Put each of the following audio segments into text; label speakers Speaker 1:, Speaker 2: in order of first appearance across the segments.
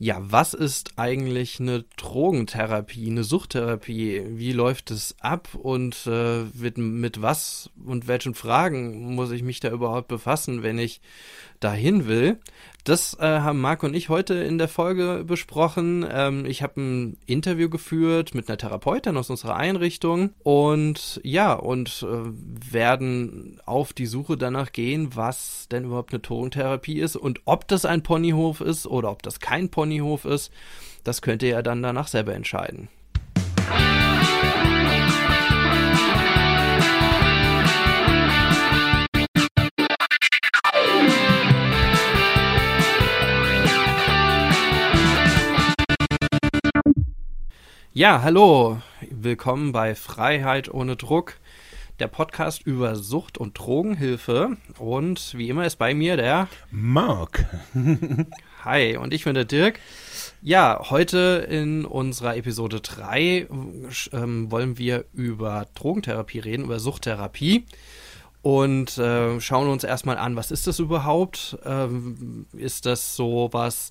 Speaker 1: Ja, was ist eigentlich eine Drogentherapie, eine Suchttherapie? Wie läuft es ab und äh, mit, mit was und welchen Fragen muss ich mich da überhaupt befassen, wenn ich dahin will? Das äh, haben Marc und ich heute in der Folge besprochen. Ähm, ich habe ein Interview geführt mit einer Therapeutin aus unserer Einrichtung und ja, und äh, werden auf die Suche danach gehen, was denn überhaupt eine Drogentherapie ist und ob das ein Ponyhof ist oder ob das kein Ponyhof ist. Das könnt ihr ja dann danach selber entscheiden. Ja, hallo, willkommen bei Freiheit ohne Druck, der Podcast über Sucht und Drogenhilfe. Und wie immer ist bei mir der
Speaker 2: Marc.
Speaker 1: Hi, und ich bin der Dirk. Ja, heute in unserer Episode 3 ähm, wollen wir über Drogentherapie reden, über Suchttherapie. Und äh, schauen uns erstmal an, was ist das überhaupt? Ähm, ist das so was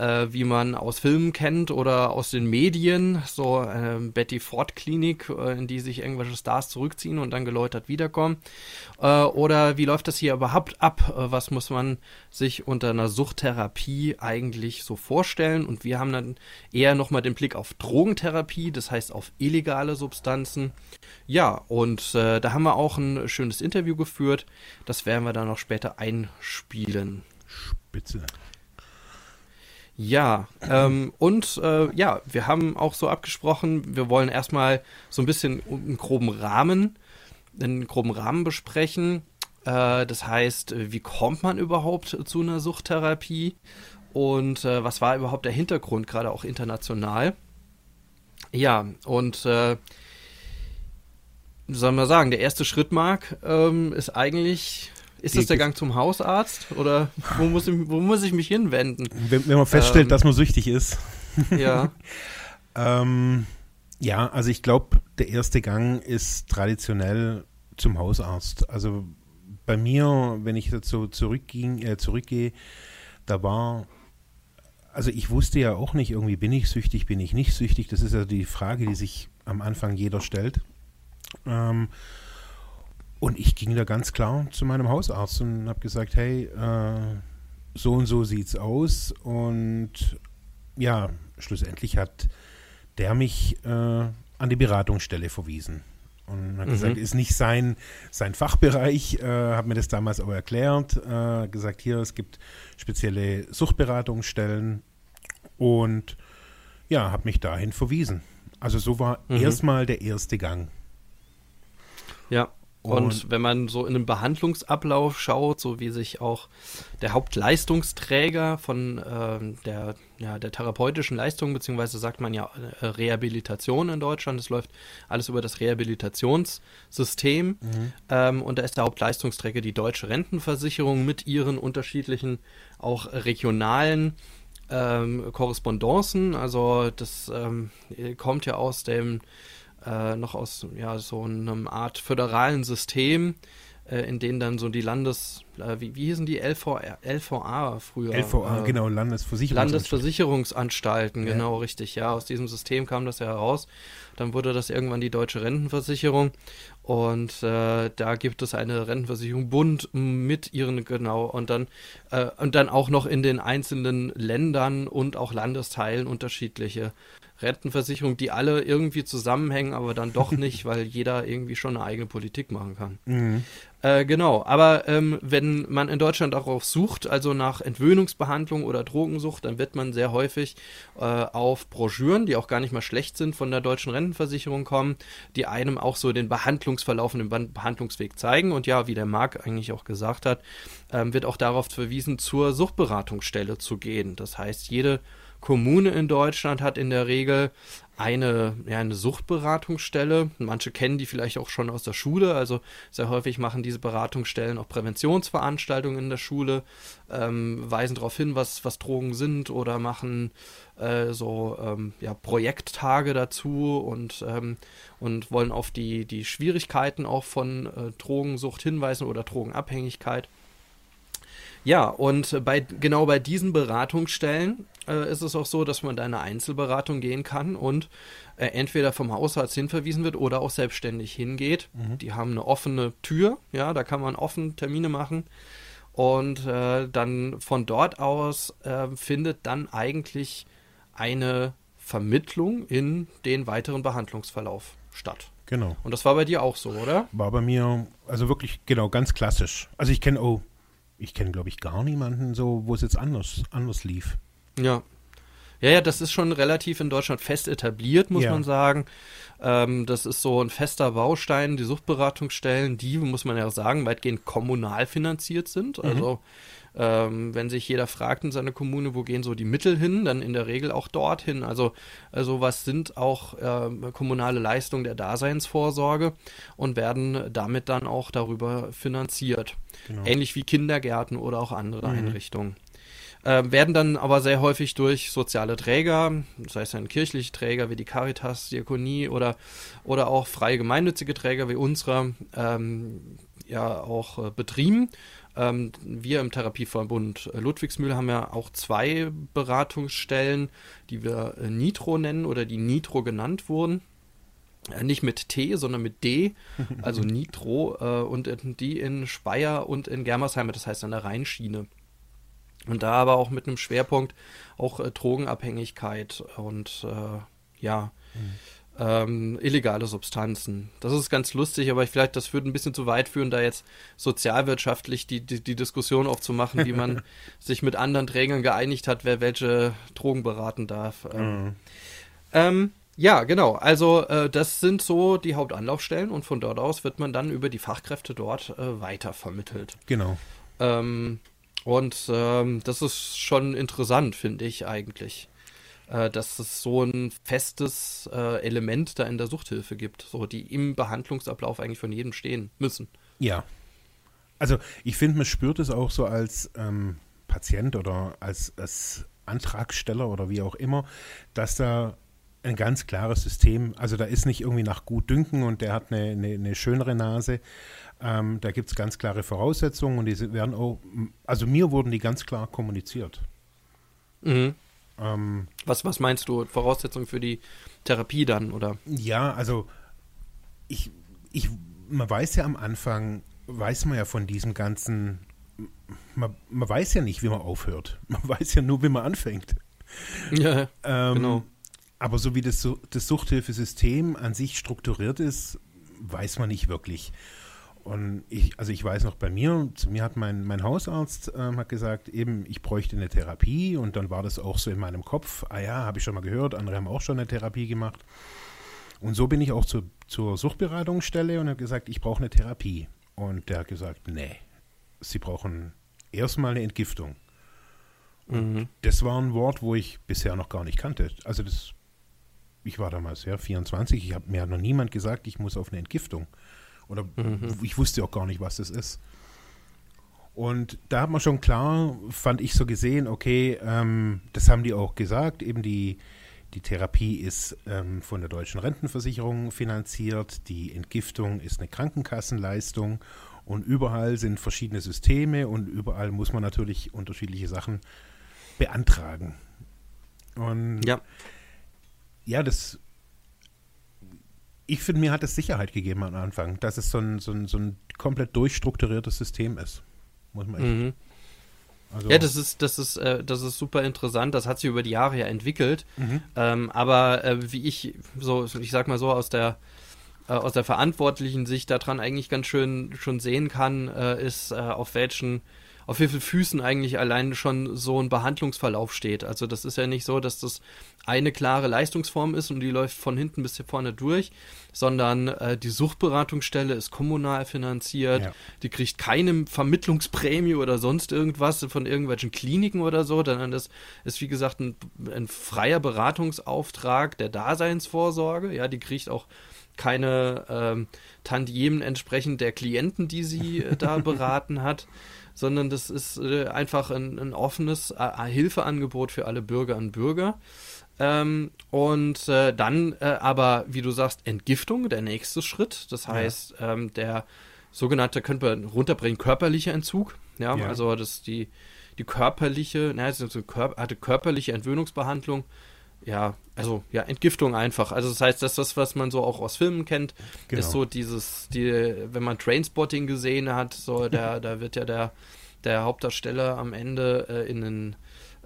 Speaker 1: äh, wie man aus Filmen kennt oder aus den Medien, so äh, Betty Ford Klinik, äh, in die sich irgendwelche Stars zurückziehen und dann geläutert wiederkommen. Äh, oder wie läuft das hier überhaupt ab? Äh, was muss man sich unter einer Suchttherapie eigentlich so vorstellen? Und wir haben dann eher nochmal den Blick auf Drogentherapie, das heißt auf illegale Substanzen. Ja, und äh, da haben wir auch ein schönes Interview geführt. Das werden wir dann noch später einspielen.
Speaker 2: Spitze.
Speaker 1: Ja, ähm, und äh, ja, wir haben auch so abgesprochen, wir wollen erstmal so ein bisschen einen groben Rahmen, einen groben Rahmen besprechen. Äh, das heißt, wie kommt man überhaupt zu einer Suchttherapie und äh, was war überhaupt der Hintergrund, gerade auch international? Ja, und äh, soll man sagen, der erste Schritt, Marc, ähm, ist eigentlich ist das der Gang zum Hausarzt oder wo muss ich, wo muss ich mich hinwenden?
Speaker 2: Wenn, wenn man feststellt, ähm, dass man süchtig ist.
Speaker 1: Ja.
Speaker 2: ähm, ja, also ich glaube, der erste Gang ist traditionell zum Hausarzt. Also bei mir, wenn ich dazu zurückging, äh, zurückgehe, da war, also ich wusste ja auch nicht, irgendwie bin ich süchtig, bin ich nicht süchtig. Das ist ja die Frage, die sich am Anfang jeder stellt. Ähm, und ich ging da ganz klar zu meinem Hausarzt und habe gesagt, hey, äh, so und so sieht's aus. Und ja, schlussendlich hat der mich äh, an die Beratungsstelle verwiesen. Und hat mhm. gesagt, ist nicht sein, sein Fachbereich, äh, hat mir das damals auch erklärt, äh, gesagt, hier, es gibt spezielle Suchtberatungsstellen und ja, hat mich dahin verwiesen. Also so war mhm. erstmal der erste Gang.
Speaker 1: Ja, und, und, wenn man so in den Behandlungsablauf schaut, so wie sich auch der Hauptleistungsträger von äh, der, ja, der therapeutischen Leistung, beziehungsweise sagt man ja äh, Rehabilitation in Deutschland, es läuft alles über das Rehabilitationssystem. Mhm. Ähm, und da ist der Hauptleistungsträger die deutsche Rentenversicherung mit ihren unterschiedlichen auch regionalen ähm, Korrespondancen. Also das ähm, kommt ja aus dem äh, noch aus ja, so einem Art föderalen System, äh, in denen dann so die Landes, äh, wie, wie hießen die LVR, LVA früher?
Speaker 2: LVA, äh, genau, Landesversicherungsanstalten.
Speaker 1: Landesversicherungsanstalten, ja. genau, richtig, ja. Aus diesem System kam das ja heraus. Dann wurde das irgendwann die Deutsche Rentenversicherung und äh, da gibt es eine Rentenversicherung Bund mit ihren, genau, und dann, äh, und dann auch noch in den einzelnen Ländern und auch Landesteilen unterschiedliche Rentenversicherung, die alle irgendwie zusammenhängen, aber dann doch nicht, weil jeder irgendwie schon eine eigene Politik machen kann. Mhm. Äh, genau, aber ähm, wenn man in Deutschland darauf sucht, also nach Entwöhnungsbehandlung oder Drogensucht, dann wird man sehr häufig äh, auf Broschüren, die auch gar nicht mal schlecht sind, von der deutschen Rentenversicherung kommen, die einem auch so den Behandlungsverlauf und den Behandlungsweg zeigen. Und ja, wie der Marc eigentlich auch gesagt hat, ähm, wird auch darauf verwiesen, zur Suchtberatungsstelle zu gehen. Das heißt, jede Kommune in Deutschland hat in der Regel eine, ja, eine Suchtberatungsstelle. Manche kennen die vielleicht auch schon aus der Schule. Also sehr häufig machen diese Beratungsstellen auch Präventionsveranstaltungen in der Schule, ähm, weisen darauf hin, was, was Drogen sind oder machen äh, so ähm, ja, Projekttage dazu und, ähm, und wollen auf die, die Schwierigkeiten auch von äh, Drogensucht hinweisen oder Drogenabhängigkeit. Ja, und bei, genau bei diesen Beratungsstellen äh, ist es auch so, dass man da in eine Einzelberatung gehen kann und äh, entweder vom Hausarzt hinverwiesen wird oder auch selbstständig hingeht. Mhm. Die haben eine offene Tür, ja, da kann man offen Termine machen. Und äh, dann von dort aus äh, findet dann eigentlich eine Vermittlung in den weiteren Behandlungsverlauf statt.
Speaker 2: Genau.
Speaker 1: Und das war bei dir auch so, oder?
Speaker 2: War bei mir, also wirklich, genau, ganz klassisch. Also ich kenne, oh, ich kenne, glaube ich, gar niemanden so, wo es jetzt anders, anders lief.
Speaker 1: Ja. Ja, ja, das ist schon relativ in Deutschland fest etabliert, muss ja. man sagen. Ähm, das ist so ein fester Baustein, die Suchtberatungsstellen, die, muss man ja sagen, weitgehend kommunal finanziert sind. Mhm. Also ähm, wenn sich jeder fragt in seiner Kommune, wo gehen so die Mittel hin, dann in der Regel auch dorthin. Also also was sind auch äh, kommunale Leistungen der Daseinsvorsorge und werden damit dann auch darüber finanziert. Genau. Ähnlich wie Kindergärten oder auch andere mhm. Einrichtungen. Äh, werden dann aber sehr häufig durch soziale Träger, das heißt dann kirchliche Träger wie die Caritas, Diakonie oder, oder auch freie gemeinnützige Träger wie unserer ähm, ja auch äh, betrieben. Ähm, wir im Therapieverbund Ludwigsmühle haben ja auch zwei Beratungsstellen, die wir äh, Nitro nennen oder die Nitro genannt wurden. Äh, nicht mit T, sondern mit D, also Nitro, äh, und die in Speyer und in Germersheim, das heißt an der Rheinschiene. Und da aber auch mit einem Schwerpunkt auch äh, Drogenabhängigkeit und äh, ja, mhm. ähm, illegale Substanzen. Das ist ganz lustig, aber ich, vielleicht das würde ein bisschen zu weit führen, da jetzt sozialwirtschaftlich die, die, die Diskussion aufzumachen, wie man sich mit anderen Trägern geeinigt hat, wer welche Drogen beraten darf. Ähm, mhm. ähm, ja, genau. Also äh, das sind so die Hauptanlaufstellen und von dort aus wird man dann über die Fachkräfte dort äh, weiter vermittelt.
Speaker 2: Genau.
Speaker 1: Ähm, und ähm, das ist schon interessant, finde ich eigentlich, äh, dass es so ein festes äh, Element da in der Suchthilfe gibt, so die im Behandlungsablauf eigentlich von jedem stehen müssen.
Speaker 2: Ja. Also ich finde, man spürt es auch so als ähm, Patient oder als, als Antragsteller oder wie auch immer, dass da ein ganz klares System, also da ist nicht irgendwie nach gut dünken und der hat eine, eine, eine schönere Nase, ähm, da gibt es ganz klare Voraussetzungen und die werden auch, also mir wurden die ganz klar kommuniziert.
Speaker 1: Mhm. Ähm, was, was meinst du? Voraussetzungen für die Therapie dann, oder?
Speaker 2: Ja, also ich, ich, man weiß ja am Anfang, weiß man ja von diesem ganzen, man, man weiß ja nicht, wie man aufhört. Man weiß ja nur, wie man anfängt.
Speaker 1: Ja, ähm, genau.
Speaker 2: Aber so wie das, das Suchthilfesystem an sich strukturiert ist, weiß man nicht wirklich. Und ich, also ich weiß noch bei mir, zu mir hat mein, mein Hausarzt ähm, hat gesagt, eben, ich bräuchte eine Therapie und dann war das auch so in meinem Kopf, ah ja, habe ich schon mal gehört, andere haben auch schon eine Therapie gemacht. Und so bin ich auch zu, zur Suchtberatungsstelle und habe gesagt, ich brauche eine Therapie. Und der hat gesagt, nee, Sie brauchen erstmal eine Entgiftung. Mhm. Das war ein Wort, wo ich bisher noch gar nicht kannte. Also das, ich war damals ja 24, ich habe mir noch niemand gesagt, ich muss auf eine Entgiftung. Oder mhm. ich wusste auch gar nicht, was das ist. Und da hat man schon klar, fand ich so gesehen, okay, ähm, das haben die auch gesagt, eben die, die Therapie ist ähm, von der deutschen Rentenversicherung finanziert, die Entgiftung ist eine Krankenkassenleistung und überall sind verschiedene Systeme und überall muss man natürlich unterschiedliche Sachen beantragen. Und
Speaker 1: ja,
Speaker 2: ja das ich finde, mir hat es Sicherheit gegeben am Anfang, dass es so ein, so ein, so ein komplett durchstrukturiertes System ist.
Speaker 1: Muss man echt. Mhm. Also ja, das ist, das ist, äh, das ist super interessant. Das hat sich über die Jahre ja entwickelt. Mhm. Ähm, aber äh, wie ich so, ich sag mal so aus der äh, aus der verantwortlichen Sicht daran eigentlich ganz schön schon sehen kann, äh, ist äh, auf welchen auf wie vielen Füßen eigentlich allein schon so ein Behandlungsverlauf steht. Also das ist ja nicht so, dass das eine klare Leistungsform ist und die läuft von hinten bis hier vorne durch, sondern äh, die Suchtberatungsstelle ist kommunal finanziert, ja. die kriegt keine Vermittlungsprämie oder sonst irgendwas von irgendwelchen Kliniken oder so, sondern das ist wie gesagt ein, ein freier Beratungsauftrag der Daseinsvorsorge, ja, die kriegt auch keine ähm, Tantiemen entsprechend der Klienten, die sie äh, da beraten hat sondern das ist äh, einfach ein, ein offenes Hilfeangebot für alle Bürgerinnen und Bürger. Ähm, und äh, dann äh, aber, wie du sagst, Entgiftung, der nächste Schritt. Das heißt, ja. ähm, der sogenannte, könnte man runterbringen, körperlicher Entzug. Ja, ja. also das die, die körperliche, naja, also hatte körperliche Entwöhnungsbehandlung ja, also ja, Entgiftung einfach. Also das heißt, das, das was man so auch aus Filmen kennt, genau. ist so dieses, die, wenn man Trainspotting gesehen hat, so der, da wird ja der, der Hauptdarsteller am Ende äh, in ein,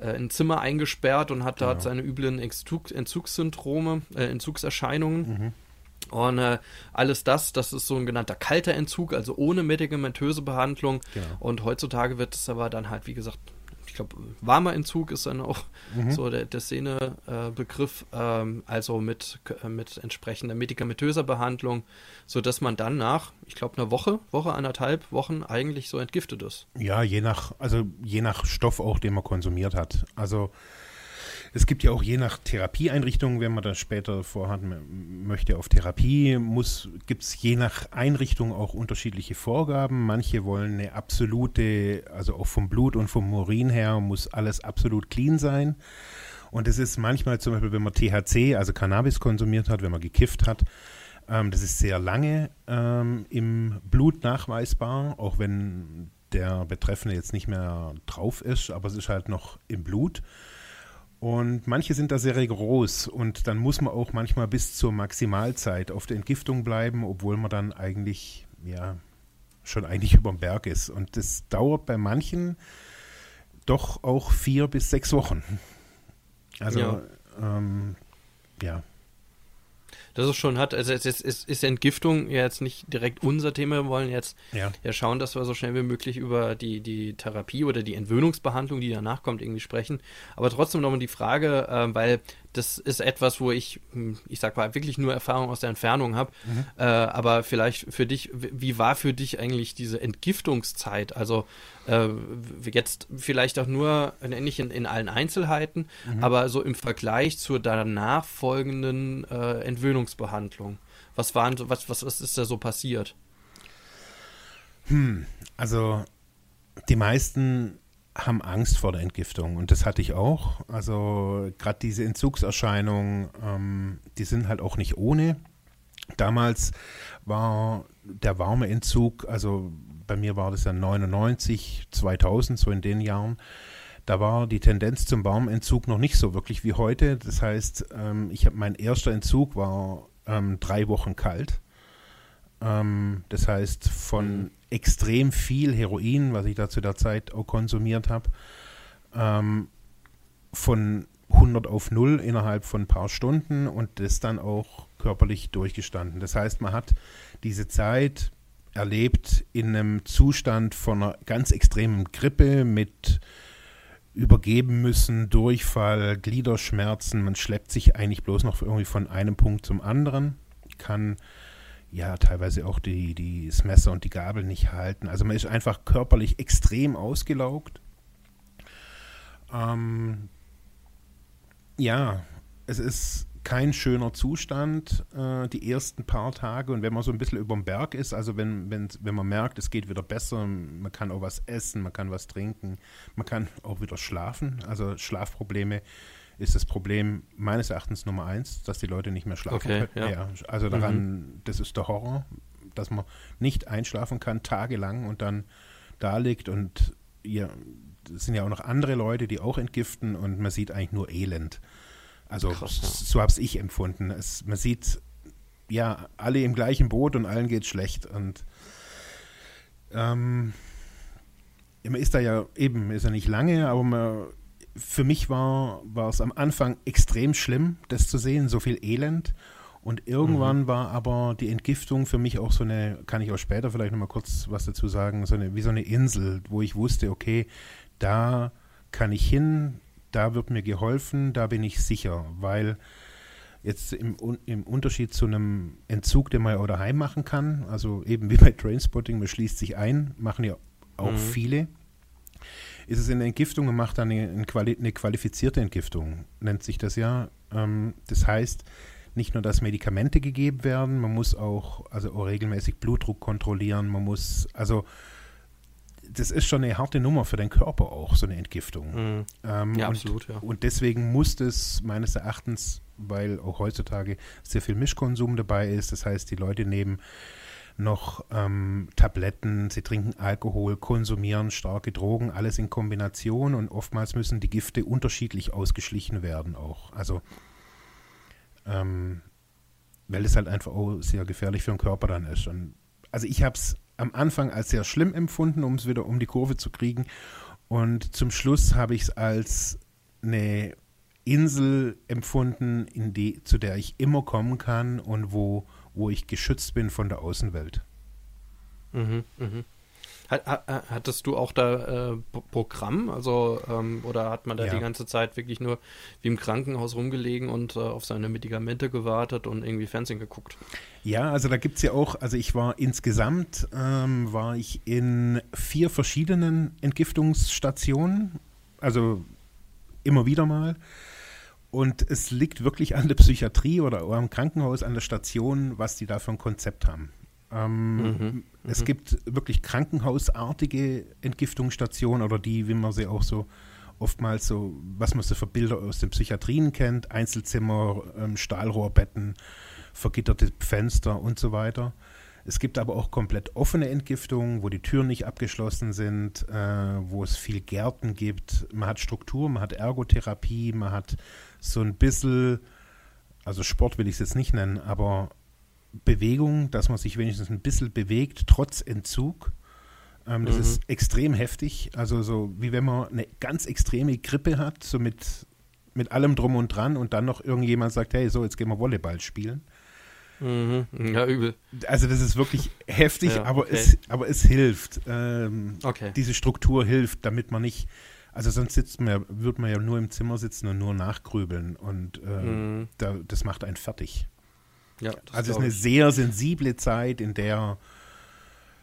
Speaker 1: äh, in ein Zimmer eingesperrt und hat genau. dort seine üblen Entzug, Entzugssyndrome, äh, Entzugserscheinungen. Mhm. Und äh, alles das, das ist so ein genannter kalter Entzug, also ohne medikamentöse Behandlung. Genau. Und heutzutage wird es aber dann halt, wie gesagt, ich glaube, warmer Entzug ist dann auch mhm. so der, der Szenebegriff, äh, ähm, also mit, äh, mit entsprechender medikamentöser Behandlung, sodass man dann nach, ich glaube, einer Woche, Woche, anderthalb Wochen eigentlich so entgiftet ist.
Speaker 2: Ja, je nach, also je nach Stoff auch, den man konsumiert hat. Also es gibt ja auch je nach Therapieeinrichtung, wenn man das später vorhat, möchte auf Therapie, gibt es je nach Einrichtung auch unterschiedliche Vorgaben. Manche wollen eine absolute, also auch vom Blut und vom Urin her muss alles absolut clean sein. Und es ist manchmal zum Beispiel, wenn man THC, also Cannabis konsumiert hat, wenn man gekifft hat, ähm, das ist sehr lange ähm, im Blut nachweisbar, auch wenn der Betreffende jetzt nicht mehr drauf ist, aber es ist halt noch im Blut. Und manche sind da sehr rigoros und dann muss man auch manchmal bis zur Maximalzeit auf der Entgiftung bleiben, obwohl man dann eigentlich, ja, schon eigentlich über dem Berg ist. Und das dauert bei manchen doch auch vier bis sechs Wochen. Also, ja. Ähm, ja
Speaker 1: das ist schon hat, also es ist, ist, ist Entgiftung jetzt nicht direkt unser Thema. Wir wollen jetzt ja. ja. schauen, dass wir so schnell wie möglich über die, die Therapie oder die Entwöhnungsbehandlung, die danach kommt, irgendwie sprechen. Aber trotzdem nochmal die Frage, äh, weil das ist etwas, wo ich, hm, ich sag mal, wirklich nur Erfahrung aus der Entfernung habe. Mhm. Äh, aber vielleicht für dich, wie war für dich eigentlich diese Entgiftungszeit? Also äh, jetzt vielleicht auch nur, äh, nicht in, in allen Einzelheiten, mhm. aber so im Vergleich zur danach folgenden äh, Entwöhnungsbehandlung. Was waren, was, was, was ist da so passiert?
Speaker 2: Hm, also die meisten haben Angst vor der Entgiftung und das hatte ich auch. Also gerade diese Entzugserscheinungen, ähm, die sind halt auch nicht ohne. Damals war der warme Entzug, also bei mir war das ja 99, 2000, so in den Jahren, da war die Tendenz zum Warmentzug noch nicht so wirklich wie heute. Das heißt, ähm, ich habe mein erster Entzug war ähm, drei Wochen kalt. Ähm, das heißt, von mhm extrem viel Heroin, was ich da zu der Zeit auch konsumiert habe, ähm, von 100 auf 0 innerhalb von ein paar Stunden und das dann auch körperlich durchgestanden. Das heißt, man hat diese Zeit erlebt in einem Zustand von einer ganz extremen Grippe mit übergeben müssen, Durchfall, Gliederschmerzen. Man schleppt sich eigentlich bloß noch irgendwie von einem Punkt zum anderen, kann ja teilweise auch die, die, das Messer und die Gabel nicht halten. Also man ist einfach körperlich extrem ausgelaugt. Ähm, ja, es ist kein schöner Zustand äh, die ersten paar Tage und wenn man so ein bisschen über dem Berg ist, also wenn, wenn, wenn man merkt, es geht wieder besser, man kann auch was essen, man kann was trinken, man kann auch wieder schlafen, also Schlafprobleme ist das Problem meines Erachtens Nummer eins, dass die Leute nicht mehr schlafen
Speaker 1: okay,
Speaker 2: können. Ja. ja. also daran, mhm. das ist der Horror, dass man nicht einschlafen kann, tagelang und dann da liegt und ja, es sind ja auch noch andere Leute, die auch entgiften und man sieht eigentlich nur Elend. Also Krass, ja. so habe ich empfunden. Es, man sieht ja alle im gleichen Boot und allen geht schlecht und ähm, man ist da ja eben, ist ja nicht lange, aber man für mich war, war es am Anfang extrem schlimm, das zu sehen, so viel Elend. Und irgendwann mhm. war aber die Entgiftung für mich auch so eine, kann ich auch später vielleicht nochmal kurz was dazu sagen, so eine, wie so eine Insel, wo ich wusste, okay, da kann ich hin, da wird mir geholfen, da bin ich sicher, weil jetzt im, im Unterschied zu einem Entzug, den man ja auch daheim machen kann, also eben wie bei Trainspotting, man schließt sich ein, machen ja auch mhm. viele, ist es in der Entgiftung und macht dann eine, eine, qualifizierte Entgiftung, nennt sich das ja. Ähm, das heißt, nicht nur, dass Medikamente gegeben werden, man muss auch, also auch regelmäßig Blutdruck kontrollieren, man muss, also das ist schon eine harte Nummer für den Körper auch, so eine Entgiftung.
Speaker 1: Mhm. Ähm, ja,
Speaker 2: und,
Speaker 1: absolut, ja.
Speaker 2: Und deswegen muss das meines Erachtens, weil auch heutzutage sehr viel Mischkonsum dabei ist, das heißt, die Leute nehmen noch ähm, Tabletten, sie trinken Alkohol, konsumieren starke Drogen, alles in Kombination und oftmals müssen die Gifte unterschiedlich ausgeschlichen werden auch. Also ähm, weil es halt einfach auch sehr gefährlich für den Körper dann ist. Und, also ich habe es am Anfang als sehr schlimm empfunden, um es wieder um die Kurve zu kriegen. Und zum Schluss habe ich es als eine Insel empfunden, in die, zu der ich immer kommen kann und wo, wo ich geschützt bin von der Außenwelt.
Speaker 1: Mhm, mhm. Hattest du auch da äh, Programm? Also, ähm, oder hat man da ja. die ganze Zeit wirklich nur wie im Krankenhaus rumgelegen und äh, auf seine Medikamente gewartet und irgendwie Fernsehen geguckt?
Speaker 2: Ja, also da gibt es ja auch, also ich war insgesamt, ähm, war ich in vier verschiedenen Entgiftungsstationen, also immer wieder mal. Und es liegt wirklich an der Psychiatrie oder am Krankenhaus, an der Station, was die da für ein Konzept haben. Ähm, mhm, es mhm. gibt wirklich krankenhausartige Entgiftungsstationen oder die, wie man sie auch so oftmals so, was man so für Bilder aus den Psychiatrien kennt, Einzelzimmer, ähm, Stahlrohrbetten, vergitterte Fenster und so weiter. Es gibt aber auch komplett offene Entgiftungen, wo die Türen nicht abgeschlossen sind, äh, wo es viel Gärten gibt. Man hat Struktur, man hat Ergotherapie, man hat so ein bisschen, also Sport will ich es jetzt nicht nennen, aber Bewegung, dass man sich wenigstens ein bisschen bewegt, trotz Entzug. Ähm, das mhm. ist extrem heftig. Also so wie wenn man eine ganz extreme Grippe hat, so mit, mit allem drum und dran und dann noch irgendjemand sagt, hey, so, jetzt gehen wir Volleyball spielen.
Speaker 1: Mhm. Ja, übel.
Speaker 2: Also das ist wirklich heftig, ja, aber, okay. es, aber es hilft. Ähm, okay. Diese Struktur hilft, damit man nicht, also sonst sitzt man ja, würde man ja nur im Zimmer sitzen und nur nachgrübeln und äh, mhm. da, das macht einen fertig. Ja, also es ist eine sehr sensible Zeit, in der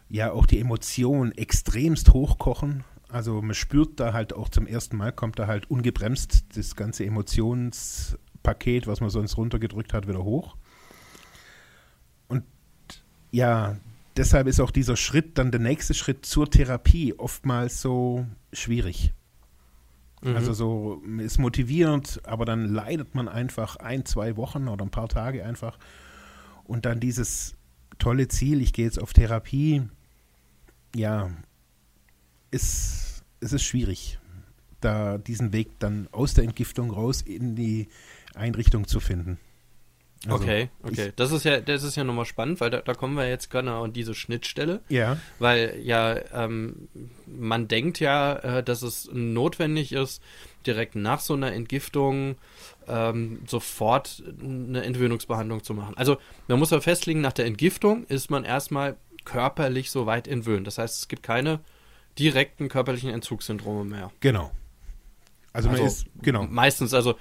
Speaker 2: ja auch die Emotionen extremst hochkochen. Also man spürt da halt auch zum ersten Mal, kommt da halt ungebremst das ganze Emotionspaket, was man sonst runtergedrückt hat, wieder hoch. Ja, deshalb ist auch dieser Schritt, dann der nächste Schritt zur Therapie oftmals so schwierig. Mhm. Also so ist motivierend, aber dann leidet man einfach ein, zwei Wochen oder ein paar Tage einfach und dann dieses tolle Ziel, ich gehe jetzt auf Therapie, ja, ist, es ist schwierig, da diesen Weg dann aus der Entgiftung raus in die Einrichtung zu finden.
Speaker 1: Also okay, okay. Das ist ja, das ist ja nochmal spannend, weil da, da kommen wir jetzt genau an diese Schnittstelle.
Speaker 2: Ja.
Speaker 1: Weil ja, ähm, man denkt ja, äh, dass es notwendig ist, direkt nach so einer Entgiftung ähm, sofort eine Entwöhnungsbehandlung zu machen. Also man muss ja festlegen, nach der Entgiftung ist man erstmal körperlich so weit entwöhnt. Das heißt, es gibt keine direkten körperlichen Entzugssyndrome mehr.
Speaker 2: Genau.
Speaker 1: Also, also ist, genau. Meistens, also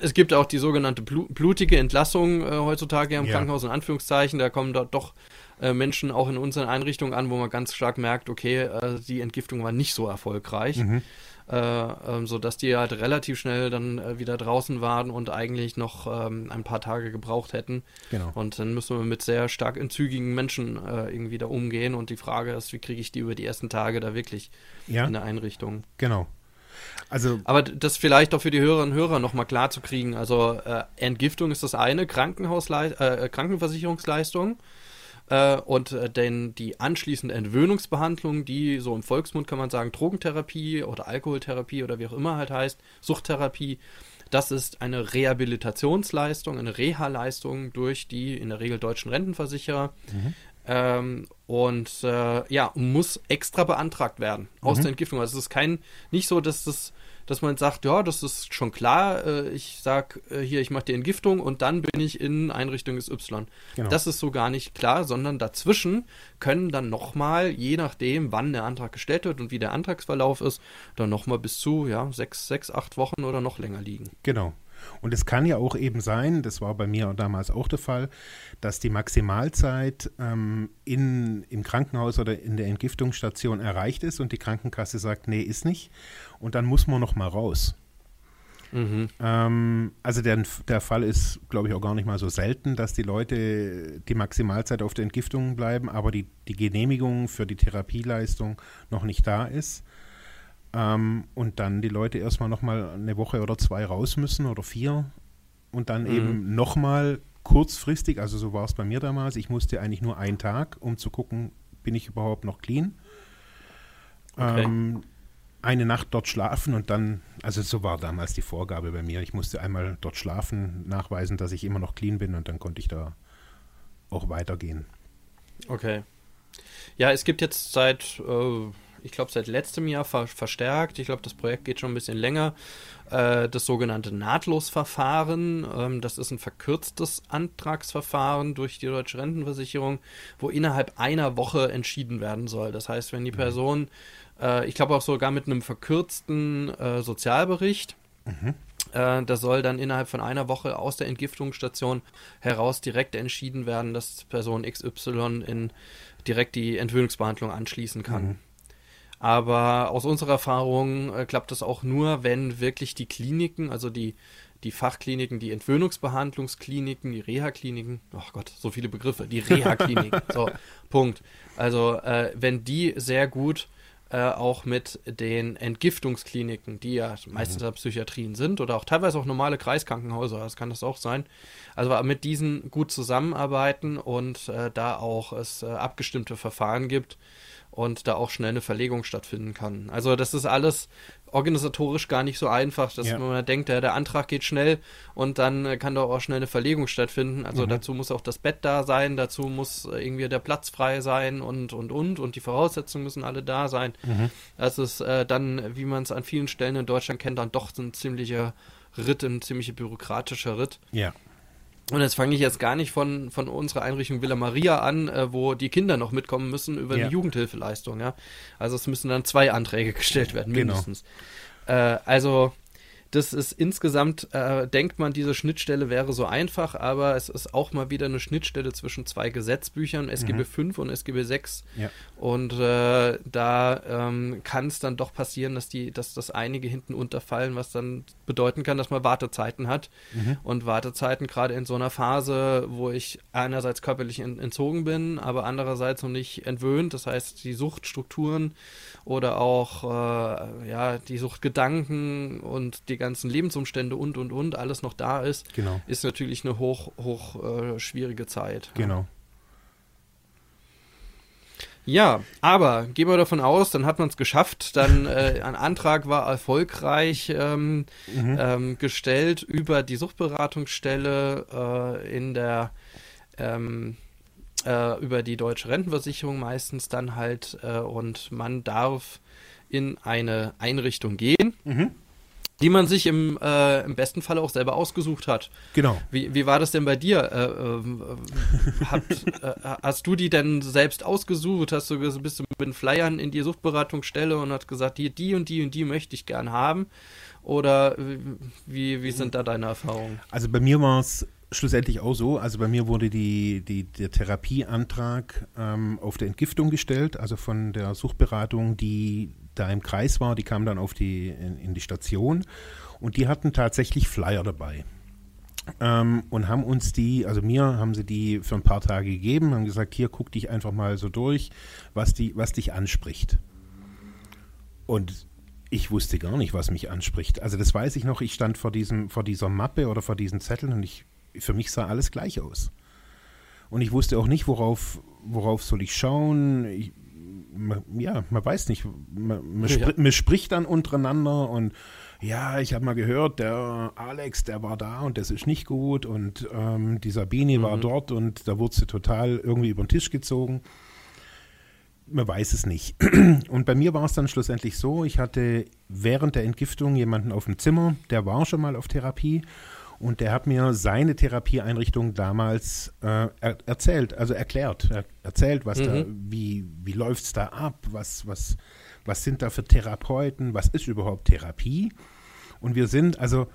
Speaker 1: es gibt auch die sogenannte blutige Entlassung äh, heutzutage im ja. Krankenhaus, in Anführungszeichen. Da kommen dort doch äh, Menschen auch in unseren Einrichtungen an, wo man ganz stark merkt, okay, äh, die Entgiftung war nicht so erfolgreich. Mhm äh, ähm, sodass die halt relativ schnell dann äh, wieder draußen waren und eigentlich noch ähm, ein paar Tage gebraucht hätten. Genau. Und dann müssen wir mit sehr stark entzügigen Menschen äh, irgendwie da umgehen und die Frage ist, wie kriege ich die über die ersten Tage da wirklich ja. in der Einrichtung?
Speaker 2: Genau. Also,
Speaker 1: Aber das vielleicht auch für die Hörerinnen und Hörer nochmal klar zu kriegen. Also äh, Entgiftung ist das eine, Krankenhausle äh, Krankenversicherungsleistung äh, und äh, denn die anschließende Entwöhnungsbehandlung, die so im Volksmund kann man sagen Drogentherapie oder Alkoholtherapie oder wie auch immer halt heißt, Suchttherapie, das ist eine Rehabilitationsleistung, eine Reha-Leistung durch die in der Regel deutschen Rentenversicherer. Mhm. Ähm, und äh, ja, muss extra beantragt werden aus mhm. der Entgiftung. Also es ist kein, nicht so, dass das dass man sagt, ja, das ist schon klar, äh, ich sag äh, hier, ich mache die Entgiftung und dann bin ich in Einrichtung Y. Genau. Das ist so gar nicht klar, sondern dazwischen können dann nochmal, je nachdem, wann der Antrag gestellt wird und wie der Antragsverlauf ist, dann nochmal bis zu ja, sechs, sechs, acht Wochen oder noch länger liegen.
Speaker 2: Genau. Und es kann ja auch eben sein, das war bei mir damals auch der Fall, dass die Maximalzeit ähm, in, im Krankenhaus oder in der Entgiftungsstation erreicht ist und die Krankenkasse sagt, nee, ist nicht. Und dann muss man noch mal raus. Mhm. Ähm, also der, der Fall ist, glaube ich, auch gar nicht mal so selten, dass die Leute die Maximalzeit auf der Entgiftung bleiben, aber die, die Genehmigung für die Therapieleistung noch nicht da ist. Ähm, und dann die Leute erstmal nochmal eine Woche oder zwei raus müssen oder vier und dann mhm. eben nochmal kurzfristig, also so war es bei mir damals. Ich musste eigentlich nur einen Tag, um zu gucken, bin ich überhaupt noch clean. Okay. Ähm, eine Nacht dort schlafen und dann, also so war damals die Vorgabe bei mir. Ich musste einmal dort schlafen, nachweisen, dass ich immer noch clean bin und dann konnte ich da auch weitergehen.
Speaker 1: Okay. Ja, es gibt jetzt seit, äh, ich glaube, seit letztem Jahr ver verstärkt, ich glaube, das Projekt geht schon ein bisschen länger, äh, das sogenannte Nahtlosverfahren. Ähm, das ist ein verkürztes Antragsverfahren durch die Deutsche Rentenversicherung, wo innerhalb einer Woche entschieden werden soll. Das heißt, wenn die mhm. Person äh, ich glaube auch sogar mit einem verkürzten äh, Sozialbericht. Mhm. Äh, da soll dann innerhalb von einer Woche aus der Entgiftungsstation heraus direkt entschieden werden, dass Person XY in direkt die Entwöhnungsbehandlung anschließen kann. Mhm. Aber aus unserer Erfahrung äh, klappt das auch nur, wenn wirklich die Kliniken, also die, die Fachkliniken, die Entwöhnungsbehandlungskliniken, die Reha-Kliniken, oh Gott, so viele Begriffe, die Reha-Kliniken, so, Punkt. Also, äh, wenn die sehr gut äh, auch mit den Entgiftungskliniken, die ja meistens mhm. Psychiatrien sind oder auch teilweise auch normale Kreiskrankenhäuser, das kann das auch sein. Also mit diesen gut zusammenarbeiten und äh, da auch es äh, abgestimmte Verfahren gibt und da auch schnell eine Verlegung stattfinden kann. Also das ist alles organisatorisch gar nicht so einfach, dass ja. man denkt, der, der Antrag geht schnell und dann äh, kann da auch schnell eine Verlegung stattfinden. Also mhm. dazu muss auch das Bett da sein, dazu muss äh, irgendwie der Platz frei sein und und und und die Voraussetzungen müssen alle da sein. Mhm. Das ist äh, dann, wie man es an vielen Stellen in Deutschland kennt, dann doch ein ziemlicher Ritt, ein ziemlich bürokratischer Ritt.
Speaker 2: Ja.
Speaker 1: Und jetzt fange ich jetzt gar nicht von, von unserer Einrichtung Villa Maria an, äh, wo die Kinder noch mitkommen müssen über ja. die Jugendhilfeleistung, ja. Also es müssen dann zwei Anträge gestellt werden, genau. mindestens. Genau. Äh, also das ist insgesamt, äh, denkt man, diese Schnittstelle wäre so einfach, aber es ist auch mal wieder eine Schnittstelle zwischen zwei Gesetzbüchern, SGB mhm. 5 und SGB 6. Ja. Und äh, da ähm, kann es dann doch passieren, dass die, dass das einige hinten unterfallen, was dann bedeuten kann, dass man Wartezeiten hat. Mhm. Und Wartezeiten gerade in so einer Phase, wo ich einerseits körperlich entzogen bin, aber andererseits noch nicht entwöhnt. Das heißt, die Suchtstrukturen oder auch äh, ja, die Suchtgedanken und die ganzen Lebensumstände und und und alles noch da ist,
Speaker 2: genau.
Speaker 1: ist natürlich eine hoch, hoch äh, schwierige Zeit.
Speaker 2: Genau.
Speaker 1: Ja, aber gehen wir davon aus, dann hat man es geschafft. Dann äh, ein Antrag war erfolgreich ähm, mhm. ähm, gestellt über die Suchtberatungsstelle äh, in der ähm, äh, über die deutsche Rentenversicherung meistens dann halt äh, und man darf in eine Einrichtung gehen. Mhm die man sich im, äh, im besten Falle auch selber ausgesucht hat.
Speaker 2: Genau.
Speaker 1: Wie, wie war das denn bei dir? Äh, äh, hat, äh, hast du die denn selbst ausgesucht? Hast du bist du mit den Flyern in die Suchtberatungsstelle und hast gesagt, die, die und die und die möchte ich gern haben? Oder wie, wie sind da deine Erfahrungen?
Speaker 2: Also bei mir war es schlussendlich auch so. Also bei mir wurde die, die, der Therapieantrag ähm, auf der Entgiftung gestellt, also von der Suchtberatung, die da im Kreis war, die kam dann auf die, in, in die Station und die hatten tatsächlich Flyer dabei. Ähm, und haben uns die, also mir haben sie die für ein paar Tage gegeben, haben gesagt, hier guck dich einfach mal so durch, was, die, was dich anspricht. Und ich wusste gar nicht, was mich anspricht. Also das weiß ich noch, ich stand vor, diesem, vor dieser Mappe oder vor diesen Zetteln und ich, für mich sah alles gleich aus. Und ich wusste auch nicht, worauf, worauf soll ich schauen. Ich, man, ja, man weiß nicht, man, man, ja. man, spricht dann untereinander und ja, ich habe mal gehört, der Alex, der war da und das ist nicht gut und ähm, die Sabine mhm. war dort und da wurde sie total irgendwie über den Tisch gezogen. Man weiß es nicht. Und bei mir war es dann schlussendlich so, ich hatte während der Entgiftung jemanden auf dem Zimmer, der war schon mal auf Therapie und der hat mir seine Therapieeinrichtung damals äh, er, erzählt, also erklärt, er, erzählt, was mhm. da, wie, wie läuft es da ab, was, was, was sind da für Therapeuten, was ist überhaupt Therapie. Und wir sind, also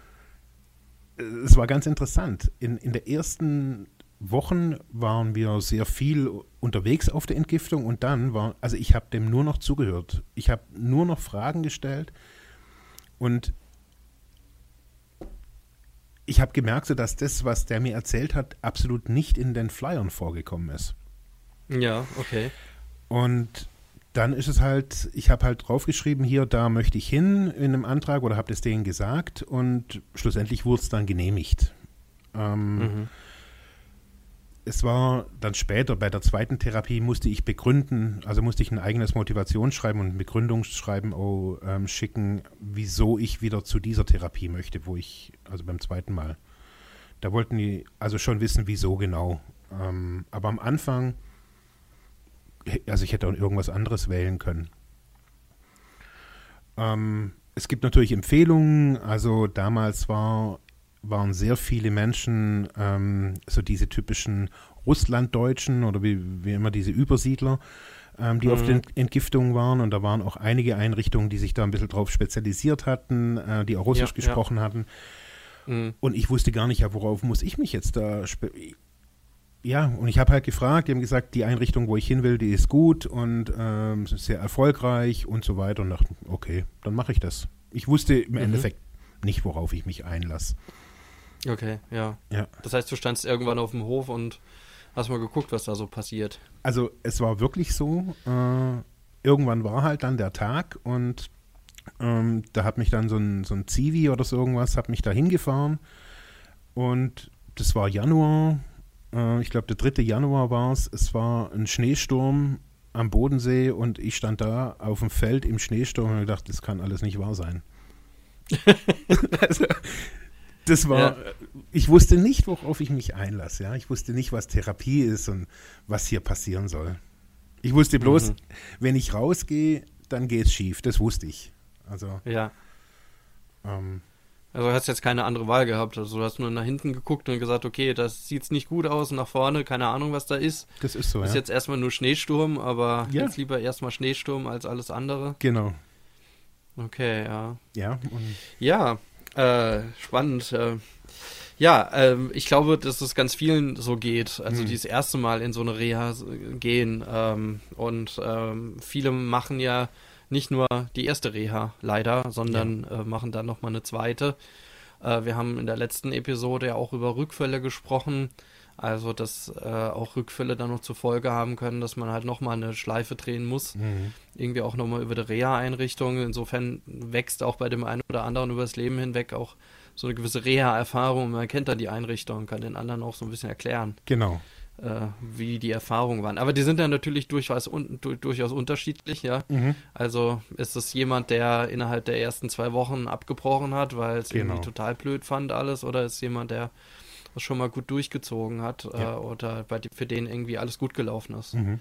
Speaker 2: es war ganz interessant. In, in der ersten Wochen waren wir sehr viel unterwegs auf der Entgiftung und dann war, also ich habe dem nur noch zugehört. Ich habe nur noch Fragen gestellt und ich habe gemerkt, dass das, was der mir erzählt hat, absolut nicht in den Flyern vorgekommen ist.
Speaker 1: Ja, okay.
Speaker 2: Und dann ist es halt, ich habe halt draufgeschrieben, hier, da möchte ich hin in einem Antrag oder habe das denen gesagt und schlussendlich wurde es dann genehmigt. Ähm, mhm. Es war dann später bei der zweiten Therapie musste ich begründen, also musste ich ein eigenes Motivationsschreiben und ein Begründungsschreiben auch, ähm, schicken, wieso ich wieder zu dieser Therapie möchte, wo ich, also beim zweiten Mal. Da wollten die also schon wissen, wieso genau. Ähm, aber am Anfang, also ich hätte auch irgendwas anderes wählen können. Ähm, es gibt natürlich Empfehlungen. Also damals war, waren sehr viele Menschen, ähm, so diese typischen Russlanddeutschen oder wie, wie immer diese Übersiedler, ähm, die mhm. auf den Entgiftungen waren. Und da waren auch einige Einrichtungen, die sich da ein bisschen drauf spezialisiert hatten, äh, die auch Russisch ja, gesprochen ja. hatten. Mhm. Und ich wusste gar nicht, ja, worauf muss ich mich jetzt da ja, und ich habe halt gefragt, die haben gesagt, die Einrichtung, wo ich hin will, die ist gut und ähm, sehr erfolgreich und so weiter und dachte, okay, dann mache ich das. Ich wusste im mhm. Endeffekt nicht, worauf ich mich einlasse.
Speaker 1: Okay, ja. ja. Das heißt, du standst irgendwann auf dem Hof und hast mal geguckt, was da so passiert.
Speaker 2: Also es war wirklich so, äh, irgendwann war halt dann der Tag und ähm, da hat mich dann so ein, so ein Zivi oder so irgendwas, hat mich da hingefahren und das war Januar, äh, ich glaube, der 3. Januar war es. Es war ein Schneesturm am Bodensee und ich stand da auf dem Feld im Schneesturm und gedacht, das kann alles nicht wahr sein. also, das war, ja. ich wusste nicht, worauf ich mich einlasse. Ja? Ich wusste nicht, was Therapie ist und was hier passieren soll. Ich wusste bloß, mhm. wenn ich rausgehe, dann geht es schief. Das wusste ich. Also,
Speaker 1: ja. Ähm, also hast jetzt keine andere Wahl gehabt. Also du hast nur nach hinten geguckt und gesagt, okay, das sieht nicht gut aus nach vorne, keine Ahnung, was da ist.
Speaker 2: Das ist so,
Speaker 1: Ist
Speaker 2: ja.
Speaker 1: jetzt erstmal nur Schneesturm, aber ja. jetzt lieber erstmal Schneesturm als alles andere.
Speaker 2: Genau.
Speaker 1: Okay, ja.
Speaker 2: Ja.
Speaker 1: ja, äh, spannend. Äh, ja, ähm, ich glaube, dass es ganz vielen so geht. Also hm. dieses erste Mal in so eine Reha gehen. Ähm, und ähm, viele machen ja nicht nur die erste Reha, leider, sondern ja. äh, machen dann nochmal eine zweite. Äh, wir haben in der letzten Episode ja auch über Rückfälle gesprochen. Also, dass äh, auch Rückfälle dann noch zur Folge haben können, dass man halt nochmal eine Schleife drehen muss. Mhm. Irgendwie auch nochmal über die Reha-Einrichtung. Insofern wächst auch bei dem einen oder anderen übers Leben hinweg auch so eine gewisse Reha-Erfahrung. Man kennt dann die Einrichtung, kann den anderen auch so ein bisschen erklären.
Speaker 2: Genau
Speaker 1: äh, wie die Erfahrungen waren. Aber die sind dann natürlich durchaus, un, du, durchaus unterschiedlich, ja. Mhm. Also ist es jemand, der innerhalb der ersten zwei Wochen abgebrochen hat, weil es genau. irgendwie total blöd fand alles, oder ist jemand, der das schon mal gut durchgezogen hat ja. äh, oder bei, für den irgendwie alles gut gelaufen ist. Mhm.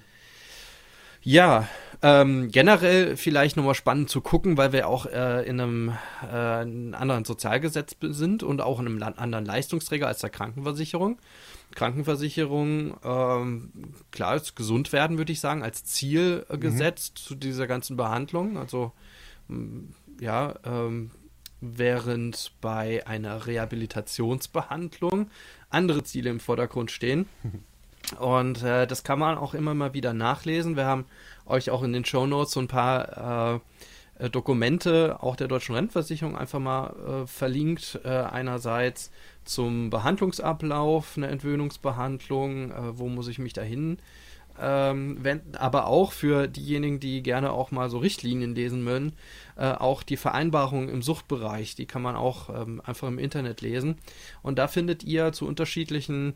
Speaker 1: Ja, ähm, generell vielleicht nochmal spannend zu gucken, weil wir auch äh, in einem, äh, einem anderen Sozialgesetz sind und auch in einem anderen Leistungsträger als der Krankenversicherung. Krankenversicherung, ähm, klar, ist gesund werden, würde ich sagen, als Ziel äh, gesetzt mhm. zu dieser ganzen Behandlung. Also, ja, ähm, während bei einer Rehabilitationsbehandlung andere Ziele im Vordergrund stehen. Und äh, das kann man auch immer mal wieder nachlesen. Wir haben euch auch in den Show Notes so ein paar äh, äh, Dokumente auch der deutschen Rentenversicherung einfach mal äh, verlinkt. Äh, einerseits zum Behandlungsablauf, eine Entwöhnungsbehandlung, äh, wo muss ich mich dahin ähm, wenden, aber auch für diejenigen, die gerne auch mal so Richtlinien lesen mögen, äh, auch die Vereinbarung im Suchtbereich, die kann man auch ähm, einfach im Internet lesen. Und da findet ihr zu unterschiedlichen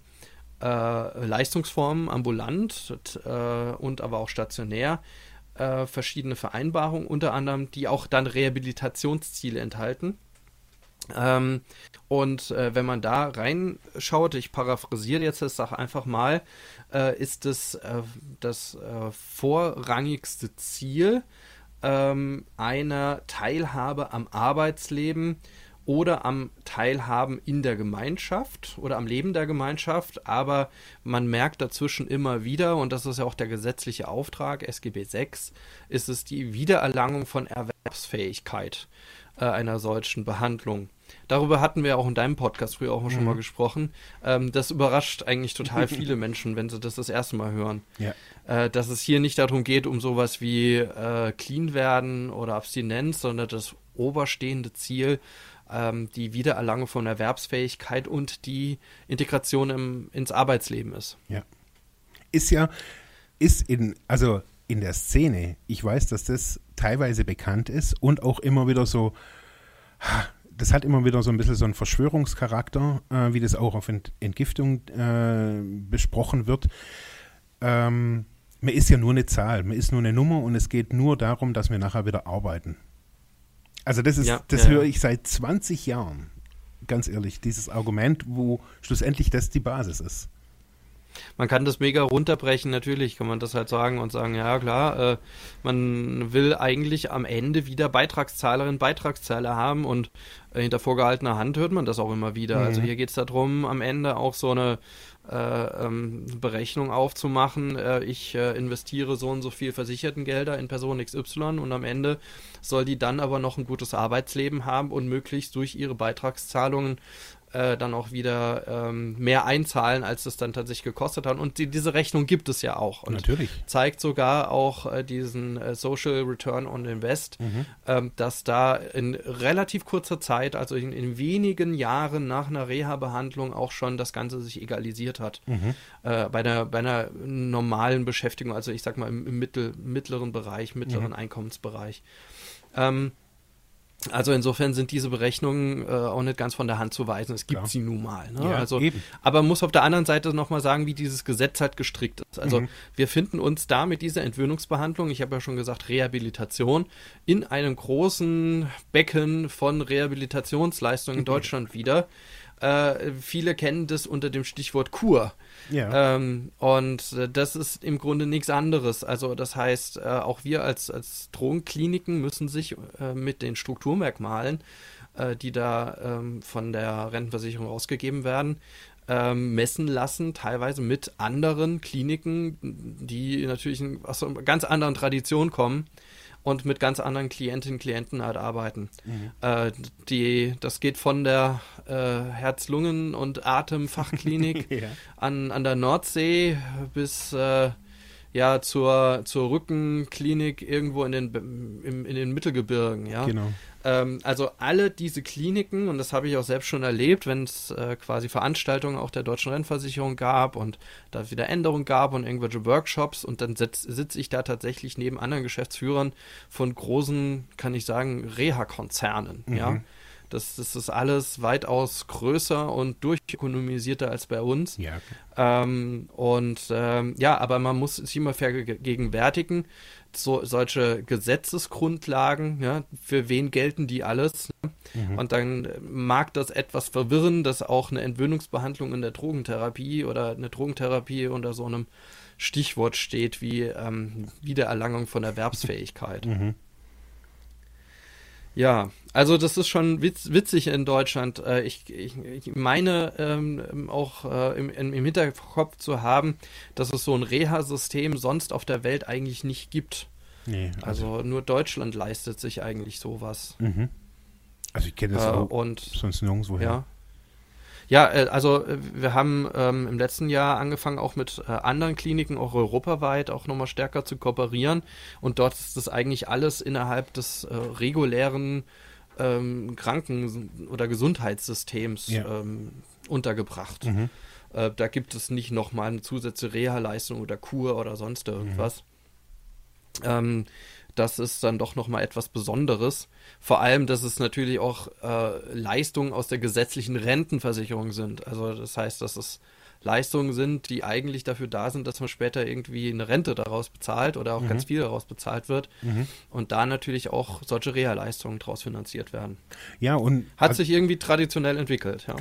Speaker 1: äh, Leistungsformen ambulant äh, und aber auch stationär äh, verschiedene Vereinbarungen, unter anderem, die auch dann Rehabilitationsziele enthalten. Ähm, und äh, wenn man da reinschaut, ich paraphrasiere jetzt das auch einfach mal, äh, ist es äh, das äh, vorrangigste Ziel ähm, einer Teilhabe am Arbeitsleben oder am Teilhaben in der Gemeinschaft oder am Leben der Gemeinschaft, aber man merkt dazwischen immer wieder, und das ist ja auch der gesetzliche Auftrag, SGB 6, ist es die Wiedererlangung von Erwerbsfähigkeit äh, einer solchen Behandlung. Darüber hatten wir auch in deinem Podcast früher auch schon mhm. mal gesprochen. Ähm, das überrascht eigentlich total viele Menschen, wenn sie das das erste Mal hören. Ja. Äh, dass es hier nicht darum geht, um sowas wie äh, Clean werden oder Abstinenz, sondern das oberstehende Ziel ähm, die Wiedererlangung von Erwerbsfähigkeit und die Integration im, ins Arbeitsleben ist.
Speaker 2: Ja. Ist ja, ist in, also in der Szene, ich weiß, dass das teilweise bekannt ist und auch immer wieder so, das hat immer wieder so ein bisschen so einen Verschwörungscharakter, äh, wie das auch auf Ent Entgiftung äh, besprochen wird. Ähm, man ist ja nur eine Zahl, man ist nur eine Nummer und es geht nur darum, dass wir nachher wieder arbeiten. Also das ist, ja, das ja, höre ich seit 20 Jahren, ganz ehrlich, dieses Argument, wo schlussendlich das die Basis ist.
Speaker 1: Man kann das mega runterbrechen, natürlich kann man das halt sagen und sagen, ja klar, äh, man will eigentlich am Ende wieder Beitragszahlerinnen, Beitragszahler haben und äh, hinter vorgehaltener Hand hört man das auch immer wieder. Also mhm. Also hier geht es darum, am Ende auch so eine äh, ähm, Berechnung aufzumachen. Äh, ich äh, investiere so und so viel Versichertengelder in Person XY und am Ende soll die dann aber noch ein gutes Arbeitsleben haben und möglichst durch ihre Beitragszahlungen äh, dann auch wieder ähm, mehr einzahlen, als es dann tatsächlich gekostet hat. Und die, diese Rechnung gibt es ja auch. Und
Speaker 2: Natürlich.
Speaker 1: zeigt sogar auch äh, diesen äh, Social Return on Invest, mhm. ähm, dass da in relativ kurzer Zeit, also in, in wenigen Jahren nach einer Reha-Behandlung auch schon das Ganze sich egalisiert hat. Mhm. Äh, bei, einer, bei einer normalen Beschäftigung, also ich sag mal im, im mittel, mittleren Bereich, mittleren mhm. Einkommensbereich. Ähm, also insofern sind diese Berechnungen äh, auch nicht ganz von der Hand zu weisen. Es gibt Klar. sie nun mal. Ne? Ja, also, eben. aber man muss auf der anderen Seite nochmal sagen, wie dieses Gesetz halt gestrickt ist. Also mhm. wir finden uns da mit dieser Entwöhnungsbehandlung, ich habe ja schon gesagt, Rehabilitation, in einem großen Becken von Rehabilitationsleistungen in Deutschland wieder. Äh, viele kennen das unter dem Stichwort Kur. Ja. Ähm, und äh, das ist im Grunde nichts anderes. Also das heißt, äh, auch wir als, als Drogenkliniken müssen sich äh, mit den Strukturmerkmalen, äh, die da ähm, von der Rentenversicherung ausgegeben werden, ähm, messen lassen, teilweise mit anderen Kliniken, die natürlich aus einer ganz anderen Tradition kommen und mit ganz anderen Klientinnen und Klienten halt arbeiten. Mhm. Äh, die, das geht von der äh, Herz-Lungen- und Atemfachklinik ja. an, an der Nordsee bis äh, ja zur, zur Rückenklinik irgendwo in den, im, in den Mittelgebirgen, ja. Genau. Ähm, also alle diese Kliniken, und das habe ich auch selbst schon erlebt, wenn es äh, quasi Veranstaltungen auch der deutschen Rennversicherung gab und da wieder Änderungen gab und irgendwelche Workshops und dann sitze ich da tatsächlich neben anderen Geschäftsführern von großen, kann ich sagen, Reha-Konzernen, mhm. ja. Das, das ist alles weitaus größer und durchökonomisierter als bei uns. Ja. Ähm, und ähm, ja, aber man muss sich immer vergegenwärtigen, so, solche Gesetzesgrundlagen, ja, für wen gelten die alles? Ne? Mhm. Und dann mag das etwas verwirren, dass auch eine Entwöhnungsbehandlung in der Drogentherapie oder eine Drogentherapie unter so einem Stichwort steht wie ähm, Wiedererlangung von Erwerbsfähigkeit. Mhm. Ja, also das ist schon witz, witzig in Deutschland. Äh, ich, ich, ich, meine ähm, auch äh, im, im, Hinterkopf zu haben, dass es so ein Reha-System sonst auf der Welt eigentlich nicht gibt. Nee, also, also nur Deutschland leistet sich eigentlich sowas. Mhm.
Speaker 2: Also ich kenne das äh, auch und, sonst nirgendwo her.
Speaker 1: Ja. Ja, äh, also äh, wir haben ähm, im letzten Jahr angefangen, auch mit äh, anderen Kliniken, auch europaweit, auch nochmal stärker zu kooperieren. Und dort ist das eigentlich alles innerhalb des äh, regulären ähm, Kranken- oder Gesundheitssystems ja. ähm, untergebracht. Mhm. Äh, da gibt es nicht nochmal eine zusätzliche Reha-Leistung oder Kur oder sonst irgendwas. Mhm. Ähm, das ist dann doch nochmal etwas Besonderes. Vor allem, dass es natürlich auch äh, Leistungen aus der gesetzlichen Rentenversicherung sind. Also das heißt, dass es Leistungen sind, die eigentlich dafür da sind, dass man später irgendwie eine Rente daraus bezahlt oder auch mhm. ganz viel daraus bezahlt wird. Mhm. Und da natürlich auch solche Reha-Leistungen daraus finanziert werden.
Speaker 2: Ja, und.
Speaker 1: Hat sich irgendwie traditionell entwickelt, ja.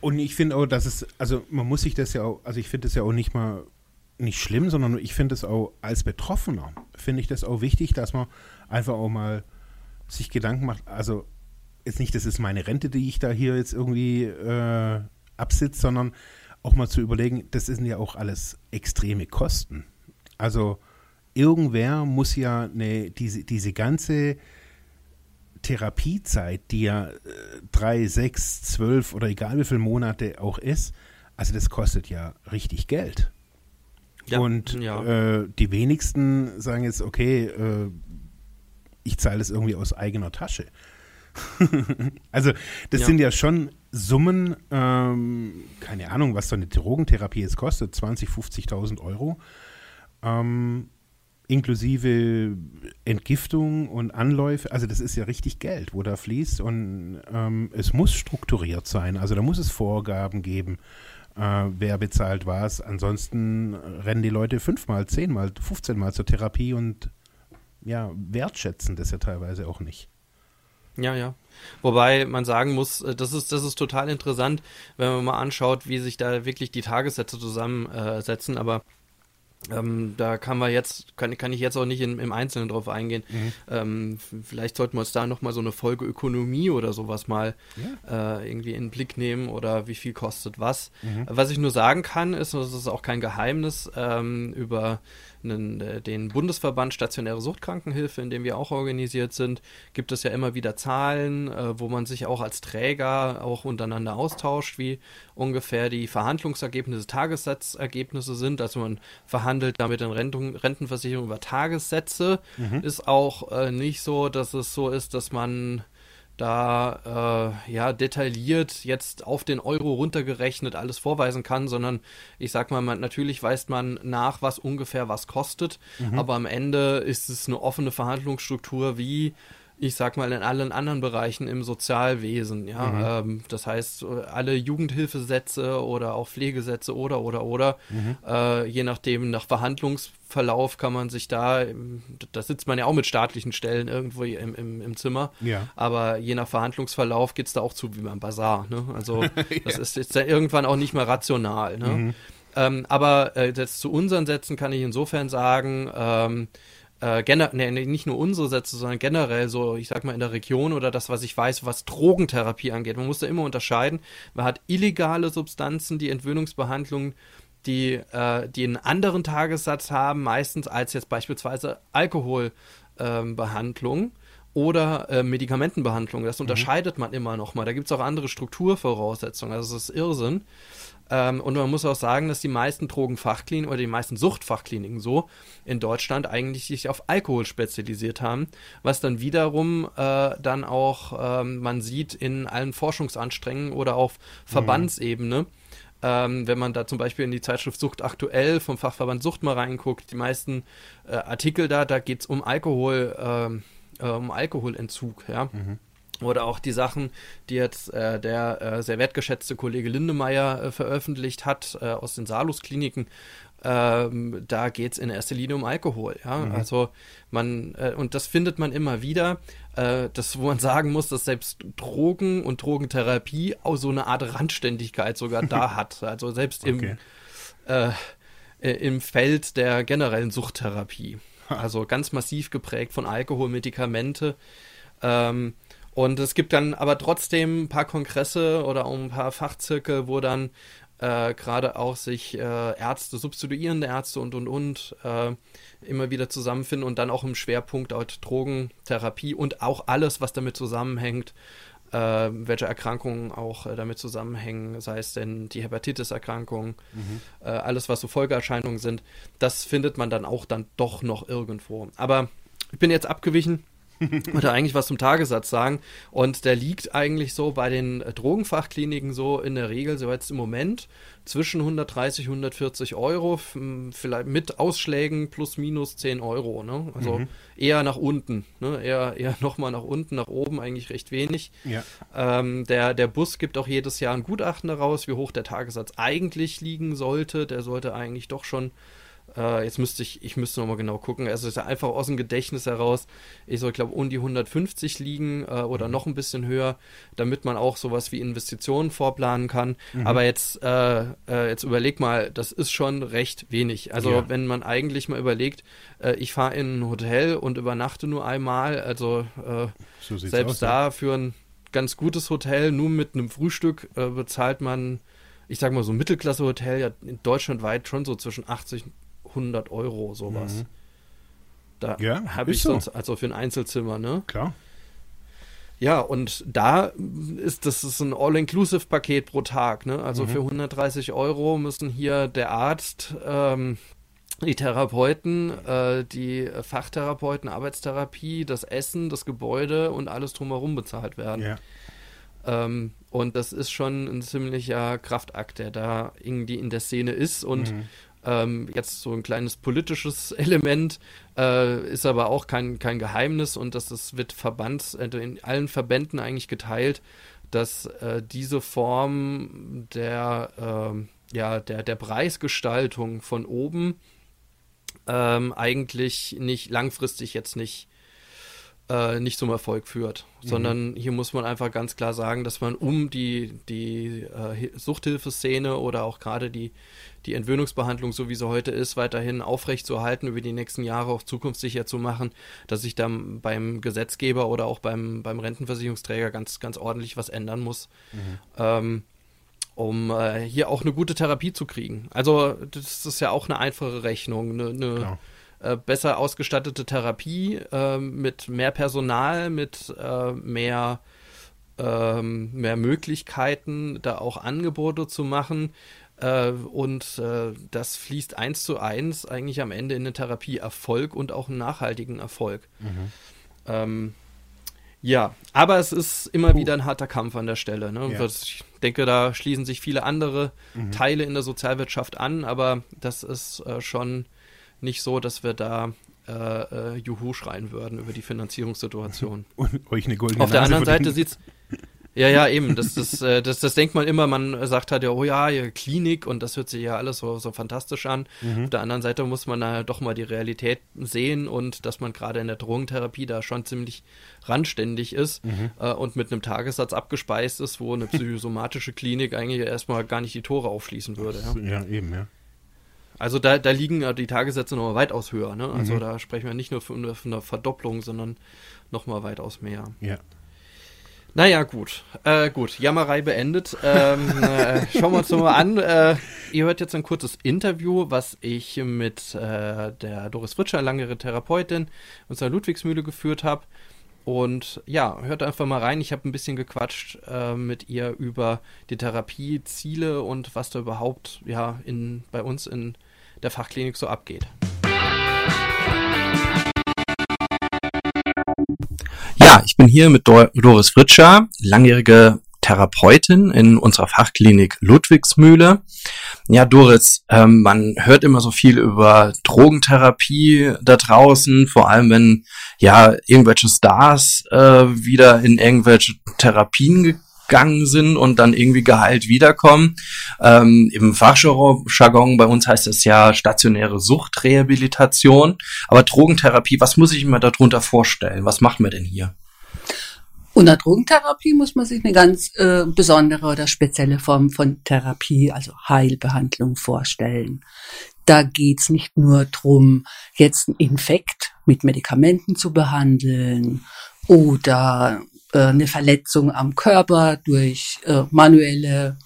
Speaker 2: Und ich finde auch, dass es, also man muss sich das ja auch, also ich finde es ja auch nicht mal nicht schlimm, sondern ich finde es auch als Betroffener, finde ich das auch wichtig, dass man einfach auch mal sich Gedanken macht, also jetzt nicht, das ist meine Rente, die ich da hier jetzt irgendwie äh, absitze, sondern auch mal zu überlegen, das sind ja auch alles extreme Kosten. Also irgendwer muss ja eine, diese, diese ganze Therapiezeit, die ja äh, drei, sechs, zwölf oder egal wie viele Monate auch ist, also das kostet ja richtig Geld. Ja, und ja. Äh, die wenigsten sagen jetzt, okay, äh, ich zahle das irgendwie aus eigener Tasche. also das ja. sind ja schon Summen, ähm, keine Ahnung, was so eine Drogentherapie jetzt kostet, 20.000, 50.000 Euro. Ähm, inklusive Entgiftung und Anläufe. Also das ist ja richtig Geld, wo da fließt und ähm, es muss strukturiert sein. Also da muss es Vorgaben geben, äh, wer bezahlt was. Ansonsten rennen die Leute fünfmal, zehnmal, 15 Mal zur Therapie und ja, wertschätzen das ja teilweise auch nicht.
Speaker 1: Ja, ja. Wobei man sagen muss, äh, das ist, das ist total interessant, wenn man mal anschaut, wie sich da wirklich die Tagessätze zusammensetzen. Aber ähm, da kann man jetzt, kann, kann ich jetzt auch nicht in, im Einzelnen drauf eingehen. Mhm. Ähm, vielleicht sollten wir uns da nochmal so eine Folge Ökonomie oder sowas mal ja. äh, irgendwie in den Blick nehmen oder wie viel kostet was. Mhm. Was ich nur sagen kann, ist, und das ist auch kein Geheimnis, ähm, über einen, äh, den Bundesverband Stationäre Suchtkrankenhilfe, in dem wir auch organisiert sind, gibt es ja immer wieder Zahlen, äh, wo man sich auch als Träger auch untereinander austauscht, wie ungefähr die Verhandlungsergebnisse, Tagessatzergebnisse sind. Also man verhandelt damit in Rentung, Rentenversicherung über Tagessätze. Mhm. Ist auch äh, nicht so, dass es so ist, dass man da äh, ja detailliert jetzt auf den Euro runtergerechnet alles vorweisen kann, sondern ich sag mal, man, natürlich weist man nach, was ungefähr was kostet, mhm. aber am Ende ist es eine offene Verhandlungsstruktur wie ich sag mal, in allen anderen Bereichen im Sozialwesen. Ja, mhm. ähm, das heißt, alle Jugendhilfesätze oder auch Pflegesätze oder oder oder, mhm. äh, je nachdem, nach Verhandlungsverlauf kann man sich da, da sitzt man ja auch mit staatlichen Stellen irgendwo im, im, im Zimmer,
Speaker 2: ja.
Speaker 1: aber je nach Verhandlungsverlauf geht es da auch zu wie beim Bazar. Ne? Also ja. das ist jetzt irgendwann auch nicht mehr rational. Ne? Mhm. Ähm, aber äh, jetzt zu unseren Sätzen kann ich insofern sagen, ähm, äh, nee, nicht nur unsere Sätze, sondern generell so, ich sag mal, in der Region oder das, was ich weiß, was Drogentherapie angeht. Man muss da immer unterscheiden. Man hat illegale Substanzen, die Entwöhnungsbehandlungen, die, äh, die einen anderen Tagessatz haben, meistens als jetzt beispielsweise Alkoholbehandlung. Ähm, oder äh, Medikamentenbehandlung. Das mhm. unterscheidet man immer noch mal. Da gibt es auch andere Strukturvoraussetzungen. Also das ist Irrsinn. Ähm, und man muss auch sagen, dass die meisten Drogenfachkliniken oder die meisten Suchtfachkliniken so in Deutschland eigentlich sich auf Alkohol spezialisiert haben, was dann wiederum äh, dann auch ähm, man sieht in allen Forschungsanstrengungen oder auf Verbandsebene. Mhm. Ähm, wenn man da zum Beispiel in die Zeitschrift Sucht aktuell vom Fachverband Sucht mal reinguckt, die meisten äh, Artikel da, da geht es um Alkohol, äh, äh, um Alkoholentzug, ja. Mhm. Oder auch die Sachen, die jetzt äh, der äh, sehr wertgeschätzte Kollege Lindemeyer äh, veröffentlicht hat äh, aus den Salus-Kliniken. Ähm, da geht es in erster Linie um Alkohol. Ja? Mhm. Also man, äh, und das findet man immer wieder, äh, das, wo man sagen muss, dass selbst Drogen und Drogentherapie auch so eine Art Randständigkeit sogar da hat. Also selbst okay. im, im Feld der generellen Suchttherapie. Also ganz massiv geprägt von Alkohol, Medikamente. Ähm, und es gibt dann aber trotzdem ein paar Kongresse oder auch ein paar Fachzirkel, wo dann äh, gerade auch sich äh, Ärzte, substituierende Ärzte und und und äh, immer wieder zusammenfinden und dann auch im Schwerpunkt auch Drogentherapie und auch alles, was damit zusammenhängt, äh, welche Erkrankungen auch äh, damit zusammenhängen, sei es denn die Hepatitis-Erkrankung, mhm. Äh, alles, was so Folgeerscheinungen sind, das findet man dann auch dann doch noch irgendwo. Aber ich bin jetzt abgewichen oder eigentlich was zum Tagessatz sagen. Und der liegt eigentlich so bei den Drogenfachkliniken so in der Regel so jetzt im Moment zwischen 130, 140 Euro, vielleicht mit Ausschlägen plus minus 10 Euro. Ne? Also mhm. eher nach unten, ne? eher, eher nochmal nach unten, nach oben eigentlich recht wenig.
Speaker 2: Ja.
Speaker 1: Ähm, der, der Bus gibt auch jedes Jahr ein Gutachten daraus, wie hoch der Tagessatz eigentlich liegen sollte. Der sollte eigentlich doch schon äh, jetzt müsste ich, ich müsste nochmal genau gucken. Also es ist ja einfach aus dem Gedächtnis heraus. Ich soll, glaube um die 150 liegen äh, oder mhm. noch ein bisschen höher, damit man auch sowas wie Investitionen vorplanen kann. Mhm. Aber jetzt, äh, äh jetzt überleg mal, das ist schon recht wenig. Also ja. wenn man eigentlich mal überlegt, äh, ich fahre in ein Hotel und übernachte nur einmal, also äh, so selbst aus, da ja. für ein ganz gutes Hotel, nur mit einem Frühstück bezahlt man ich sag mal so ein Mittelklasse-Hotel ja in Deutschland weit schon so zwischen 80 100 Euro, sowas. Mhm. Da ja, habe ich so. sonst, also für ein Einzelzimmer, ne?
Speaker 2: Klar.
Speaker 1: Ja, und da ist das ist ein All-Inclusive-Paket pro Tag, ne? Also mhm. für 130 Euro müssen hier der Arzt, ähm, die Therapeuten, äh, die Fachtherapeuten, Arbeitstherapie, das Essen, das Gebäude und alles drumherum bezahlt werden.
Speaker 2: Ja.
Speaker 1: Ähm, und das ist schon ein ziemlicher Kraftakt, der da irgendwie in der Szene ist und mhm Ähm, jetzt so ein kleines politisches Element, äh, ist aber auch kein, kein Geheimnis und das ist, wird Verbands, äh, in allen Verbänden eigentlich geteilt, dass äh, diese Form der, ähm, ja, der, der Preisgestaltung von oben ähm, eigentlich nicht langfristig jetzt nicht äh, nicht zum Erfolg führt, mhm. sondern hier muss man einfach ganz klar sagen, dass man um die, die äh, Suchthilfeszene oder auch gerade die, die Entwöhnungsbehandlung, so wie sie heute ist, weiterhin aufrechtzuerhalten, über die nächsten Jahre auch zukunftssicher zu machen, dass sich dann beim Gesetzgeber oder auch beim, beim Rentenversicherungsträger ganz, ganz ordentlich was ändern muss. Mhm. Ähm, um äh, hier auch eine gute Therapie zu kriegen. Also das ist ja auch eine einfache Rechnung, eine, eine äh, besser ausgestattete Therapie äh, mit mehr Personal, mit äh, mehr, ähm, mehr Möglichkeiten, da auch Angebote zu machen. Äh, und äh, das fließt eins zu eins eigentlich am Ende in den Therapieerfolg und auch einen nachhaltigen Erfolg. Mhm. Ähm, ja, aber es ist immer uh. wieder ein harter Kampf an der Stelle. Ne? Ja. Ich denke, da schließen sich viele andere mhm. Teile in der Sozialwirtschaft an, aber das ist äh, schon nicht so, dass wir da äh, äh, Juhu schreien würden über die Finanzierungssituation.
Speaker 2: Und euch eine goldene
Speaker 1: Auf der anderen Seite sieht es ja, ja, eben. Das, das, äh, das, das denkt man immer, man sagt halt ja, oh ja, Klinik und das hört sich ja alles so, so fantastisch an. Mhm. Auf der anderen Seite muss man da doch mal die Realität sehen und dass man gerade in der Drogentherapie da schon ziemlich randständig ist mhm. äh, und mit einem Tagessatz abgespeist ist, wo eine psychosomatische Klinik eigentlich erstmal gar nicht die Tore aufschließen würde.
Speaker 2: Ja, ja eben, ja.
Speaker 1: Also da, da liegen die Tagessätze noch mal weitaus höher. Ne? Also mhm. da sprechen wir nicht nur von, von einer Verdopplung, sondern noch mal weitaus mehr.
Speaker 2: Ja.
Speaker 1: Naja, gut. Äh, gut, Jammerei beendet. Ähm, äh, schauen wir uns mal an. Äh, ihr hört jetzt ein kurzes Interview, was ich mit äh, der Doris Fritscher, langjährige Therapeutin, aus der Ludwigsmühle geführt habe. Und ja, hört einfach mal rein. Ich habe ein bisschen gequatscht äh, mit ihr über die Therapieziele und was da überhaupt ja in, bei uns in der Fachklinik so abgeht. Ja, ich bin hier mit Doris Fritscher, langjährige Therapeutin in unserer Fachklinik Ludwigsmühle. Ja, Doris, ähm, man hört immer so viel über Drogentherapie da draußen, vor allem wenn ja irgendwelche Stars äh, wieder in irgendwelche Therapien gegangen sind und dann irgendwie geheilt wiederkommen. Ähm, Im Fachjargon bei uns heißt es ja stationäre Suchtrehabilitation. Aber Drogentherapie, was muss ich mir darunter vorstellen? Was machen wir denn hier?
Speaker 3: Unter Drogentherapie muss man sich eine ganz äh, besondere oder spezielle Form von Therapie, also Heilbehandlung vorstellen. Da geht's nicht nur drum, jetzt einen Infekt mit Medikamenten zu behandeln oder äh, eine Verletzung am Körper durch äh, manuelle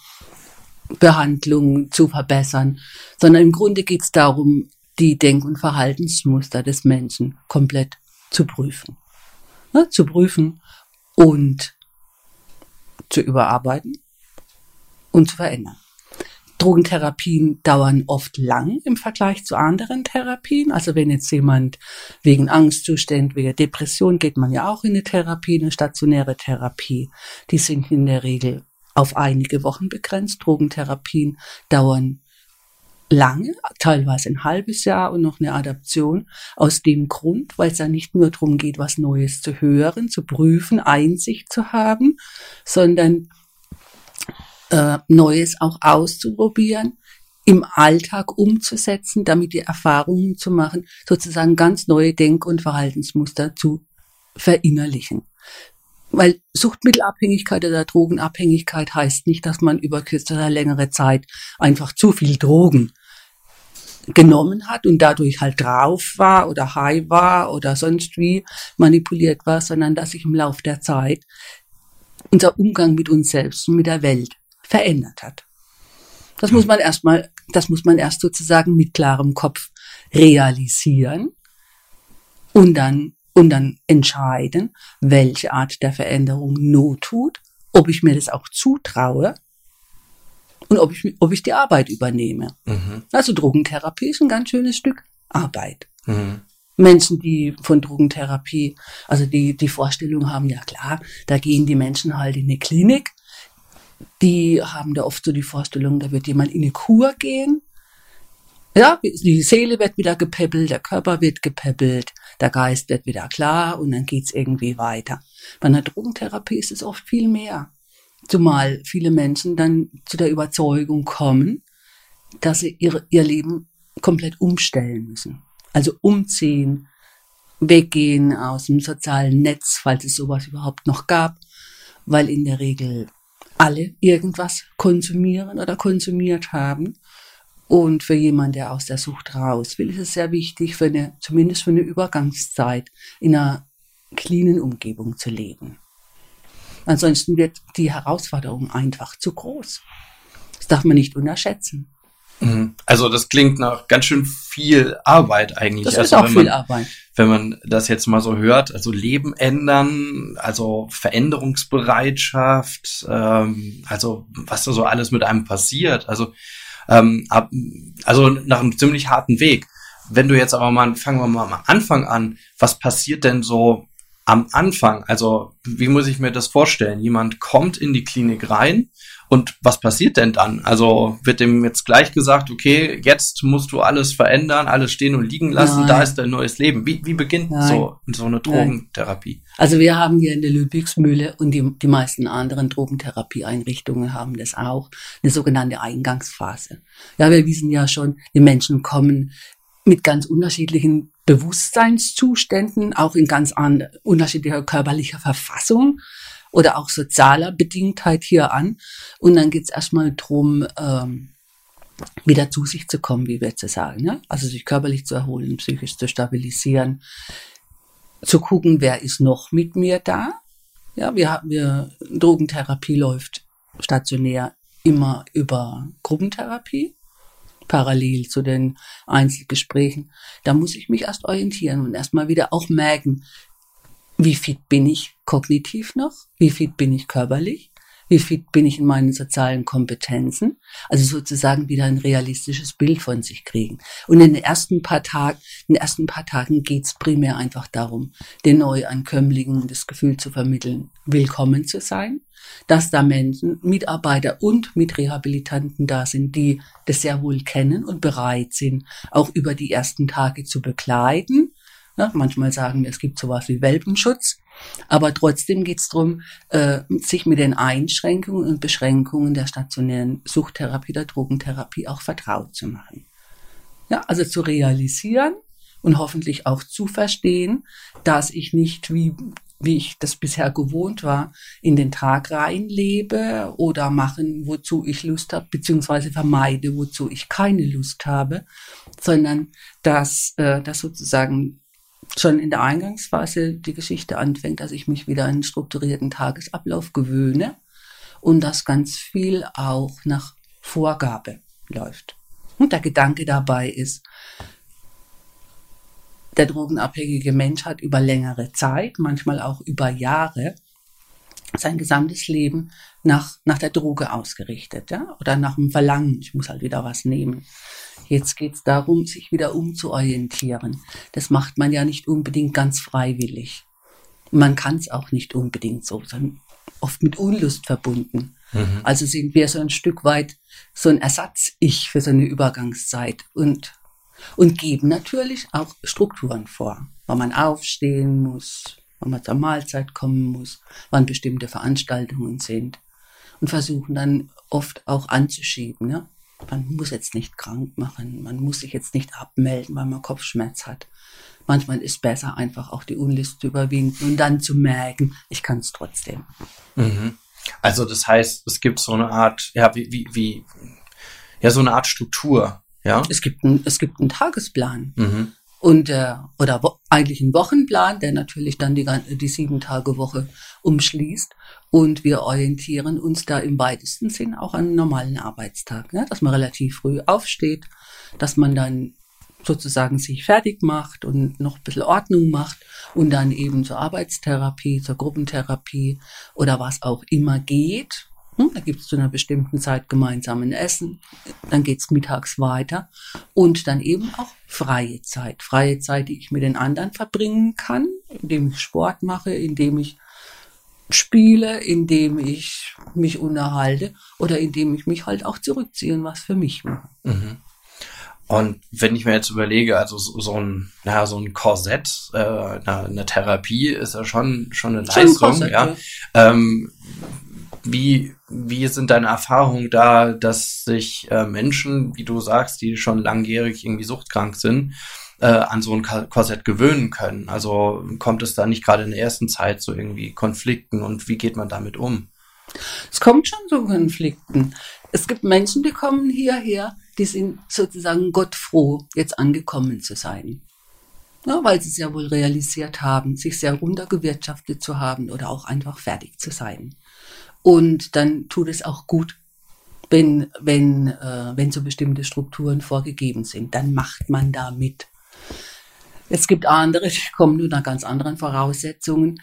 Speaker 3: Behandlung zu verbessern, sondern im Grunde geht es darum, die Denk- und Verhaltensmuster des Menschen komplett zu prüfen. Ne, zu prüfen und zu überarbeiten und zu verändern. Drogentherapien dauern oft lang im Vergleich zu anderen Therapien. Also wenn jetzt jemand wegen Angstzuständen, wegen Depression geht man ja auch in eine Therapie, eine stationäre Therapie. Die sind in der Regel auf einige Wochen begrenzt. Drogentherapien dauern lange, teilweise ein halbes Jahr und noch eine Adaption. Aus dem Grund, weil es ja nicht nur darum geht, was Neues zu hören, zu prüfen, Einsicht zu haben, sondern äh, Neues auch auszuprobieren, im Alltag umzusetzen, damit die Erfahrungen zu machen, sozusagen ganz neue Denk- und Verhaltensmuster zu verinnerlichen. Weil Suchtmittelabhängigkeit oder Drogenabhängigkeit heißt nicht, dass man über kürzere oder längere Zeit einfach zu viel Drogen genommen hat und dadurch halt drauf war oder high war oder sonst wie manipuliert war, sondern dass sich im Laufe der Zeit unser Umgang mit uns selbst und mit der Welt verändert hat. Das muss man erstmal, das muss man erst sozusagen mit klarem Kopf realisieren und dann, und dann entscheiden, welche Art der Veränderung Not tut, ob ich mir das auch zutraue und ob ich, ob ich die Arbeit übernehme. Mhm. Also Drogentherapie ist ein ganz schönes Stück Arbeit. Mhm. Menschen, die von Drogentherapie, also die die Vorstellung haben, ja klar, da gehen die Menschen halt in eine Klinik die haben da oft so die Vorstellung, da wird jemand in eine Kur gehen Ja, die Seele wird wieder gepäppelt, der Körper wird gepäppelt, der Geist wird wieder klar und dann geht's irgendwie weiter. Bei einer Drogentherapie ist es oft viel mehr. Zumal viele Menschen dann zu der Überzeugung kommen, dass sie ihr, ihr Leben komplett umstellen müssen. Also umziehen, weggehen aus dem sozialen Netz, falls es sowas überhaupt noch gab, weil in der Regel alle irgendwas konsumieren oder konsumiert haben. Und für jemanden, der aus der Sucht raus will, ist es sehr wichtig, für eine, zumindest für eine Übergangszeit in einer cleanen Umgebung zu leben. Ansonsten wird die Herausforderung einfach zu groß. Das darf man nicht unterschätzen.
Speaker 4: Mhm. Also das klingt nach ganz schön viel Arbeit eigentlich.
Speaker 3: Das
Speaker 4: also
Speaker 3: ist auch viel Arbeit.
Speaker 4: Wenn man das jetzt mal so hört, also Leben ändern, also Veränderungsbereitschaft, ähm, also was da so alles mit einem passiert, also ähm, ab, also nach einem ziemlich harten Weg. Wenn du jetzt aber mal, fangen wir mal am Anfang an, was passiert denn so am Anfang? Also wie muss ich mir das vorstellen? Jemand kommt in die Klinik rein und was passiert denn dann? Also wird dem jetzt gleich gesagt, okay, jetzt musst du alles verändern, alles stehen und liegen lassen,
Speaker 3: Nein.
Speaker 4: da ist dein neues Leben. Wie, wie beginnt
Speaker 3: Nein.
Speaker 4: so, so eine Drogentherapie?
Speaker 3: Also wir haben hier in der Ludwigsmühle und die, die meisten anderen Drogentherapieeinrichtungen haben das auch, eine sogenannte Eingangsphase. Ja, wir wissen ja schon, die Menschen kommen mit ganz unterschiedlichen Bewusstseinszuständen, auch in ganz an, unterschiedlicher körperlicher Verfassung oder auch sozialer Bedingtheit hier an. Und dann geht's erstmal drum, ähm, wieder zu sich zu kommen, wie wir zu sagen. Ne? Also sich körperlich zu erholen, psychisch zu stabilisieren, zu gucken, wer ist noch mit mir da. Ja, wir haben, wir, Drogentherapie läuft stationär immer über Gruppentherapie, parallel zu den Einzelgesprächen. Da muss ich mich erst orientieren und erstmal wieder auch merken, wie fit bin ich kognitiv noch? Wie fit bin ich körperlich? Wie fit bin ich in meinen sozialen Kompetenzen? Also sozusagen wieder ein realistisches Bild von sich kriegen. Und in den ersten paar Tagen, in den ersten paar Tagen geht's primär einfach darum, den Neuankömmlingen das Gefühl zu vermitteln, willkommen zu sein, dass da Menschen, Mitarbeiter und Mitrehabilitanten da sind, die das sehr wohl kennen und bereit sind, auch über die ersten Tage zu begleiten. Ja, manchmal sagen wir, es gibt sowas wie Welpenschutz, aber trotzdem geht es darum, äh, sich mit den Einschränkungen und Beschränkungen der stationären Suchttherapie, der Drogentherapie auch vertraut zu machen. Ja, also zu realisieren und hoffentlich auch zu verstehen, dass ich nicht wie wie ich das bisher gewohnt war, in den Tag reinlebe oder machen, wozu ich Lust habe, beziehungsweise vermeide, wozu ich keine Lust habe, sondern dass äh, das sozusagen schon in der Eingangsphase die Geschichte anfängt, dass ich mich wieder an einen strukturierten Tagesablauf gewöhne und dass ganz viel auch nach Vorgabe läuft. Und der Gedanke dabei ist, der drogenabhängige Mensch hat über längere Zeit, manchmal auch über Jahre, sein gesamtes Leben nach, nach der Droge ausgerichtet, ja, oder nach dem Verlangen, ich muss halt wieder was nehmen. Jetzt geht es darum, sich wieder umzuorientieren. Das macht man ja nicht unbedingt ganz freiwillig. Man kann es auch nicht unbedingt so, sondern oft mit Unlust verbunden. Mhm. Also sind wir so ein Stück weit so ein Ersatz-Ich für so eine Übergangszeit und, und geben natürlich auch Strukturen vor, wann man aufstehen muss, wann man zur Mahlzeit kommen muss, wann bestimmte Veranstaltungen sind und versuchen dann oft auch anzuschieben. Ne? Man muss jetzt nicht krank machen, man muss sich jetzt nicht abmelden, weil man Kopfschmerz hat. Manchmal ist besser, einfach auch die Unlist zu überwinden und dann zu merken, ich kann es trotzdem.
Speaker 4: Mhm. Also das heißt, es gibt so eine Art, ja, wie, wie, wie, ja, so eine Art Struktur, ja?
Speaker 3: Es gibt, ein, es gibt einen Tagesplan.
Speaker 4: Mhm.
Speaker 3: Und äh, oder wo, eigentlich einen Wochenplan, der natürlich dann die, die sieben Tage Woche umschließt. Und wir orientieren uns da im weitesten Sinn auch an einen normalen Arbeitstag, ne? dass man relativ früh aufsteht, dass man dann sozusagen sich fertig macht und noch ein bisschen Ordnung macht und dann eben zur Arbeitstherapie, zur Gruppentherapie oder was auch immer geht. Hm, Da gibt es zu einer bestimmten Zeit gemeinsamen Essen, dann geht's mittags weiter und dann eben auch freie Zeit. Freie Zeit, die ich mit den anderen verbringen kann, indem ich Sport mache, indem ich spiele, indem ich mich unterhalte oder indem ich mich halt auch zurückziehe und was für mich mache.
Speaker 4: Mhm.
Speaker 1: Und wenn ich mir jetzt überlege, also so, ein, naja, so ein Korsett, äh, eine, eine Therapie ist ja schon, schon eine
Speaker 3: Schon ein
Speaker 1: Leistung,
Speaker 3: Korsett,
Speaker 1: ja. Ähm, wie, wie sind deine Erfahrungen da, dass sich äh, Menschen, wie du sagst, die schon langjährig irgendwie suchtkrank sind, äh, an so ein Korsett gewöhnen können? Also kommt es da nicht gerade in der ersten Zeit zu irgendwie Konflikten und wie geht man damit um?
Speaker 3: Es kommt schon zu Konflikten. Es gibt Menschen, die kommen hierher, die sind sozusagen gottfroh, jetzt angekommen zu sein. Ja, weil sie es ja wohl realisiert haben, sich sehr runtergewirtschaftet zu haben oder auch einfach fertig zu sein. Und dann tut es auch gut, wenn, wenn, äh, wenn so bestimmte Strukturen vorgegeben sind. Dann macht man da mit. Es gibt andere, die kommen unter ganz anderen Voraussetzungen.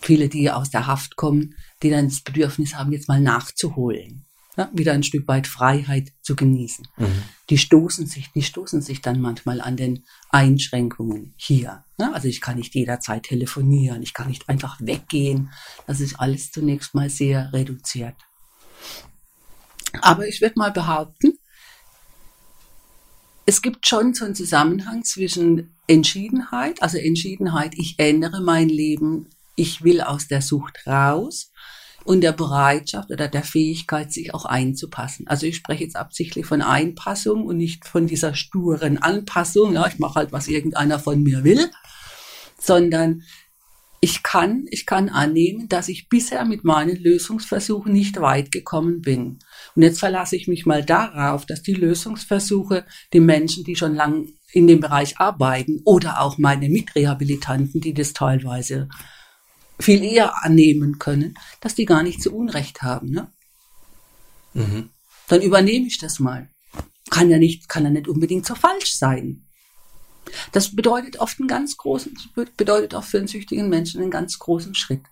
Speaker 3: Viele, die aus der Haft kommen, die dann das Bedürfnis haben, jetzt mal nachzuholen. Ja, wieder ein Stück weit Freiheit zu genießen. Die stoßen sich, die stoßen sich dann manchmal an den Einschränkungen hier. Ja, also ich kann nicht jederzeit telefonieren, ich kann nicht einfach weggehen. Das ist alles zunächst mal sehr reduziert. Aber ich würde mal behaupten, es gibt schon so einen Zusammenhang zwischen Entschiedenheit, also Entschiedenheit, ich ändere mein Leben, ich will aus der Sucht raus und der Bereitschaft oder der Fähigkeit, sich auch einzupassen. Also ich spreche jetzt absichtlich von Einpassung und nicht von dieser sturen Anpassung, ja, ich mache halt, was irgendeiner von mir will, sondern ich kann, ich kann annehmen, dass ich bisher mit meinen Lösungsversuchen nicht weit gekommen bin. Und jetzt verlasse ich mich mal darauf, dass die Lösungsversuche, die Menschen, die schon lang in dem Bereich arbeiten oder auch meine Mitrehabilitanten, die das teilweise viel eher annehmen können, dass die gar nicht so Unrecht haben. Ne?
Speaker 1: Mhm.
Speaker 3: Dann übernehme ich das mal. Kann ja nicht, kann ja nicht unbedingt so falsch sein. Das bedeutet oft einen ganz großen, bedeutet auch für einen süchtigen Menschen einen ganz großen Schritt.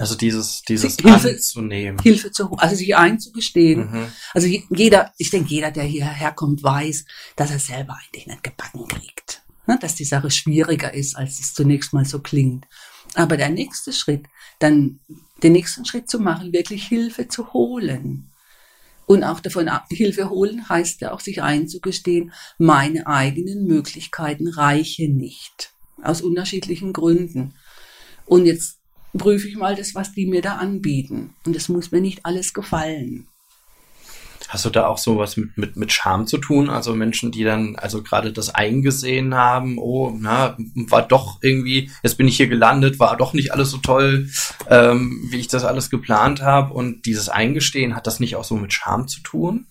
Speaker 1: Also dieses, dieses
Speaker 3: Hilfe-
Speaker 1: anzunehmen.
Speaker 3: Hilfe zu, also sich einzugestehen.
Speaker 1: Mhm.
Speaker 3: Also je- jeder, ich denke, jeder, der hierher kommt, weiß, dass er selber eigentlich nicht gebacken kriegt. Ne? Dass die Sache schwieriger ist, als es zunächst mal so klingt. Aber der nächste Schritt, dann den nächsten Schritt zu machen, wirklich Hilfe zu holen. Und auch davon ab, Hilfe holen heißt ja auch, sich einzugestehen, meine eigenen Möglichkeiten reichen nicht. Aus unterschiedlichen Gründen. Und jetzt prüfe ich mal das, was die mir da anbieten. Und es muss mir nicht alles gefallen.
Speaker 1: Hast du da auch sowas mit, mit, mit Scham zu tun? Also Menschen, die dann also gerade das eingesehen haben, oh, na, war doch irgendwie, jetzt bin ich hier gelandet, war doch nicht alles so toll, ähm, wie ich das alles geplant habe. Und dieses Eingestehen, hat das nicht auch so mit Scham zu tun?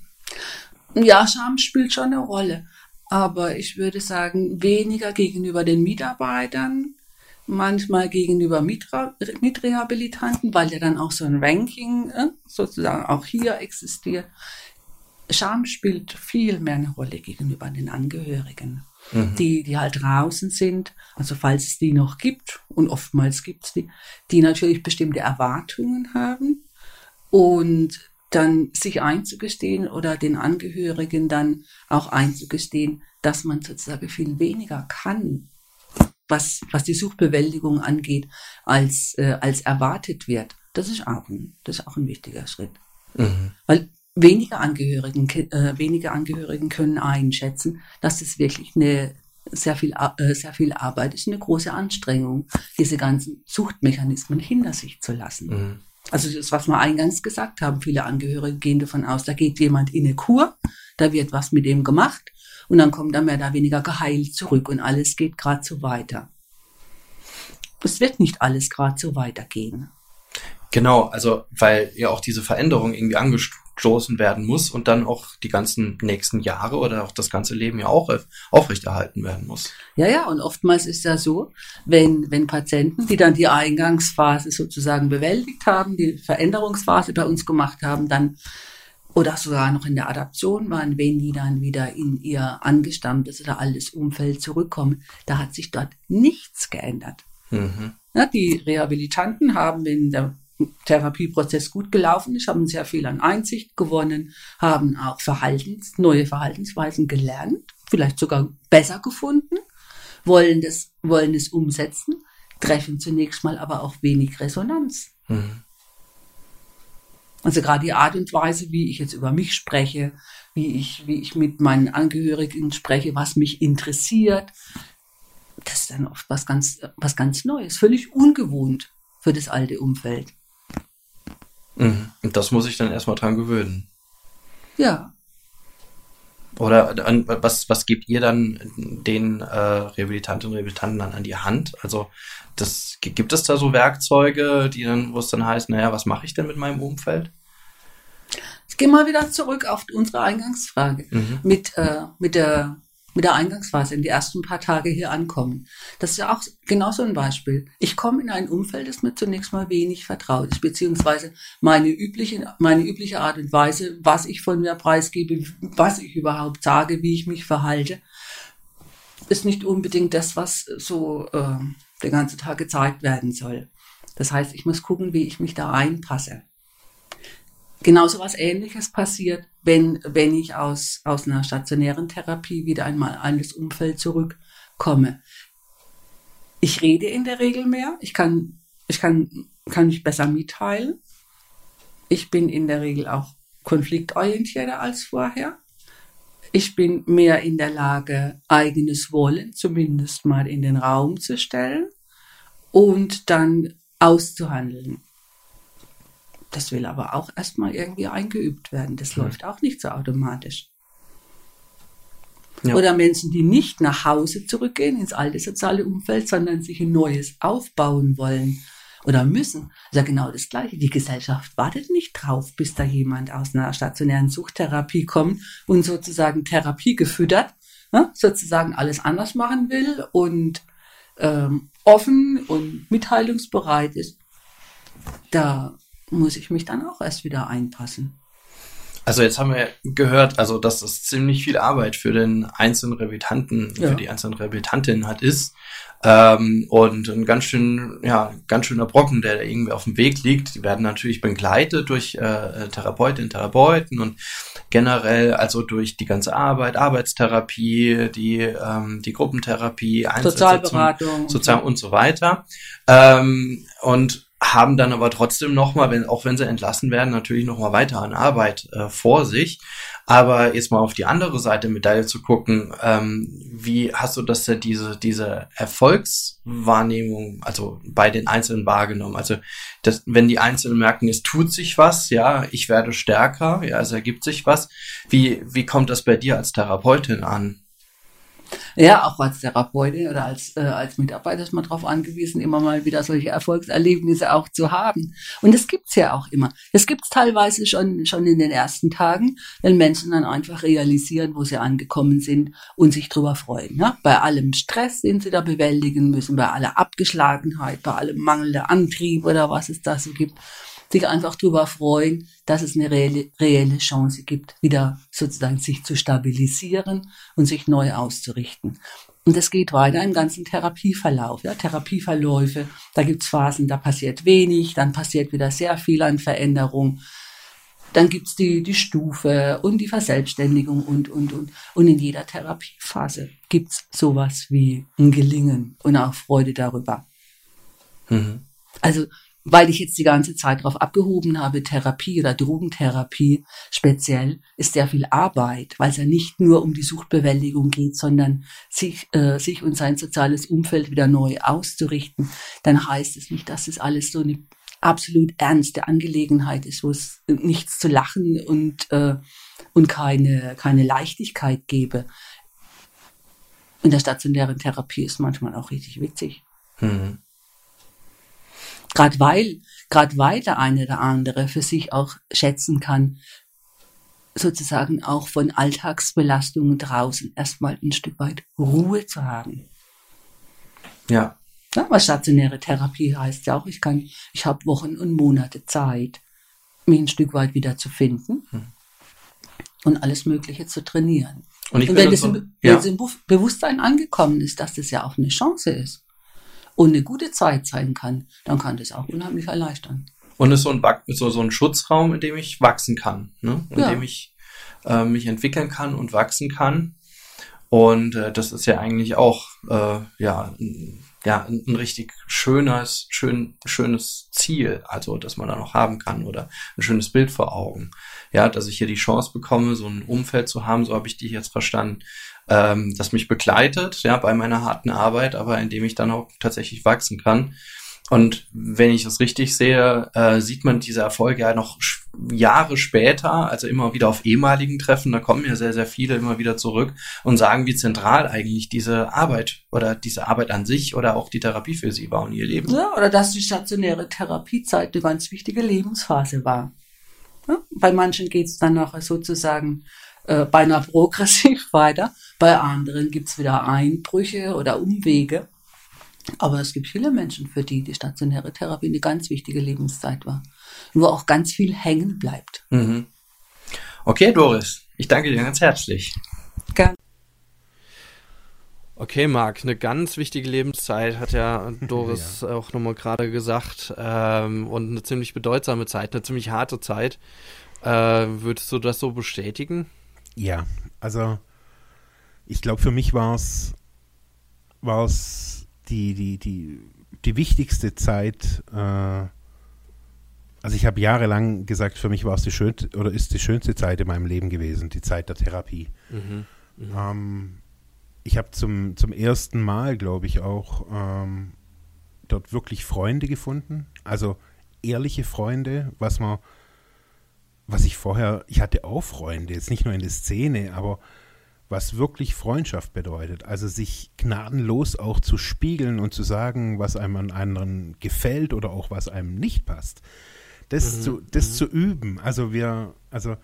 Speaker 3: Ja, Scham spielt schon eine Rolle. Aber ich würde sagen, weniger gegenüber den Mitarbeitern, manchmal gegenüber Mitra Mitrehabilitanten, weil ja dann auch so ein Ranking äh, sozusagen auch hier existiert. Scham spielt viel mehr eine Rolle gegenüber den Angehörigen, die, die halt draußen sind, also falls es die noch gibt, und oftmals gibt es die, die natürlich bestimmte Erwartungen haben und dann sich einzugestehen oder den Angehörigen dann auch einzugestehen, dass man sozusagen viel weniger kann, was, was die Suchbewältigung angeht, als, äh, als erwartet wird. Das ist auch ein, das ist auch ein wichtiger Schritt. Weil wenige Angehörigen, äh, wenige Angehörigen können einschätzen, dass es wirklich eine sehr viel, äh, sehr viel Arbeit ist, eine große Anstrengung, diese ganzen Suchtmechanismen hinter sich zu lassen. Also das, was wir eingangs gesagt haben, viele Angehörige gehen davon aus, da geht jemand in eine Kur, da wird was mit dem gemacht und dann kommt er mehr oder weniger geheilt zurück und alles geht gerade so weiter. Es wird nicht alles gerade so weitergehen.
Speaker 1: Genau, also weil ja auch diese Veränderung irgendwie angestoßen werden muss und dann auch die ganzen nächsten Jahre oder auch das ganze Leben ja auch auf- aufrechterhalten werden muss.
Speaker 3: Ja, ja, und oftmals ist ja so, wenn, wenn Patienten, die dann die Eingangsphase sozusagen bewältigt haben, die Veränderungsphase bei uns gemacht haben, dann oder sogar noch in der Adaption waren, wenn die dann wieder in ihr angestammtes oder altes Umfeld zurückkommen, da hat sich dort nichts geändert.
Speaker 1: Mhm.
Speaker 3: Ja, die Rehabilitanten haben, wenn der Therapieprozess gut gelaufen ist, haben sehr viel an Einsicht gewonnen, haben auch Verhaltens, neue Verhaltensweisen gelernt, vielleicht sogar besser gefunden, wollen das, wollen es umsetzen, treffen zunächst mal aber auch wenig Resonanz.
Speaker 1: Mhm.
Speaker 3: Also gerade die Art und Weise, wie ich jetzt über mich spreche, wie ich, wie ich mit meinen Angehörigen spreche, was mich interessiert, das ist dann oft was ganz, was ganz Neues, völlig ungewohnt für das alte Umfeld.
Speaker 1: Mhm. Und das muss ich dann erstmal dran gewöhnen.
Speaker 3: Ja.
Speaker 1: Oder was, was gebt ihr dann den äh, Rehabilitantinnen und Rehabilitanten dann an die Hand? Also das, gibt es da so Werkzeuge, die dann, wo es dann heißt, naja, was mache ich denn mit meinem Umfeld?
Speaker 3: Ich gehe mal wieder zurück auf unsere Eingangsfrage
Speaker 1: Mhm.
Speaker 3: mit, äh, mit, der, mit der Eingangsphase, in die ersten paar Tage hier ankommen. Das ist ja auch genau so ein Beispiel. Ich komme in ein Umfeld, das mir zunächst mal wenig vertraut ist, beziehungsweise meine übliche, meine übliche Art und Weise, was ich von mir preisgebe, was ich überhaupt sage, wie ich mich verhalte, ist nicht unbedingt das, was so äh, den ganzen Tag gezeigt werden soll. Das heißt, ich muss gucken, wie ich mich da reinpasse. Genauso was Ähnliches passiert, wenn, wenn ich aus, aus einer stationären Therapie wieder einmal an das Umfeld zurückkomme. Ich rede in der Regel mehr. Ich kann, ich kann, kann mich besser mitteilen. Ich bin in der Regel auch konfliktorientierter als vorher. Ich bin mehr in der Lage, eigenes Wollen zumindest mal in den Raum zu stellen und dann auszuhandeln. Das will aber auch erstmal irgendwie eingeübt werden. Das
Speaker 1: Hm.
Speaker 3: läuft auch nicht so automatisch.
Speaker 1: Ja.
Speaker 3: Oder Menschen, die nicht nach Hause zurückgehen ins alte soziale Umfeld, sondern sich ein neues aufbauen wollen oder müssen. ist ja genau das Gleiche. Die Gesellschaft wartet nicht drauf, bis da jemand aus einer stationären Suchttherapie kommt und sozusagen Therapie gefüttert, ne, sozusagen alles anders machen will und ähm, offen und mitteilungsbereit ist. Da muss ich mich dann auch erst wieder einpassen.
Speaker 1: Also jetzt haben wir gehört, also dass das ziemlich viel Arbeit für den einzelnen Rehabilitanten,
Speaker 3: Ja.
Speaker 1: für die einzelnen Rehabilitantinnen hat ist. Ähm, und ein ganz schön, ja, ganz schöner Brocken, der da irgendwie auf dem Weg liegt. Die werden natürlich begleitet durch äh, Therapeutinnen, Therapeuten und generell also durch die ganze Arbeit, Arbeitstherapie, die, ähm, die Gruppentherapie,
Speaker 3: Sozialberatung.
Speaker 1: Sozial und so weiter. Ähm, und haben dann aber trotzdem nochmal, wenn, auch wenn sie entlassen werden, natürlich nochmal weiter an Arbeit äh, vor sich. Aber jetzt mal auf die andere Seite der Medaille zu gucken, ähm, wie hast du das denn diese, diese Erfolgswahrnehmung, also bei den Einzelnen wahrgenommen? Also, das, wenn die Einzelnen merken, es tut sich was, ja, ich werde stärker, ja, es ergibt sich was. Wie, wie kommt das bei dir als Therapeutin an?
Speaker 3: Ja, auch als Therapeutin oder als, äh, als Mitarbeiter ist man darauf angewiesen, immer mal wieder solche Erfolgserlebnisse auch zu haben. Und das gibt's ja auch immer. Das gibt's teilweise schon, schon in den ersten Tagen, wenn Menschen dann einfach realisieren, wo sie angekommen sind und sich drüber freuen. Ja? Bei allem Stress, den sie da bewältigen müssen, bei aller Abgeschlagenheit, bei allem Mangel der Antrieb oder was es da so gibt, sich einfach drüber freuen, dass es eine reelle, reelle Chance gibt, wieder sozusagen sich zu stabilisieren und sich neu auszurichten. Und das geht weiter im ganzen Therapieverlauf. Ja, Therapieverläufe, da gibt's Phasen, da passiert wenig, dann passiert wieder sehr viel an Veränderung. Dann gibt's die, die Stufe und die Verselbstständigung und, und, und. Und in jeder Therapiephase gibt's sowas wie ein Gelingen und auch Freude darüber.
Speaker 1: Mhm.
Speaker 3: Also, weil ich jetzt die ganze Zeit darauf abgehoben habe, Therapie oder Drogentherapie speziell, ist sehr viel Arbeit, weil es ja nicht nur um die Suchtbewältigung geht, sondern sich, äh, sich und sein soziales Umfeld wieder neu auszurichten. Dann heißt es nicht, dass es alles so eine absolut ernste Angelegenheit ist, wo es nichts zu lachen und, äh, und keine, keine Leichtigkeit gäbe. In der stationären Therapie ist manchmal auch richtig witzig.
Speaker 1: Mhm.
Speaker 3: Gerade weil, gerade weil der eine oder andere für sich auch schätzen kann, sozusagen auch von Alltagsbelastungen draußen erstmal ein Stück weit Ruhe zu haben.
Speaker 1: Ja.
Speaker 3: Ja, was stationäre Therapie heißt ja auch, ich kann, ich habe Wochen und Monate Zeit, mich ein Stück weit wieder zu finden und alles Mögliche zu trainieren.
Speaker 1: Und ich
Speaker 3: Und wenn es im, wenn
Speaker 1: ja.
Speaker 3: im Be- Bewusstsein angekommen ist, dass das ja auch eine Chance ist und eine gute Zeit sein kann, dann kann das auch unheimlich erleichtern.
Speaker 1: Und ist so ein, so, so ein Schutzraum, in dem ich wachsen kann, ne? in
Speaker 3: Ja.
Speaker 1: dem ich äh, mich entwickeln kann und wachsen kann. Und äh, das ist ja eigentlich auch äh, ja,
Speaker 4: ja, ein, ein richtig schönes, schön, schönes Ziel, also, dass man da noch haben kann oder ein schönes Bild vor Augen. Ja, dass ich hier die Chance bekomme, so ein Umfeld zu haben, so habe ich dich jetzt verstanden, ähm, das mich begleitet, ja, bei meiner harten Arbeit, aber in dem ich dann auch tatsächlich wachsen kann. Und wenn ich es richtig sehe, äh, sieht man diese Erfolge ja noch Jahre später, also immer wieder auf ehemaligen Treffen, da kommen ja sehr, sehr viele immer wieder zurück und sagen, wie zentral eigentlich diese Arbeit oder diese Arbeit an sich oder auch die Therapie für sie war und ihr Leben.
Speaker 3: Ja, oder dass die stationäre Therapiezeit eine ganz wichtige Lebensphase war. Ja, bei manchen geht es dann noch sozusagen äh, beinahe progressiv weiter, bei anderen gibt es wieder Einbrüche oder Umwege. Aber es gibt viele Menschen, für die die stationäre Therapie eine ganz wichtige Lebenszeit war. Wo auch ganz viel hängen bleibt.
Speaker 4: Mhm. Okay, Doris, ich danke dir ganz herzlich.
Speaker 3: Gerne.
Speaker 1: Okay, Marc, eine ganz wichtige Lebenszeit hat ja Doris ja. auch nochmal gerade gesagt ähm, und eine ziemlich bedeutsame Zeit, eine ziemlich harte Zeit. Äh, würdest du das so bestätigen?
Speaker 2: Ja, also ich glaube, für mich war es war es die, die, die, die wichtigste Zeit. Äh, also ich habe jahrelang gesagt, für mich war es die schönste oder ist die schönste Zeit in meinem Leben gewesen, die Zeit der Therapie. Mhm, mh. ähm, ich habe zum, zum ersten Mal, glaube ich, auch ähm, dort wirklich Freunde gefunden. Also ehrliche Freunde, was man, was ich vorher, ich hatte auch Freunde, jetzt nicht nur in der Szene, aber was wirklich Freundschaft bedeutet. Also sich gnadenlos auch zu spiegeln und zu sagen, was einem an anderen gefällt oder auch was einem nicht passt. Das, mhm. zu, das mhm. zu üben. Also wir, also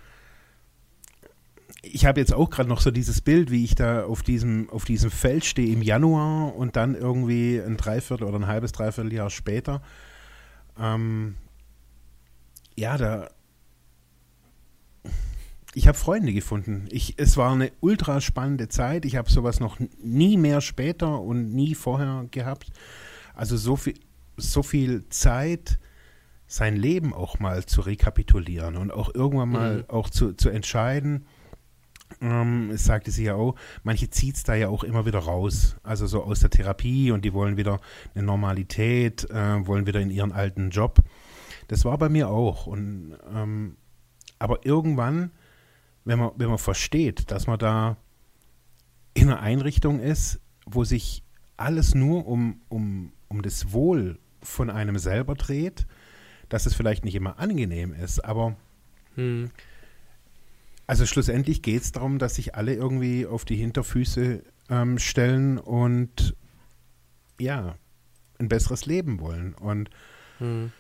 Speaker 2: ich habe jetzt auch gerade noch so dieses Bild, wie ich da auf diesem, auf diesem Feld stehe im Januar und dann irgendwie ein Dreiviertel oder ein halbes Dreivierteljahr später. Ähm, ja, da, ich habe Freunde gefunden. Ich, es war eine ultra spannende Zeit. Ich habe sowas noch nie mehr später und nie vorher gehabt. Also so viel, so viel Zeit, sein Leben auch mal zu rekapitulieren und auch irgendwann mal mhm. auch zu, zu entscheiden. Ähm, es sagte sie ja auch, manche zieht es da ja auch immer wieder raus. Also so aus der Therapie und die wollen wieder eine Normalität, äh, wollen wieder in ihren alten Job. Das war bei mir auch. Und ähm, aber irgendwann wenn man, wenn man versteht, dass man da in einer Einrichtung ist, wo sich alles nur um, um, um das Wohl von einem selber dreht, dass es vielleicht nicht immer angenehm ist, aber hm. also schlussendlich geht es darum, dass sich alle irgendwie auf die Hinterfüße ähm, stellen und ja, ein besseres Leben wollen. Und hm.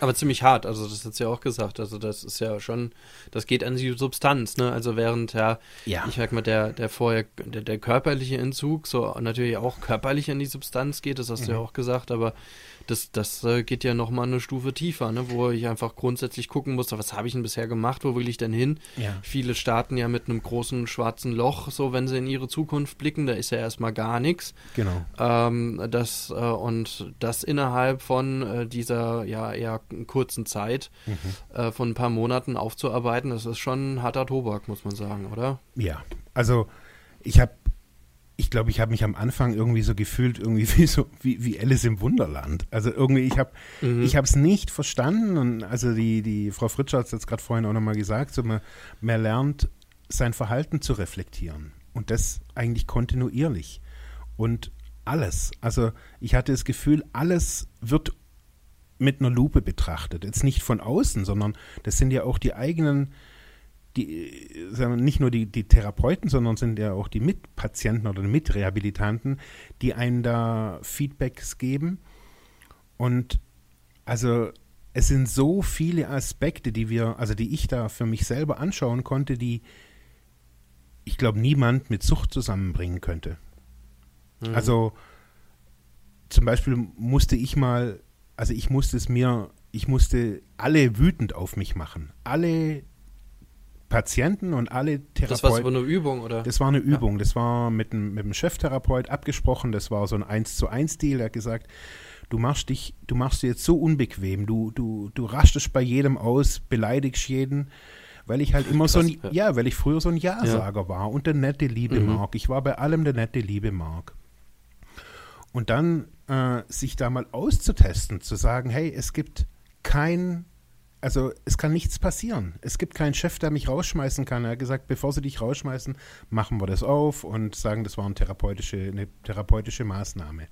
Speaker 1: Aber ziemlich hart, also das hat sie ja auch gesagt. Also das ist ja schon, das geht an die Substanz, ne? Also während ja, ja. ich sag mal, der, der vorher, der, der körperliche Entzug so natürlich auch körperlich an die Substanz geht, das hast mhm. du ja mhm. auch gesagt, aber das, das äh, geht ja nochmal eine Stufe tiefer, ne? wo ich einfach grundsätzlich gucken muss, was habe ich denn bisher gemacht, wo will ich denn hin? Ja. Viele starten ja mit einem großen schwarzen Loch, so wenn sie in ihre Zukunft blicken, da ist ja erstmal gar nichts.
Speaker 2: Genau.
Speaker 1: Ähm, das, äh, und das innerhalb von äh, dieser ja eher kurzen Zeit, mhm. äh, von ein paar Monaten aufzuarbeiten, das ist schon harter Tobak, muss man sagen, oder?
Speaker 2: Ja, also ich habe ich glaube, ich habe mich am Anfang irgendwie so gefühlt, irgendwie wie so wie, wie Alice im Wunderland. Also irgendwie, ich habe mhm. ich habe es nicht verstanden und also die die Frau Fritscher hat es jetzt gerade vorhin auch nochmal gesagt, so man, man lernt sein Verhalten zu reflektieren und das eigentlich kontinuierlich und alles. Also ich hatte das Gefühl, alles wird mit einer Lupe betrachtet. Jetzt nicht von außen, sondern das sind ja auch die eigenen die, sagen wir, nicht nur die, die Therapeuten, sondern sind ja auch die Mitpatienten oder Mitrehabilitanten, die einen da Feedbacks geben. Und also es sind so viele Aspekte, die wir, also die ich da für mich selber anschauen konnte, die ich glaube niemand mit Sucht zusammenbringen könnte. Mhm. Also zum Beispiel musste ich mal, also ich musste es mir, ich musste alle wütend auf mich machen. Alle Patienten und alle Therapeuten. Das
Speaker 1: war so eine Übung, oder?
Speaker 2: Das war eine Übung. Ja. Das war mit dem, mit dem Cheftherapeut abgesprochen. Das war so ein 1 zu 1 Deal. Er hat gesagt, du machst dich, du machst dir jetzt so unbequem. Du, du, du rastest bei jedem aus, beleidigst jeden. Weil ich halt immer Krass, so ein, ja. ja. weil ich früher so ein Ja-Sager ja. war und der nette, liebe mhm. Mark. Ich war bei allem der nette, liebe Mark. Und dann äh, sich da mal auszutesten, zu sagen, hey, es gibt kein, also es kann nichts passieren. Es gibt keinen Chef, der mich rausschmeißen kann. Er hat gesagt, bevor sie dich rausschmeißen, machen wir das auf und sagen, das war eine therapeutische, eine therapeutische Maßnahme.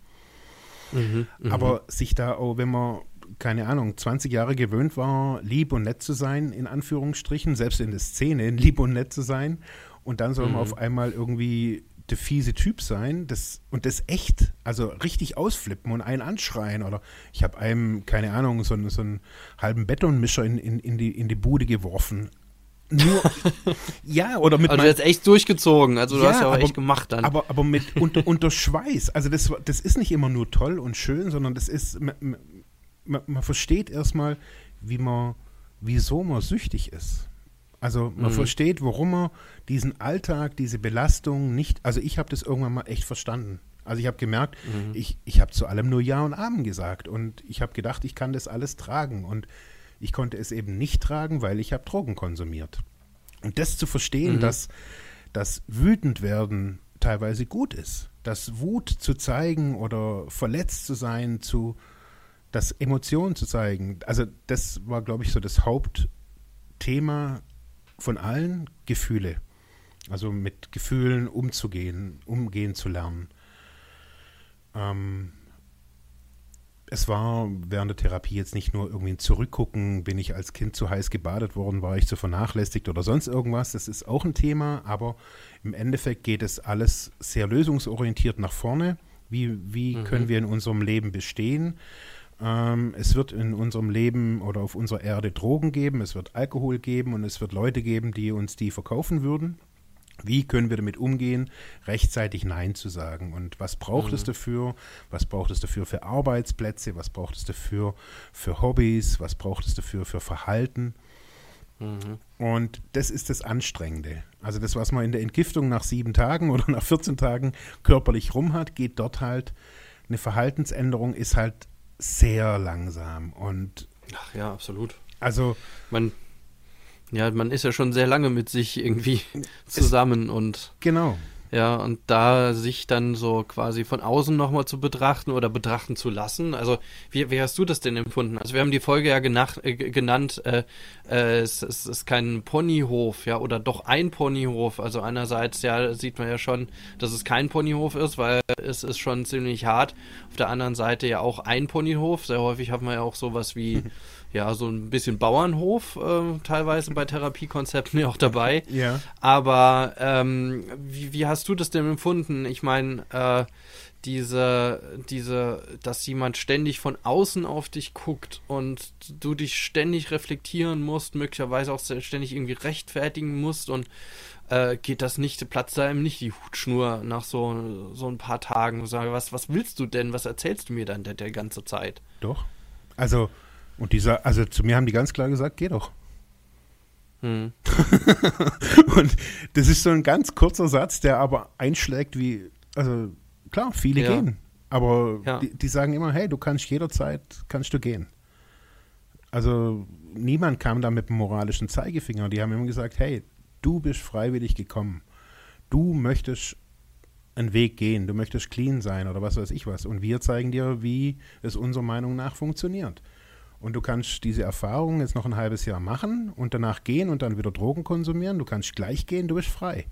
Speaker 2: Mhm, Aber sich da auch, wenn man, keine Ahnung, 20 Jahre gewöhnt war, lieb und nett zu sein, in Anführungsstrichen, selbst in der Szene, lieb und nett zu sein, und dann soll man mhm. auf einmal irgendwie der fiese Typ sein das, und das echt, also richtig ausflippen und einen anschreien. Oder ich habe einem, keine Ahnung, so, so einen halben Betonmischer in, in, in, die, in die Bude geworfen. Nur, ja, oder mit.
Speaker 1: Also du hast echt durchgezogen, also du ja, hast ja auch aber, echt gemacht dann.
Speaker 2: Aber, aber mit unter, unter Schweiß. Also das, das ist nicht immer nur toll und schön, sondern das ist, man, man, man versteht erstmal, wie man, wieso man süchtig ist. Also man mhm. versteht, warum man diesen Alltag, diese Belastung nicht, also ich habe das irgendwann mal echt verstanden. Also ich habe gemerkt, mhm. ich, ich habe zu allem nur Ja und Amen gesagt und ich habe gedacht, ich kann das alles tragen und ich konnte es eben nicht tragen, weil ich habe Drogen konsumiert. Und das zu verstehen, mhm. dass das wütend werden teilweise gut ist, dass Wut zu zeigen oder verletzt zu sein, zu das Emotionen zu zeigen, also das war, glaube ich, so das Hauptthema von allen Gefühle. Also mit Gefühlen umzugehen, umgehen zu lernen. Ähm, es war während der Therapie jetzt nicht nur irgendwie ein Zurückgucken, bin ich als Kind zu heiß gebadet worden, war ich zu vernachlässigt oder sonst irgendwas. Das ist auch ein Thema, aber im Endeffekt geht es alles sehr lösungsorientiert nach vorne. Wie, wie mhm. können wir in unserem Leben bestehen? Ähm, es wird in unserem Leben oder auf unserer Erde Drogen geben, es wird Alkohol geben und es wird Leute geben, die uns die verkaufen würden. Wie können wir damit umgehen, rechtzeitig Nein zu sagen? Und was braucht mhm. es dafür? Was braucht es dafür für Arbeitsplätze? Was braucht es dafür für Hobbys? Was braucht es dafür für Verhalten? Mhm. Und das ist das Anstrengende. Also das, was man in der Entgiftung nach sieben Tagen oder nach 14 Tagen körperlich rum hat, geht dort halt. Eine Verhaltensänderung ist halt sehr langsam und
Speaker 1: Ach ja, absolut.
Speaker 2: Also
Speaker 1: man ja, man ist ja schon sehr lange mit sich irgendwie zusammen und
Speaker 2: genau.
Speaker 1: Ja, und da sich dann so quasi von außen nochmal zu betrachten oder betrachten zu lassen. Also, wie, wie hast du das denn empfunden? Also, wir haben die Folge ja genach, äh, genannt, äh, äh, es, es, ist kein Ponyhof, ja, oder doch ein Ponyhof. Also, einerseits, ja, sieht man ja schon, dass es kein Ponyhof ist, weil es ist schon ziemlich hart. Auf der anderen Seite ja auch ein Ponyhof. Sehr häufig haben wir ja auch sowas wie ja, so ein bisschen Bauernhof, äh, teilweise bei Therapiekonzepten ja auch dabei.
Speaker 2: Ja.
Speaker 1: Aber ähm, wie, wie hast du das denn empfunden? Ich meine, äh, diese, diese, dass jemand ständig von außen auf dich guckt und du dich ständig reflektieren musst, möglicherweise auch ständig irgendwie rechtfertigen musst und äh, geht das nicht, platzt da eben nicht die Hutschnur nach so, so ein paar Tagen und sage, was, was willst du denn, was erzählst du mir dann der, der ganze Zeit?
Speaker 2: Doch. Also und dieser, also zu mir haben die ganz klar gesagt, geh doch. Hm. und das ist so ein ganz kurzer Satz, der aber einschlägt wie, also klar, viele ja. gehen. Aber ja. die, die, sagen immer, hey, du kannst jederzeit, kannst du gehen. Also niemand kam da mit dem moralischen Zeigefinger. Die haben immer gesagt, hey, du bist freiwillig gekommen. Du möchtest einen Weg gehen, du möchtest clean sein oder was weiß ich was. Und wir zeigen dir, wie es unserer Meinung nach funktioniert. Und du kannst diese Erfahrung jetzt noch ein halbes Jahr machen und danach gehen und dann wieder Drogen konsumieren. Du kannst gleich gehen, du bist frei.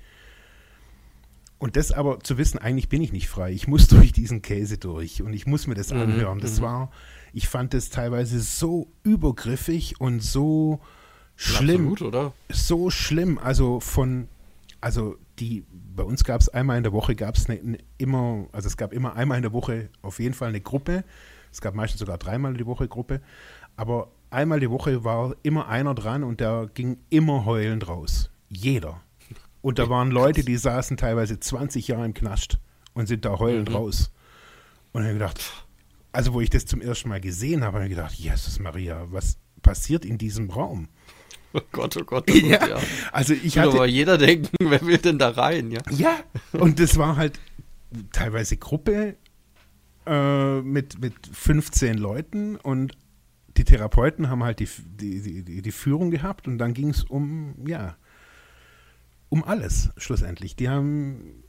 Speaker 2: Und das aber zu wissen, eigentlich bin ich nicht frei. Ich muss durch diesen Käse durch und ich muss mir das mhm, anhören. Das mhm. war, ich fand das teilweise so übergriffig und so schlimm.
Speaker 1: Absolut, oder?
Speaker 2: So schlimm. Also von, also die, bei uns gab es einmal in der Woche, gab es immer, also es gab immer einmal in der Woche auf jeden Fall eine Gruppe. Es gab meistens sogar dreimal die Woche Gruppe. Aber einmal die Woche war immer einer dran und der ging immer heulend raus. Jeder. Und da waren Leute, die saßen teilweise 20 Jahre im Knast und sind da heulend mhm. raus. Und ich habe gedacht, also wo ich das zum ersten Mal gesehen habe, habe ich gedacht, Jesus Maria, was passiert in diesem Raum?
Speaker 1: Oh Gott, oh Gott, oh Gott
Speaker 2: ja. ja. Also ich hatte,
Speaker 1: aber jeder denken, wer will denn da rein, ja?
Speaker 2: Ja, und das war halt teilweise Gruppe äh, mit, mit 15 Leuten und die Therapeuten haben halt die, die, die, die Führung gehabt und dann ging es um, ja, um alles schlussendlich. Die haben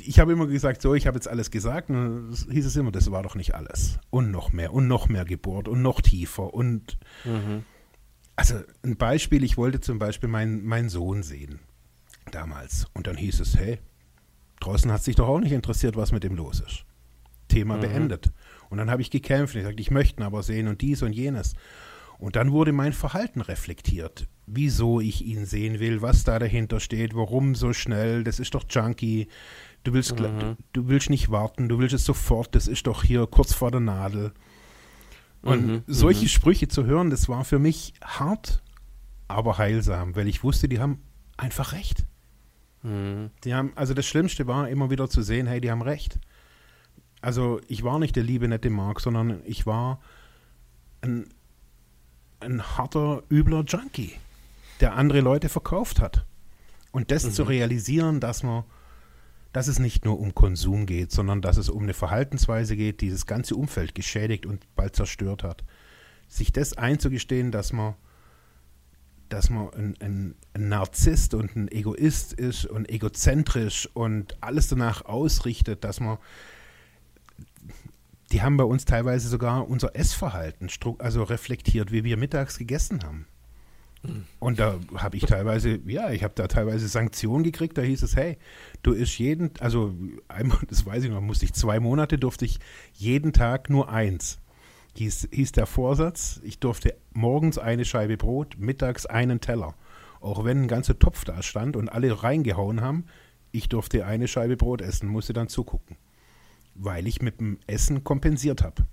Speaker 2: ich habe immer gesagt, so, ich habe jetzt alles gesagt. Und dann hieß es immer, das war doch nicht alles. Und noch mehr und noch mehr gebohrt und noch tiefer. Und mhm. also ein Beispiel, ich wollte zum Beispiel meinen mein Sohn sehen damals. Und dann hieß es, hey, draußen hat sich doch auch nicht interessiert, was mit dem los ist. Thema mhm. beendet. Und dann habe ich gekämpft. Ich sagte, ich möchte ihn aber sehen und dies und jenes. Und dann wurde mein Verhalten reflektiert. Wieso ich ihn sehen will, was da dahinter steht, warum so schnell, das ist doch Junkie. Du willst, mhm. du, du, willst nicht warten, du willst es sofort, das ist doch hier kurz vor der Nadel. Und mhm. solche mhm. Sprüche zu hören, das war für mich hart, aber heilsam, weil ich wusste, die haben einfach recht. Mhm. Die haben, also das Schlimmste war immer wieder zu sehen, hey, die haben recht. Also ich war nicht der liebe, nette Mark, sondern ich war ein, ein harter, übler Junkie, der andere Leute verkauft hat. Und das mhm. zu realisieren, dass man, dass es nicht nur um Konsum geht, sondern dass es um eine Verhaltensweise geht, die das ganze Umfeld geschädigt und bald zerstört hat. Sich das einzugestehen, dass man, dass man ein, ein, ein Narzisst und ein Egoist ist und egozentrisch und alles danach ausrichtet, dass man die haben bei uns teilweise sogar unser Essverhalten also reflektiert, wie wir mittags gegessen haben. Und da habe ich teilweise, ja, ich habe da teilweise Sanktionen gekriegt, da hieß es, hey, du isst jeden, also einmal, das weiß ich noch, musste ich zwei Monate, durfte ich jeden Tag nur eins. Hieß, hieß der Vorsatz, ich durfte morgens eine Scheibe Brot, mittags einen Teller. Auch wenn ein ganzer Topf da stand und alle reingehauen haben, ich durfte eine Scheibe Brot essen, musste dann zugucken weil ich mit dem Essen kompensiert habe.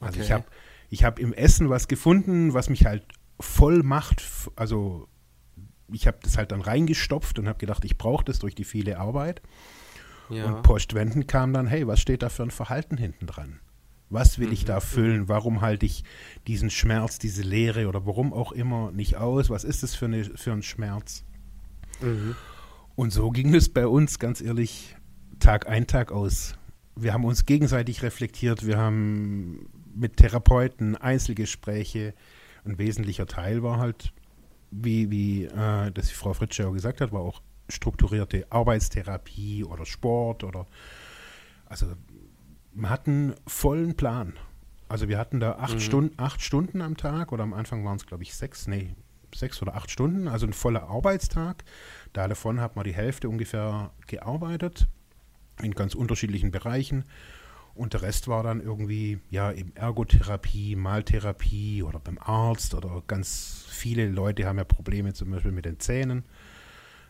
Speaker 2: Also okay. ich habe ich hab im Essen was gefunden, was mich halt voll macht. Also ich habe das halt dann reingestopft und habe gedacht, ich brauche das durch die viele Arbeit. Ja. Und postwendend kam dann, hey, was steht da für ein Verhalten hinten dran? Was will mhm. ich da füllen? Warum halte ich diesen Schmerz, diese Leere oder warum auch immer nicht aus? Was ist das für, eine, für ein Schmerz? Mhm. Und so ging es bei uns, ganz ehrlich, Tag ein, Tag aus wir haben uns gegenseitig reflektiert, wir haben mit Therapeuten Einzelgespräche. Ein wesentlicher Teil war halt, wie, wie äh, das die Frau Fritschau gesagt hat, war auch strukturierte Arbeitstherapie oder Sport oder also wir hatten vollen Plan. Also wir hatten da acht, mhm. Stunden, acht Stunden am Tag oder am Anfang waren es, glaube ich, sechs, nee, sechs oder acht Stunden, also ein voller Arbeitstag. Da davon hat man die Hälfte ungefähr gearbeitet in ganz unterschiedlichen Bereichen. Und der Rest war dann irgendwie, ja, eben Ergotherapie, Maltherapie oder beim Arzt oder ganz viele Leute haben ja Probleme zum Beispiel mit den Zähnen.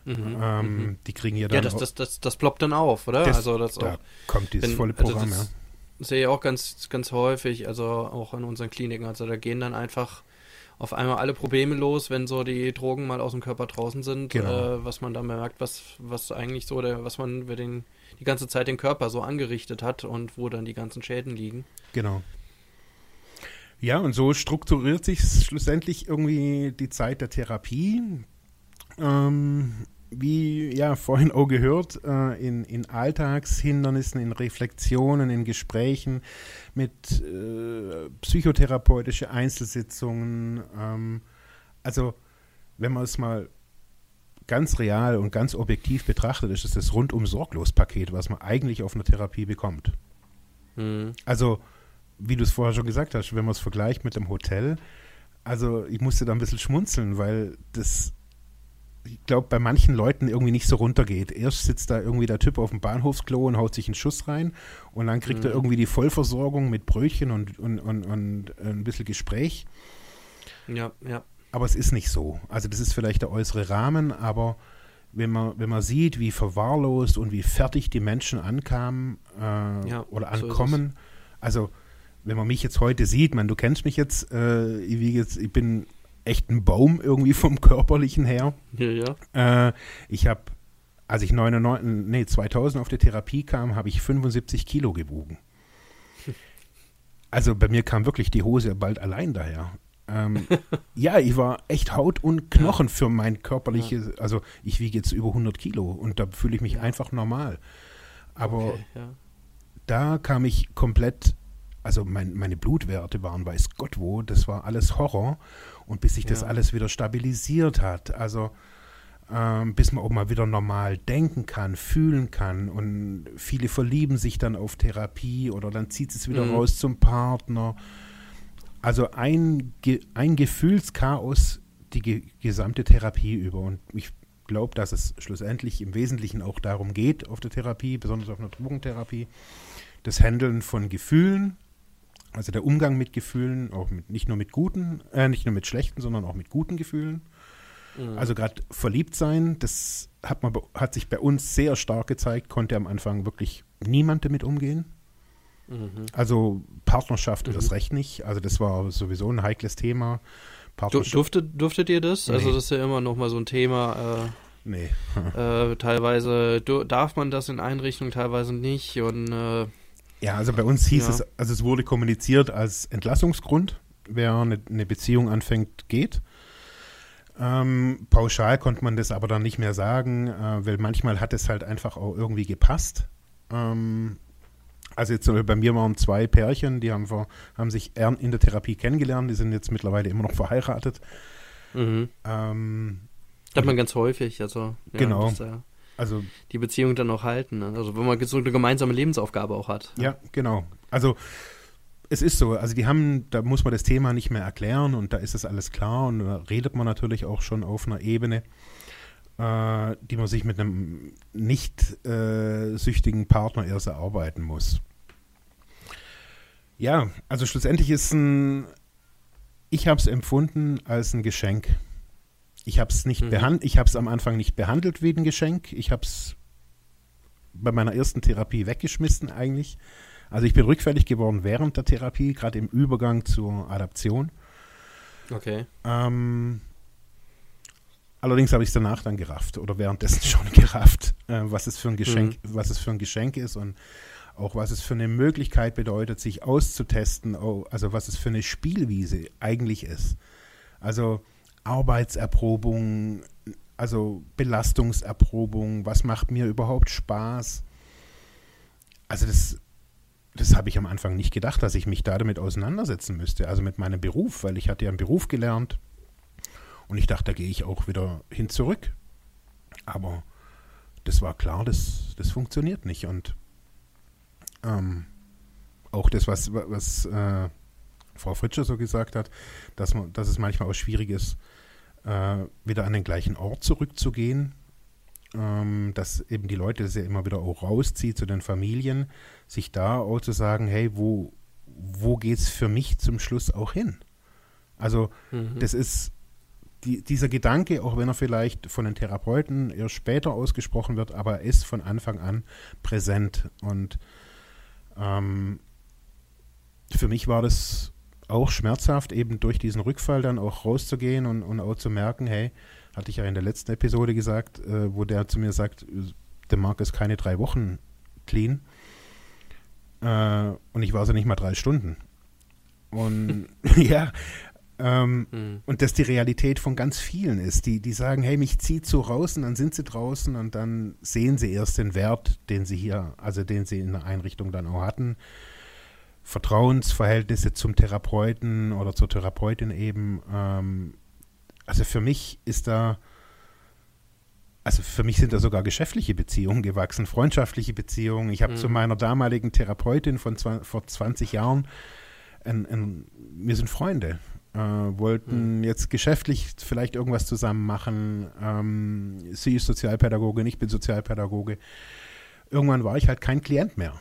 Speaker 2: Mhm, ähm, mhm. Die kriegen ja dann.
Speaker 1: Ja, das, das, das, das ploppt dann auf, oder?
Speaker 2: Das, also das da auch, kommt dieses wenn, volle also Programm, also
Speaker 1: ja. Sehe ich auch ganz, ganz häufig, also auch in unseren Kliniken. Also da gehen dann einfach auf einmal alle Probleme los, wenn so die Drogen mal aus dem Körper draußen sind, genau. äh, was man dann merkt, was, was eigentlich so, der, was man über den, die ganze Zeit den Körper so angerichtet hat und wo dann die ganzen Schäden liegen.
Speaker 2: Genau. Ja, und so strukturiert sich schlussendlich irgendwie die Zeit der Therapie. Ähm, wie ja vorhin auch gehört, äh, in, in Alltagshindernissen, in Reflexionen, in Gesprächen mit äh, psychotherapeutische Einzelsitzungen. Ähm, also wenn man es mal ganz real und ganz objektiv betrachtet, ist es das rundum sorglos Paket, was man eigentlich auf einer Therapie bekommt. Mhm. Also wie du es vorher schon gesagt hast, wenn man es vergleicht mit dem Hotel, also ich musste da ein bisschen schmunzeln, weil das ich glaube, bei manchen Leuten irgendwie nicht so runtergeht. Erst sitzt da irgendwie der Typ auf dem Bahnhofsklo und haut sich einen Schuss rein und dann kriegt mhm. er irgendwie die Vollversorgung mit Brötchen und, und, und, und ein bisschen Gespräch.
Speaker 1: Ja, ja.
Speaker 2: Aber es ist nicht so. Also das ist vielleicht der äußere Rahmen, aber wenn man, wenn man sieht, wie verwahrlost und wie fertig die Menschen ankamen äh, ja, oder ankommen, so also wenn man mich jetzt heute sieht, man, du kennst mich jetzt, äh, ich, jetzt, ich bin echt ein Baum irgendwie vom körperlichen her.
Speaker 1: Ja, ja.
Speaker 2: Äh, ich habe, als ich 99, nee, 2000 auf die Therapie kam, habe ich 75 Kilo gewogen. Also bei mir kam wirklich die Hose bald allein daher. Ähm, ja, ich war echt Haut und Knochen ja. für mein körperliches, ja. also ich wiege jetzt über 100 Kilo und da fühle ich mich ja. einfach normal. Aber okay, da kam ich komplett, also mein, meine Blutwerte waren weiß Gott wo, das war alles Horror. Und bis sich das alles wieder stabilisiert hat, also ähm, bis man auch mal wieder normal denken kann, fühlen kann. Und viele verlieben sich dann auf Therapie oder dann zieht es wieder
Speaker 1: Mhm.
Speaker 2: raus zum Partner. Also ein, ein Gefühlschaos die ge gesamte Therapie über. Und ich glaube, dass es schlussendlich im Wesentlichen auch darum geht, auf der Therapie, besonders auf einer Drogentherapie, das Handeln von Gefühlen, also der Umgang mit Gefühlen, auch mit, nicht nur mit guten, äh, nicht nur mit schlechten, sondern auch mit guten Gefühlen.
Speaker 1: Mhm.
Speaker 2: Also gerade verliebt sein, das hat, man, hat sich bei uns sehr stark gezeigt, konnte am Anfang wirklich niemand damit umgehen.
Speaker 1: Mhm.
Speaker 2: Also Partnerschaft
Speaker 1: Mhm.
Speaker 2: erst recht nicht. Also das war sowieso ein heikles Thema.
Speaker 1: Durftet, durftet ihr das? Also
Speaker 2: Nee.
Speaker 1: das ist ja immer noch mal so ein Thema.
Speaker 2: nee.
Speaker 1: Äh, äh, teilweise darf man das in Einrichtungen, teilweise nicht. Und äh,
Speaker 2: Ja, also bei uns hieß
Speaker 1: Ja.
Speaker 2: es, also es wurde kommuniziert als Entlassungsgrund. Wer eine, eine Beziehung anfängt, geht. Ähm, pauschal konnte man das aber dann nicht mehr sagen, äh, weil manchmal hat es halt einfach auch irgendwie gepasst. Ähm, also jetzt bei mir waren zwei Pärchen, die haben, vor, haben sich in der Therapie kennengelernt, die sind jetzt mittlerweile immer noch verheiratet.
Speaker 1: mhm.
Speaker 2: Ähm,
Speaker 1: hat man ganz häufig. Also ja,
Speaker 2: Genau.
Speaker 1: dass, äh,
Speaker 2: also
Speaker 1: die Beziehung dann auch halten. Ne? Also wenn man so eine gemeinsame Lebensaufgabe auch hat.
Speaker 2: Ja, genau. Also es ist so, also die haben, da muss man das Thema nicht mehr erklären und da ist es alles klar und da redet man natürlich auch schon auf einer Ebene, äh, die man sich mit einem nicht äh, süchtigen Partner erst erarbeiten muss. Ja, also schlussendlich ist ein, ich habe es empfunden als ein Geschenk. Ich habe es nicht
Speaker 1: Mhm.
Speaker 2: behandelt, ich habe es am Anfang nicht behandelt wie ein Geschenk. Ich habe es bei meiner ersten Therapie weggeschmissen eigentlich. Also ich bin rückfällig geworden während der Therapie, gerade im Übergang zur Adaption.
Speaker 1: Okay.
Speaker 2: Ähm, allerdings habe ich es danach dann gerafft oder währenddessen schon gerafft, äh, was es für ein Geschenk, was es für ein Geschenk ist und auch was es für eine Möglichkeit bedeutet, sich auszutesten, also was es für eine Spielwiese eigentlich ist. Also Arbeitserprobung, also Belastungserprobung, was macht mir überhaupt Spaß? Also das, das habe ich am Anfang nicht gedacht, dass ich mich da damit auseinandersetzen müsste, also mit meinem Beruf, weil ich hatte ja einen Beruf gelernt und ich dachte, da gehe ich auch wieder hin zurück. Aber das war klar, das, das funktioniert nicht und ähm, auch das, was, was äh, Frau Fritscher so gesagt hat, dass, man, dass es manchmal auch schwierig ist, äh, wieder an den gleichen Ort zurückzugehen, ähm, dass eben die Leute das ja immer wieder auch rauszieht zu den Familien, sich da auch zu sagen, hey, wo, wo geht es für mich zum Schluss auch hin? Also
Speaker 1: Mhm.
Speaker 2: das ist die, dieser Gedanke, auch wenn er vielleicht von den Therapeuten erst später ausgesprochen wird, aber er ist von Anfang an präsent. Und ähm, für mich war das auch schmerzhaft, eben durch diesen Rückfall dann auch rauszugehen und, und auch zu merken, hey, hatte ich ja in der letzten Episode gesagt, äh, wo der zu mir sagt, der Marc ist keine drei Wochen clean. Äh, und ich war so nicht mal drei Stunden. Und ja, ähm,
Speaker 1: Mhm.
Speaker 2: und das die Realität von ganz vielen ist, die, die sagen, hey, mich zieht so raus und dann sind sie draußen und dann sehen sie erst den Wert, den sie hier, also den sie in der Einrichtung dann auch hatten. Vertrauensverhältnisse zum Therapeuten oder zur Therapeutin eben. Ähm, also für mich ist da, also für mich sind da sogar geschäftliche Beziehungen gewachsen, freundschaftliche Beziehungen. Ich habe
Speaker 1: Mhm.
Speaker 2: zu meiner damaligen Therapeutin von vor 20 Jahren, ein, ein, wir sind Freunde, äh, wollten jetzt geschäftlich vielleicht irgendwas zusammen machen. Ähm, sie ist Sozialpädagogin, ich bin Sozialpädagoge. Irgendwann war ich halt kein Klient mehr.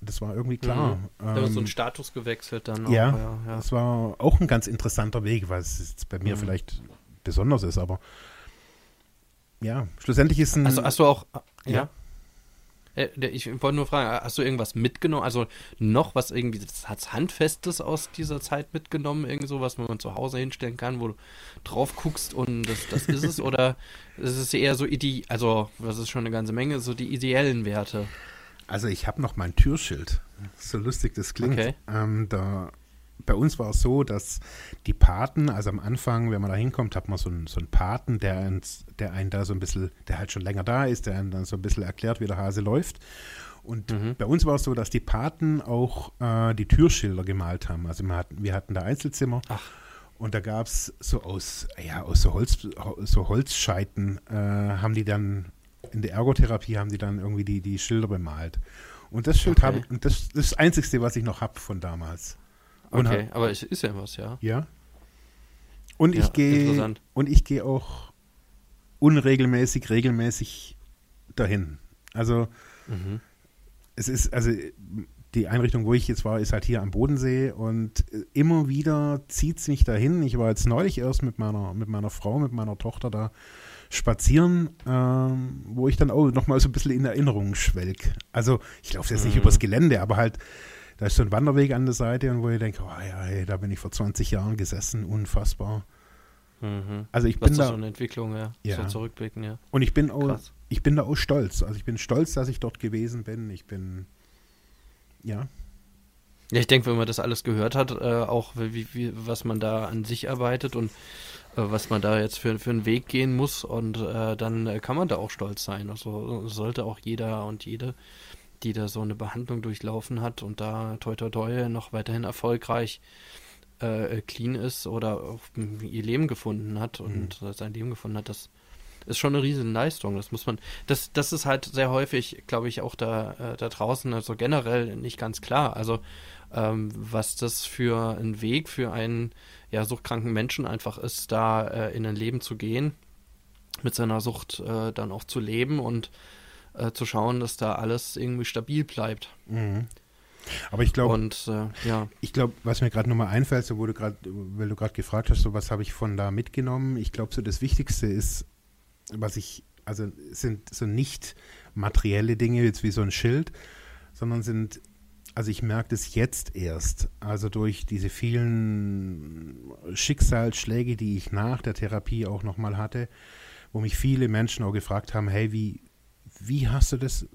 Speaker 2: Das war irgendwie klar.
Speaker 1: Da ist so
Speaker 2: Ähm,
Speaker 1: ein Status gewechselt dann auch.
Speaker 2: ja,
Speaker 1: ja, ja.
Speaker 2: das war auch ein ganz interessanter Weg, was jetzt bei mir
Speaker 1: Mhm.
Speaker 2: vielleicht besonders ist, aber ja, schlussendlich ist ein.
Speaker 1: Also hast du auch, ja?
Speaker 2: Ja.
Speaker 1: Äh, Ich wollte nur fragen, hast du irgendwas mitgenommen? Also noch was irgendwie das hat's Handfestes aus dieser Zeit mitgenommen? Irgend so was, man zu Hause hinstellen kann, wo du drauf guckst und das, das ist es? Oder ist es eher so, ide also das ist schon eine ganze Menge, so die ideellen Werte?
Speaker 2: Also ich habe noch mein Türschild. So lustig das klingt.
Speaker 1: Okay.
Speaker 2: Ähm, da, bei uns war es so, dass die Paten, also am Anfang, wenn man da hinkommt, hat man so einen, so einen Paten, der, uns, der einen da so ein bisschen, der halt schon länger da ist, der einen dann so ein bisschen erklärt, wie der Hase läuft. Und
Speaker 1: Mhm.
Speaker 2: bei uns war es so, dass die Paten auch äh, die Türschilder gemalt haben. Also wir hatten, wir hatten da Einzelzimmer
Speaker 1: Ach.
Speaker 2: Und da gab es so aus, ja, aus so, Holz, so Holzscheiten äh, haben die dann, in der Ergotherapie haben die dann irgendwie die, die Schilder bemalt. Und das Schild
Speaker 1: Okay.
Speaker 2: habe und das, das ist das Einzigste, was ich noch habe von damals. Und
Speaker 1: Okay,
Speaker 2: hab-
Speaker 1: aber es ist ja was, ja.
Speaker 2: ja. Und
Speaker 1: Ja,
Speaker 2: ich gehe und ich gehe auch unregelmäßig, regelmäßig dahin. Also
Speaker 1: Mhm.
Speaker 2: es ist, also die Einrichtung, wo ich jetzt war, ist halt hier am Bodensee und äh, immer wieder zieht es mich dahin. Ich war jetzt neulich erst mit meiner, mit meiner Frau, mit meiner Tochter da spazieren, ähm, wo ich dann auch nochmal so ein bisschen in Erinnerung schwelg. Also ich laufe jetzt nicht
Speaker 1: Mhm.
Speaker 2: übers Gelände, aber halt, da ist so ein Wanderweg an der Seite und wo ich denke, oh ja, ey, da bin ich vor 20 Jahren gesessen, unfassbar.
Speaker 1: Mhm.
Speaker 2: Also ich bin
Speaker 1: ist so
Speaker 2: da
Speaker 1: eine Entwicklung, ja.
Speaker 2: Ja.
Speaker 1: So zurückblicken, ja.
Speaker 2: und ich bin auch,
Speaker 1: Krass.
Speaker 2: ich bin da auch stolz. Also ich bin stolz, dass ich dort gewesen bin. Ich bin, ja,
Speaker 1: Ja, ich denke, wenn man das alles gehört hat, äh, auch wie, wie, was man da an sich arbeitet und äh, was man da jetzt für, für einen Weg gehen muss und äh, dann kann man da auch stolz sein. Also sollte auch jeder und jede, die da so eine Behandlung durchlaufen hat und da toi toi toi noch weiterhin erfolgreich äh, clean ist oder auch ihr Leben gefunden hat und äh, sein Leben gefunden hat, das ist schon eine riesen Leistung. Das muss man, das, das ist halt sehr häufig, glaube ich, auch da, äh, da draußen, also generell nicht ganz klar. Also ähm, was das für ein Weg für einen ja, suchtkranken Menschen einfach ist, da äh, in ein Leben zu gehen, mit seiner Sucht äh, dann auch zu leben und äh, zu schauen, dass da alles irgendwie stabil bleibt.
Speaker 2: mhm. aber ich glaube,
Speaker 1: äh, ja,
Speaker 2: Ich glaube, was mir gerade nochmal einfällt, so du gerade, weil du gerade gefragt hast, so was habe ich von da mitgenommen. Ich glaube, so das Wichtigste ist, was ich, also sind so nicht materielle Dinge, jetzt wie so ein Schild, sondern sind, also ich merke das jetzt erst, also durch diese vielen Schicksalsschläge, die ich nach der Therapie auch nochmal hatte, wo mich viele Menschen auch gefragt haben, hey, wie, wie hast du das,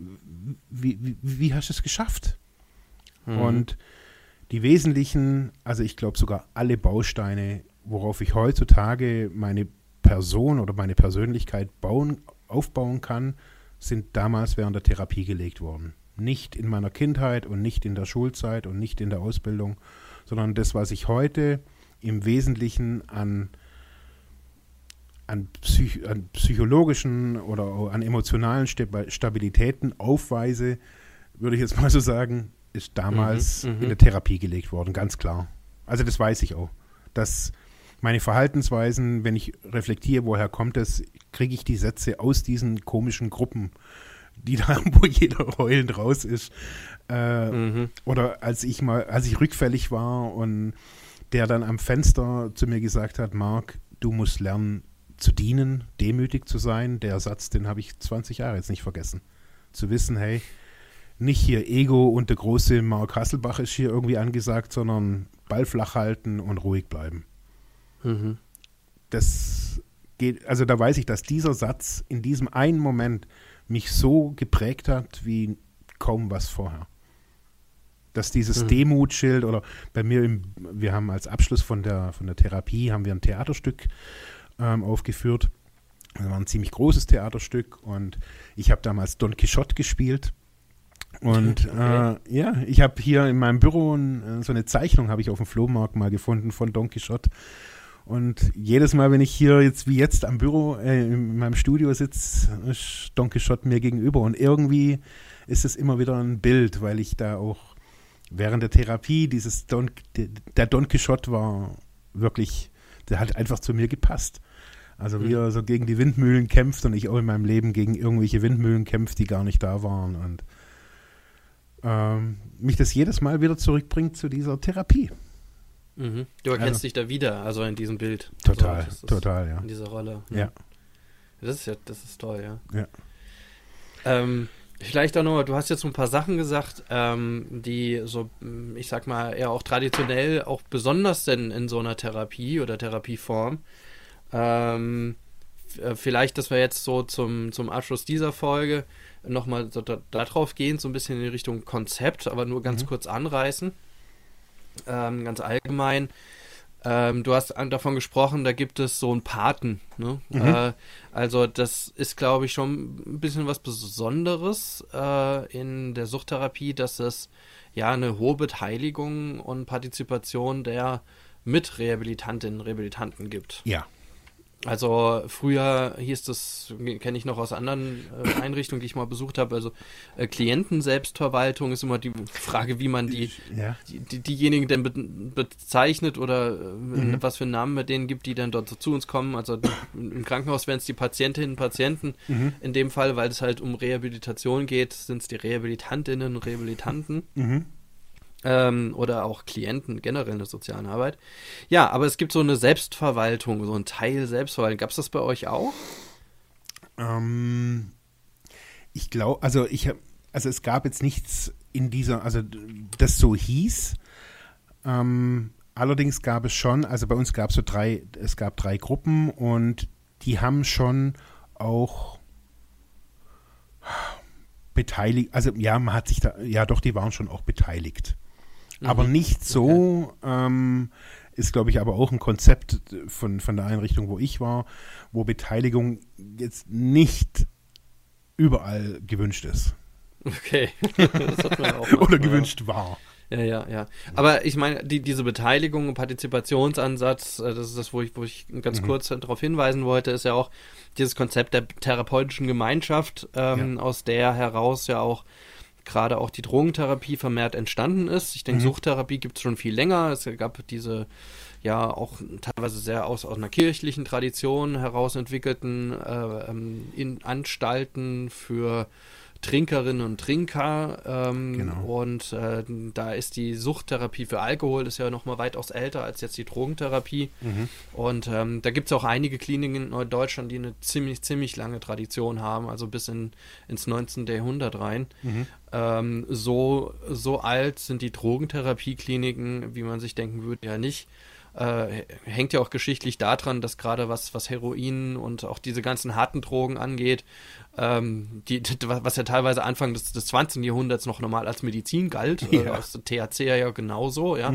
Speaker 2: wie, wie, wie hast du es geschafft?
Speaker 1: Mhm.
Speaker 2: Und die wesentlichen, also ich glaube sogar alle Bausteine, worauf ich heutzutage meine Person oder meine Persönlichkeit bauen, aufbauen kann, sind damals während der Therapie gelegt worden. Nicht in meiner Kindheit und nicht in der Schulzeit und nicht in der Ausbildung, sondern das, was ich heute im Wesentlichen an, an, Psych an psychologischen oder an emotionalen Sta- Stabilitäten aufweise, würde ich jetzt mal so sagen, ist damals
Speaker 1: Mhm, mhm.
Speaker 2: in der Therapie gelegt worden, ganz klar. Also das weiß ich auch. Dass meine Verhaltensweisen, wenn ich reflektiere, woher kommt es, kriege ich die Sätze aus diesen komischen Gruppen, die da, wo jeder heulend raus ist. Äh,
Speaker 1: Mhm.
Speaker 2: oder als ich mal, als ich rückfällig war und der dann am Fenster zu mir gesagt hat, Marc, du musst lernen zu dienen, demütig zu sein. Der Satz, den habe ich 20 Jahre jetzt nicht vergessen. Zu wissen, hey, nicht hier Ego und der große Mark Hasselbach ist hier irgendwie angesagt, sondern Ball flach halten und ruhig bleiben.
Speaker 1: Mhm.
Speaker 2: Das geht, also da weiß ich, dass dieser Satz in diesem einen Moment mich so geprägt hat wie kaum was vorher. Dass dieses
Speaker 1: Mhm.
Speaker 2: Demutschild oder bei mir, im, wir haben als Abschluss von der, von der Therapie, haben wir ein Theaterstück ähm, aufgeführt. Das war ein ziemlich großes Theaterstück und ich habe damals Don Quixote gespielt. Und
Speaker 1: Okay.
Speaker 2: äh, ja, ich habe hier in meinem Büro ein, äh, so eine Zeichnung habe ich auf dem Flohmarkt mal gefunden von Don Quixote. Und jedes Mal, wenn ich hier jetzt wie jetzt am Büro, äh, in meinem Studio sitze, ist Don Quixote mir gegenüber. Und irgendwie ist es immer wieder ein Bild, weil ich da auch während der Therapie dieses Don, der Don Quixote war wirklich, der hat einfach zu mir gepasst. Also wie
Speaker 1: Mhm.
Speaker 2: er so gegen die Windmühlen kämpft und ich auch in meinem Leben gegen irgendwelche Windmühlen kämpft, die gar nicht da waren. Und ähm, mich das jedes Mal wieder zurückbringt zu dieser Therapie.
Speaker 1: Mhm. Du erkennst
Speaker 2: Also-
Speaker 1: dich da wieder, also in diesem Bild.
Speaker 2: Total,
Speaker 1: also, das
Speaker 2: total, ja.
Speaker 1: In dieser Rolle.
Speaker 2: Ja.
Speaker 1: Das ist ja, das ist toll, ja.
Speaker 2: Ja.
Speaker 1: Ähm, vielleicht auch noch, du hast jetzt so ein paar Sachen gesagt, ähm, die so, ich sag mal, eher auch traditionell auch besonders denn in so einer Therapie oder Therapieform. Ähm, äh, vielleicht, dass wir jetzt so zum, zum Abschluss dieser Folge nochmal so da, darauf gehen, so ein bisschen in die Richtung Konzept, aber nur ganz
Speaker 2: Mhm.
Speaker 1: kurz anreißen. Ähm, ganz allgemein. Ähm, du hast davon gesprochen, da gibt es so einen Paten. Ne?
Speaker 2: Mhm.
Speaker 1: Äh, also das ist, glaube ich, schon ein bisschen was Besonderes äh, in der Suchttherapie, dass es ja eine hohe Beteiligung und Partizipation der mit Rehabilitantinnen und Rehabilitanten gibt.
Speaker 2: Ja.
Speaker 1: Also früher hieß das, kenne ich noch aus anderen äh, Einrichtungen, die ich mal besucht habe, also äh, Klienten-Selbstverwaltung ist immer die Frage, wie man die,
Speaker 2: Ja.
Speaker 1: die, die diejenigen denn be bezeichnet oder äh,
Speaker 2: Mhm.
Speaker 1: was für einen Namen mit denen gibt, die dann dort so zu uns kommen. Also im Krankenhaus wären es die Patientinnen und Patienten
Speaker 2: Mhm.
Speaker 1: in dem Fall, weil es halt um Rehabilitation geht, sind es die Rehabilitantinnen und Rehabilitanten
Speaker 2: Mhm.
Speaker 1: Ähm, oder auch Klienten generell in der sozialen Arbeit. Ja, aber es gibt so eine Selbstverwaltung, so ein Teil Selbstverwaltung. Gab es das bei euch auch?
Speaker 2: Ähm, ich glaube, also ich habe, also es gab jetzt nichts in dieser, also das so hieß. Ähm, allerdings gab es schon, also bei uns gab es so drei, es gab drei Gruppen und die haben schon auch beteiligt, also ja, man hat sich da, ja doch, die waren schon auch beteiligt. Aber nicht so, ähm, ist glaube ich aber auch ein Konzept von, von der Einrichtung, wo ich war, wo Beteiligung jetzt nicht überall gewünscht ist.
Speaker 1: Okay. das hat man auch manchmal,
Speaker 2: Oder gewünscht war.
Speaker 1: Ja, ja, ja. Aber ich meine, die, diese Beteiligung und Partizipationsansatz, äh, das ist das, wo ich, wo ich ganz
Speaker 2: Mhm.
Speaker 1: kurz darauf hinweisen wollte, ist ja auch dieses Konzept der therapeutischen Gemeinschaft, ähm, aus der heraus ja auch gerade auch die Drogentherapie vermehrt entstanden ist. Ich denke,
Speaker 2: Mhm.
Speaker 1: Suchttherapie gibt es schon viel länger. Es gab diese ja auch teilweise sehr aus, aus einer kirchlichen Tradition heraus entwickelten äh, ähm, in Anstalten für Trinkerinnen und Trinker. Ähm,
Speaker 2: Genau.
Speaker 1: Und äh, da ist die Suchttherapie für Alkohol ist ja noch mal weitaus älter als jetzt die Drogentherapie. Und ähm, da gibt es auch einige Kliniken in Deutschland, die eine ziemlich, ziemlich lange Tradition haben, also bis in, ins 19. Jahrhundert rein. Ähm, so, so alt sind die Drogentherapiekliniken, wie man sich denken würde, ja nicht. Äh, hängt ja auch geschichtlich daran, dass gerade was, was Heroin und auch diese ganzen harten Drogen angeht, ähm, die, was ja teilweise Anfang des, des 20. Jahrhunderts noch normal als Medizin galt, äh,
Speaker 2: Ja.
Speaker 1: aus der THC ja genauso, ja.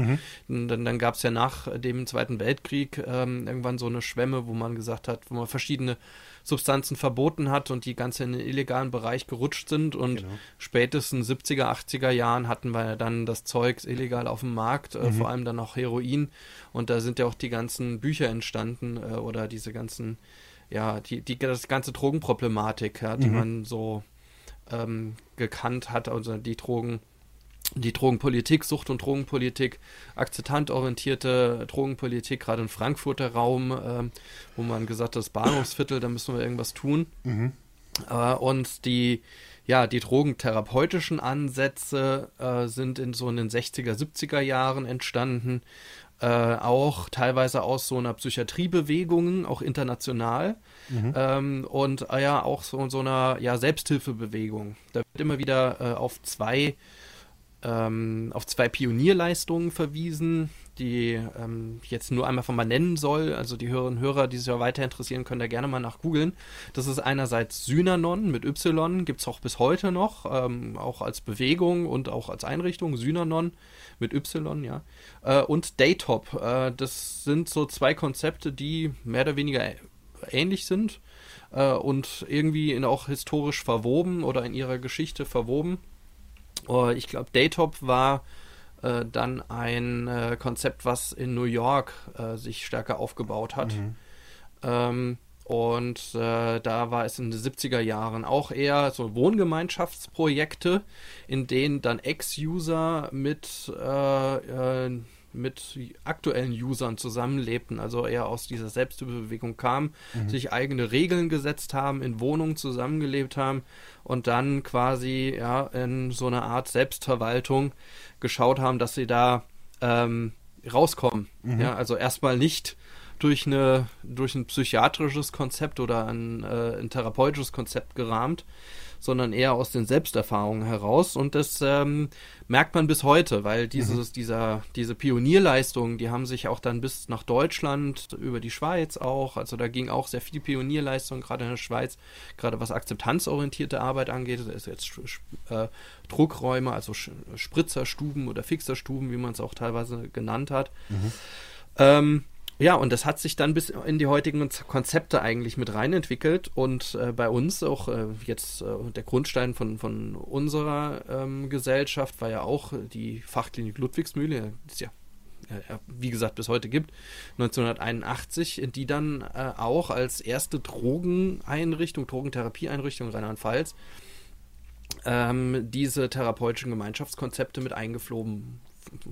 Speaker 1: Und Dann, dann gab es ja nach dem Zweiten Weltkrieg ähm, irgendwann so eine Schwemme, wo man gesagt hat, wo man verschiedene Substanzen verboten hat und die ganze in den illegalen Bereich gerutscht sind und
Speaker 2: Genau.
Speaker 1: spätestens 70er, 80er Jahren hatten wir ja dann das Zeug illegal auf dem Markt, äh, vor allem dann auch Heroin und da sind ja auch die ganzen Bücher entstanden äh, oder diese ganzen, ja, die, die das ganze Drogenproblematik, ja, die man so ähm, gekannt hat, also die Drogen, die Drogenpolitik, Sucht- und Drogenpolitik, akzeptantorientierte Drogenpolitik, gerade im Frankfurter Raum, ähm, wo man gesagt hat, das Bahnhofsviertel, da müssen wir irgendwas tun. Äh, und die, ja, die drogentherapeutischen Ansätze äh, sind in so in den 60er, 70er Jahren entstanden. Äh, auch teilweise aus so einer Psychiatriebewegung, auch international. Ähm, und äh, ja, auch so, so einer ja, Selbsthilfebewegung. Da wird immer wieder äh, auf zwei ähm, auf zwei Pionierleistungen verwiesen, die ähm, ich jetzt nur einmal von mal nennen soll. Also die Hörerinnen und Hörer, die sich ja weiter interessieren, können da gerne mal nach googeln. Das ist einerseits Synanon mit Y, gibt es auch bis heute noch, ähm, auch als Bewegung und auch als Einrichtung, Synanon mit Y, ja. Äh, und Daytop, äh, das sind so zwei Konzepte, die mehr oder weniger ähnlich sind äh, und irgendwie in, auch historisch verwoben oder in ihrer Geschichte verwoben. Ich glaube, Daytop war dann ein Konzept, was in New York sich stärker aufgebaut hat. Ähm, und äh, da war es in den 70er Jahren auch eher so Wohngemeinschaftsprojekte, in denen dann Ex-User mit, äh, äh, mit aktuellen Usern zusammenlebten, also eher aus dieser Selbsthilfebewegung kamen, sich eigene Regeln gesetzt haben, in Wohnungen zusammengelebt haben und dann quasi ja in so einer Art Selbstverwaltung geschaut haben, dass sie da ähm, rauskommen. Ja, also erstmal nicht durch eine durch ein psychiatrisches Konzept oder ein, äh, ein therapeutisches Konzept gerahmt, sondern eher aus den Selbsterfahrungen heraus. Und das ähm, merkt man bis heute, weil dieses, dieser, diese Pionierleistungen, die haben sich auch dann bis nach Deutschland, über die Schweiz auch, also da ging auch sehr viel Pionierleistung, gerade in der Schweiz, gerade was akzeptanzorientierte Arbeit angeht, da ist jetzt äh, Druckräume, also Spritzerstuben oder Fixerstuben, wie man es auch teilweise genannt hat. Ähm, ja, und das hat sich dann bis in die heutigen Konzepte eigentlich mit reinentwickelt und äh, bei uns auch äh, jetzt äh, der Grundstein von, von unserer ähm, Gesellschaft war ja auch die Fachklinik Ludwigsmühle, ist ja äh, wie gesagt bis heute gibt, 1981, die dann äh, auch als erste Drogeneinrichtung, Drogentherapieeinrichtung Rheinland-Pfalz, ähm, diese therapeutischen Gemeinschaftskonzepte mit eingeflogen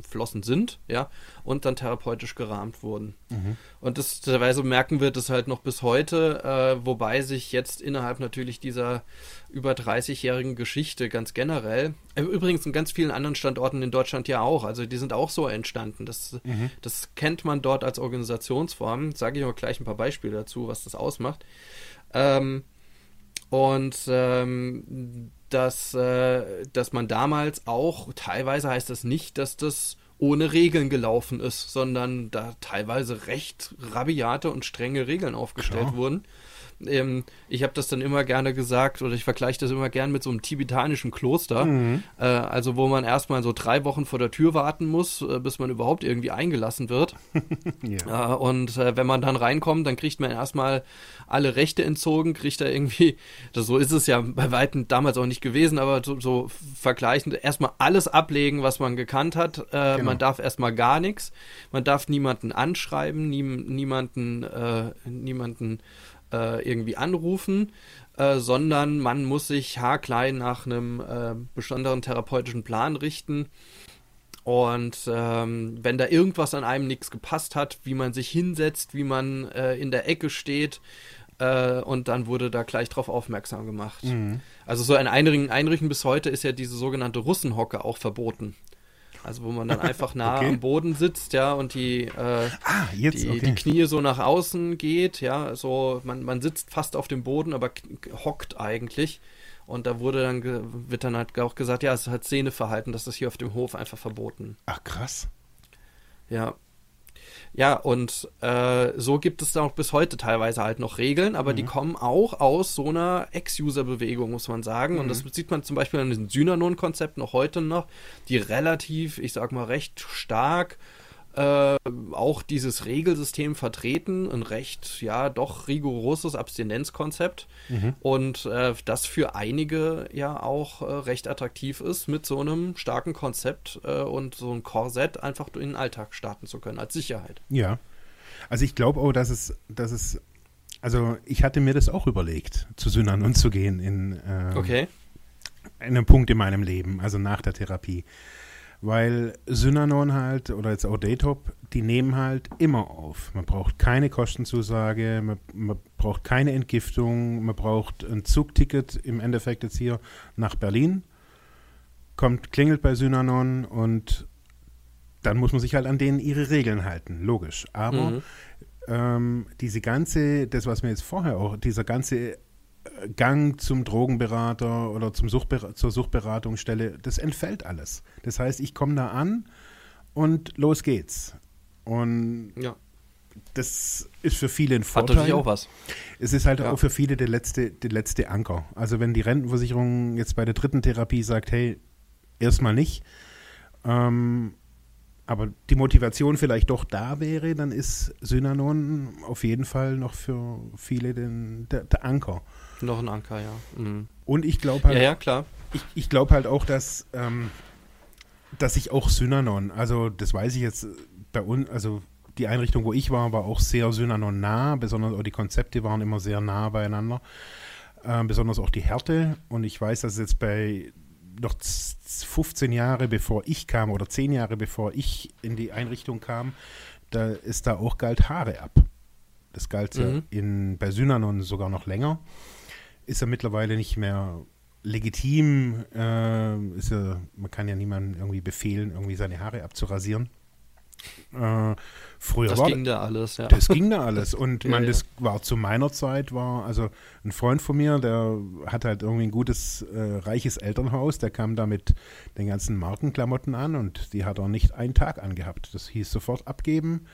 Speaker 1: flossen sind, ja, und dann therapeutisch gerahmt wurden. Mhm. Und das teilweise merken wir das halt noch bis heute, äh, wobei sich jetzt innerhalb natürlich dieser über 30-jährigen Geschichte ganz generell, äh, übrigens in ganz vielen anderen Standorten in Deutschland ja auch, also die sind auch so entstanden. Das, mhm. das kennt man dort als Organisationsform. Sage ich auch gleich ein paar Beispiele dazu, was das ausmacht. Ähm, und ähm, dass, äh, dass man damals auch, teilweise heißt das nicht, dass das ohne Regeln gelaufen ist, sondern da teilweise recht rabiate und strenge Regeln aufgestellt Klar. wurden ähm, ich habe das dann immer gerne gesagt oder ich vergleiche das immer gern mit so einem tibetanischen Kloster, mhm. äh, also wo man erstmal so drei Wochen vor der Tür warten muss, äh, bis man überhaupt irgendwie eingelassen wird. ja. äh, und äh, wenn man dann reinkommt, dann kriegt man erstmal alle Rechte entzogen, kriegt er irgendwie, das, so ist es ja bei Weitem damals auch nicht gewesen, aber so, so vergleichend, erstmal alles ablegen, was man gekannt hat. Äh, genau. Man darf erstmal gar nichts, man darf niemanden anschreiben, nie, niemanden, äh, niemanden äh, irgendwie anrufen, äh, sondern man muss sich haarklein nach einem äh, besonderen therapeutischen Plan richten. Und ähm, wenn da irgendwas an einem nichts gepasst hat, wie man sich hinsetzt, wie man äh, in der Ecke steht, äh, und dann wurde da gleich drauf aufmerksam gemacht. Mhm. Also so ein Einrichten, Einrichten bis heute ist ja diese sogenannte Russenhocke auch verboten. Also wo man dann einfach nah okay. am Boden sitzt, ja, und die, äh, ah, jetzt, die, okay. die, Knie so nach außen geht, ja, so man, man sitzt fast auf dem Boden, aber hockt eigentlich. Und da wurde dann, wird dann halt auch gesagt, ja, es hat Sehneverhalten, das ist hier auf dem Hof einfach verboten.
Speaker 2: Ach krass.
Speaker 1: Ja, ja, und äh, so gibt es da auch bis heute teilweise halt noch Regeln, aber mhm. die kommen auch aus so einer Ex-User-Bewegung, muss man sagen. Mhm. Und das sieht man zum Beispiel an diesem Synanon-Konzept noch heute noch, die relativ, ich sag mal, recht stark äh, auch dieses Regelsystem vertreten, ein recht, ja, doch rigoroses Abstinenzkonzept mhm. und äh, das für einige ja auch äh, recht attraktiv ist, mit so einem starken Konzept äh, und so ein Korsett einfach in den Alltag starten zu können, als Sicherheit.
Speaker 2: Ja. Also ich glaube auch, dass es, dass es, also ich hatte mir das auch überlegt, zu Synanon zu gehen in, ähm,
Speaker 1: okay.
Speaker 2: in einem Punkt in meinem Leben, also nach der Therapie weil Synanon halt oder jetzt auch Daytop, die nehmen halt immer auf. Man braucht keine Kostenzusage, man, man, braucht keine Entgiftung, man braucht ein Zugticket im Endeffekt jetzt hier nach Berlin, kommt, klingelt bei Synanon und dann muss man sich halt an denen ihre Regeln halten, logisch. Aber mhm. ähm, diese ganze, das was mir jetzt vorher auch, dieser ganze Gang zum Drogenberater oder zum Suchtber zur Suchtberatungsstelle, das entfällt alles. Das heißt, ich komme da an und los geht's. Und ja. das ist für viele ein Vorteil. Hat
Speaker 1: natürlich auch was.
Speaker 2: Es ist halt ja. auch für viele der letzte, der letzte Anker. Also wenn die Rentenversicherung jetzt bei der dritten Therapie sagt, hey, erstmal nicht, ähm, aber die Motivation vielleicht doch da wäre, dann ist Synanon auf jeden Fall noch für viele den, der, der Anker.
Speaker 1: Noch ein Anker, ja. Mhm.
Speaker 2: Und ich glaube halt.
Speaker 1: Ja, ja, klar.
Speaker 2: Ich, ich glaube halt auch, dass, ähm, dass ich auch Synanon, also das weiß ich jetzt bei uns, also die Einrichtung, wo ich war, war auch sehr Synanon nah, besonders auch die Konzepte waren immer sehr nah beieinander. Äh, besonders auch die Härte. Und ich weiß, dass jetzt bei noch 15 Jahre bevor ich kam oder 10 Jahre bevor ich in die Einrichtung kam, da ist da auch galt Haare ab. Das galt mhm. in, bei Synanon sogar noch länger ist er mittlerweile nicht mehr legitim. Äh, ist ja, man kann ja niemandem irgendwie befehlen, irgendwie seine Haare abzurasieren. Äh, früher
Speaker 1: das
Speaker 2: war
Speaker 1: ging da alles, ja.
Speaker 2: Das ging da alles. Und ja, man, ja. das war zu meiner Zeit, war, also ein Freund von mir, der hat halt irgendwie ein gutes, äh, reiches Elternhaus, der kam da mit den ganzen Markenklamotten an und die hat er nicht einen Tag angehabt. Das hieß sofort abgeben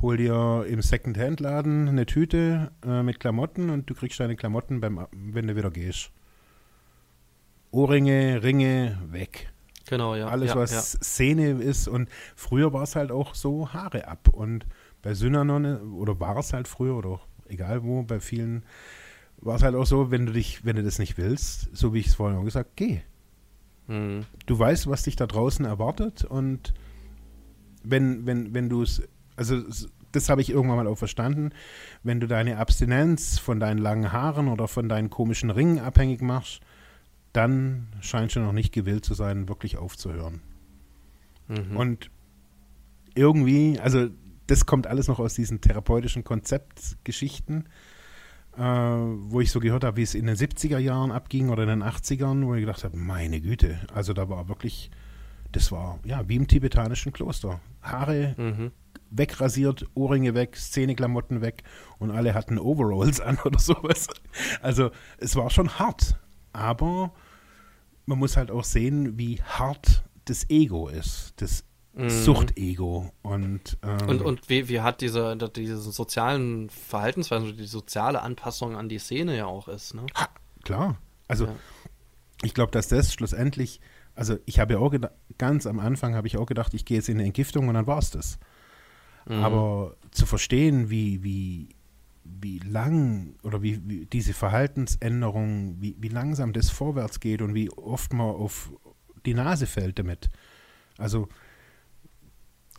Speaker 2: hol dir im Second-Hand-Laden eine Tüte äh, mit Klamotten und du kriegst deine Klamotten, beim, wenn du wieder gehst. Ohrringe, Ringe, weg.
Speaker 1: Genau, ja.
Speaker 2: Alles,
Speaker 1: ja,
Speaker 2: was
Speaker 1: ja.
Speaker 2: Szene ist. Und früher war es halt auch so Haare ab. Und bei Synanon, oder war es halt früher, oder auch egal wo, bei vielen war es halt auch so, wenn du dich, wenn du das nicht willst, so wie ich es vorhin auch gesagt, geh. Mhm. Du weißt, was dich da draußen erwartet und wenn, wenn, wenn du es, also das habe ich irgendwann mal auch verstanden, wenn du deine Abstinenz von deinen langen Haaren oder von deinen komischen Ringen abhängig machst, dann scheinst du noch nicht gewillt zu sein, wirklich aufzuhören. Mhm. Und irgendwie, also das kommt alles noch aus diesen therapeutischen Konzeptgeschichten, äh, wo ich so gehört habe, wie es in den 70er Jahren abging oder in den 80ern, wo ich gedacht habe, meine Güte, also da war wirklich, das war ja wie im tibetanischen Kloster. Haare mhm. Wegrasiert, Ohrringe weg, Szeneklamotten weg und alle hatten Overalls an oder sowas. Also es war schon hart, aber man muss halt auch sehen, wie hart das Ego ist, das mhm. Suchtego. Und,
Speaker 1: ähm, und, und wie, wie hat diese, diese sozialen Verhaltensweisen, die soziale Anpassung an die Szene ja auch ist. Ne?
Speaker 2: Ha, klar. Also ja. ich glaube, dass das schlussendlich, also ich habe ja auch gedacht, ganz am Anfang habe ich auch gedacht, ich gehe jetzt in eine Entgiftung und dann war es das. Mhm. Aber zu verstehen, wie, wie, wie lang oder wie, wie diese Verhaltensänderung, wie, wie langsam das vorwärts geht und wie oft man auf die Nase fällt damit. Also